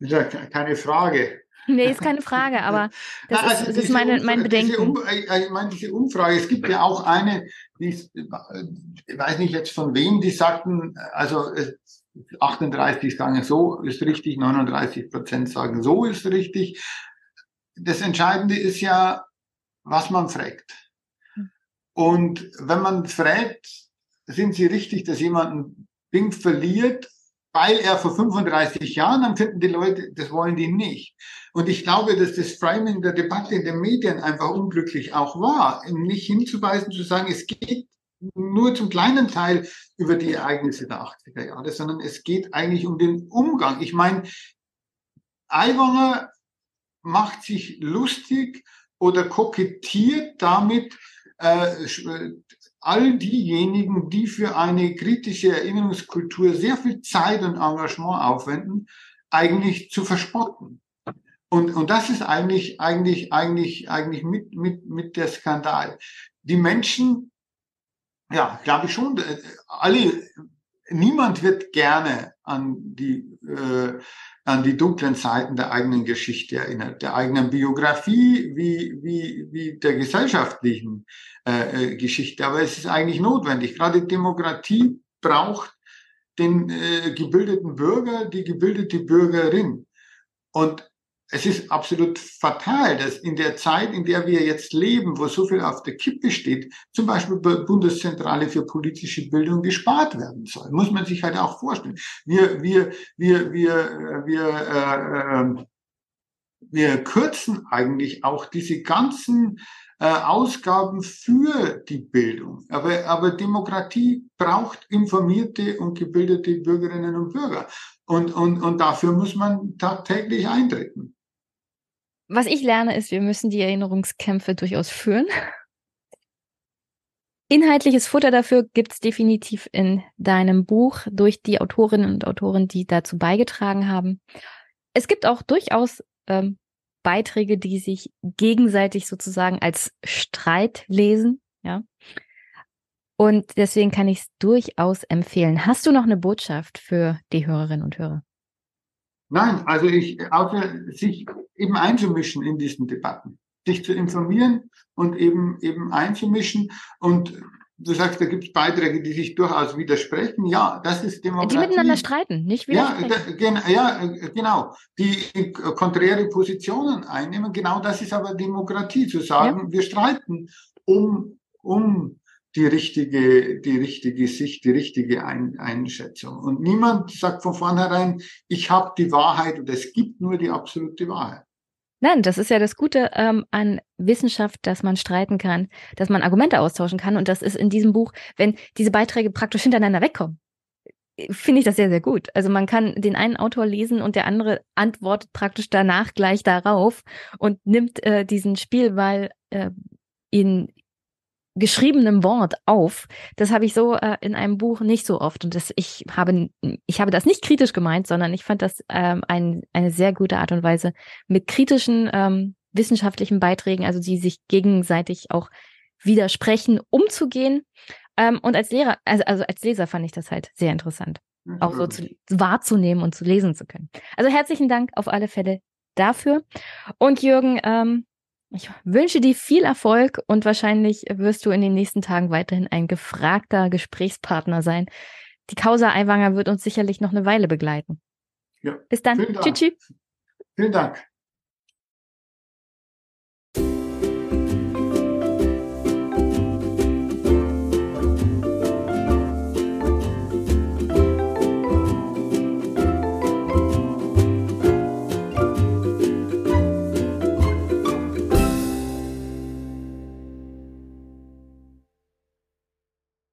Speaker 3: Ja keine Frage.
Speaker 1: Nee, ist keine Frage, aber das, also ist, das ist meine, mein Bedenken.
Speaker 3: Diese um, äh, äh, ich meine, diese Umfrage, es gibt ja auch eine, die, ich weiß nicht jetzt von wem, die sagten, also 38 sagen so ist richtig, 39 Prozent sagen so ist richtig. Das Entscheidende ist ja, was man fragt. Hm. Und wenn man fragt, sind Sie richtig, dass jemand ein Ding verliert weil er vor 35 Jahren, dann finden die Leute, das wollen die nicht. Und ich glaube, dass das Framing der Debatte in den Medien einfach unglücklich auch war, nicht hinzuweisen, zu sagen, es geht nur zum kleinen Teil über die Ereignisse der 80er Jahre, sondern es geht eigentlich um den Umgang. Ich meine, Aiwanger macht sich lustig oder kokettiert damit, äh, all diejenigen, die für eine kritische Erinnerungskultur sehr viel Zeit und Engagement aufwenden, eigentlich zu verspotten. Und, und das ist eigentlich, eigentlich, eigentlich, eigentlich mit, mit, mit der Skandal. Die Menschen, ja, glaube ich schon, äh, alle, niemand wird gerne an die, äh, an die dunklen Seiten der eigenen Geschichte erinnert, der eigenen Biografie, wie, wie, wie der gesellschaftlichen äh, äh, Geschichte. Aber es ist eigentlich notwendig. Gerade Demokratie braucht den äh, gebildeten Bürger, die gebildete Bürgerin. Und es ist absolut fatal, dass in der Zeit, in der wir jetzt leben, wo so viel auf der Kippe steht, zum Beispiel bei Bundeszentrale für politische Bildung gespart werden soll. Muss man sich halt auch vorstellen. Wir, wir, wir, wir, wir, äh, äh, wir kürzen eigentlich auch diese ganzen äh, Ausgaben für die Bildung. Aber, aber Demokratie braucht informierte und gebildete Bürgerinnen und Bürger. Und, und, und dafür muss man tagtäglich eintreten
Speaker 1: was ich lerne, ist, wir müssen die Erinnerungskämpfe durchaus führen. Inhaltliches Futter dafür gibt es definitiv in deinem Buch durch die Autorinnen und Autoren, die dazu beigetragen haben. Es gibt auch durchaus ähm, Beiträge, die sich gegenseitig sozusagen als Streit lesen, ja. Und deswegen kann ich es durchaus empfehlen. Hast du noch eine Botschaft für die Hörerinnen und Hörer?
Speaker 3: Nein, also ich, außer sich eben einzumischen in diesen Debatten, sich zu informieren und eben, eben einzumischen und Du sagst, da gibt es Beiträge, die sich durchaus widersprechen. Ja, das ist Demokratie.
Speaker 1: Die miteinander streiten, nicht
Speaker 3: widersprechen. Ja, ja, genau. Die konträre Positionen einnehmen. Genau das ist aber Demokratie, zu sagen, ja. wir streiten um, um die richtige, die richtige Sicht, die richtige Ein Einschätzung. Und niemand sagt von vornherein, ich habe die Wahrheit und es gibt nur die absolute Wahrheit.
Speaker 1: Nein, das ist ja das Gute ähm, an Wissenschaft, dass man streiten kann, dass man Argumente austauschen kann. Und das ist in diesem Buch, wenn diese Beiträge praktisch hintereinander wegkommen, finde ich das sehr, sehr gut. Also man kann den einen Autor lesen und der andere antwortet praktisch danach gleich darauf und nimmt äh, diesen Spielball äh, in geschriebenem Wort auf. Das habe ich so äh, in einem Buch nicht so oft. Und das, ich habe, ich habe das nicht kritisch gemeint, sondern ich fand das ähm, ein, eine sehr gute Art und Weise mit kritischen ähm, wissenschaftlichen Beiträgen, also die sich gegenseitig auch widersprechen, umzugehen. Ähm, und als Lehrer, also, also als Leser fand ich das halt sehr interessant, mhm. auch so zu, wahrzunehmen und zu lesen zu können. Also herzlichen Dank auf alle Fälle dafür. Und Jürgen, ähm, ich wünsche dir viel Erfolg und wahrscheinlich wirst du in den nächsten Tagen weiterhin ein gefragter Gesprächspartner sein. Die Causa Aiwanger wird uns sicherlich noch eine Weile begleiten.
Speaker 3: Ja.
Speaker 1: Bis dann. Tschüss.
Speaker 3: Vielen Dank.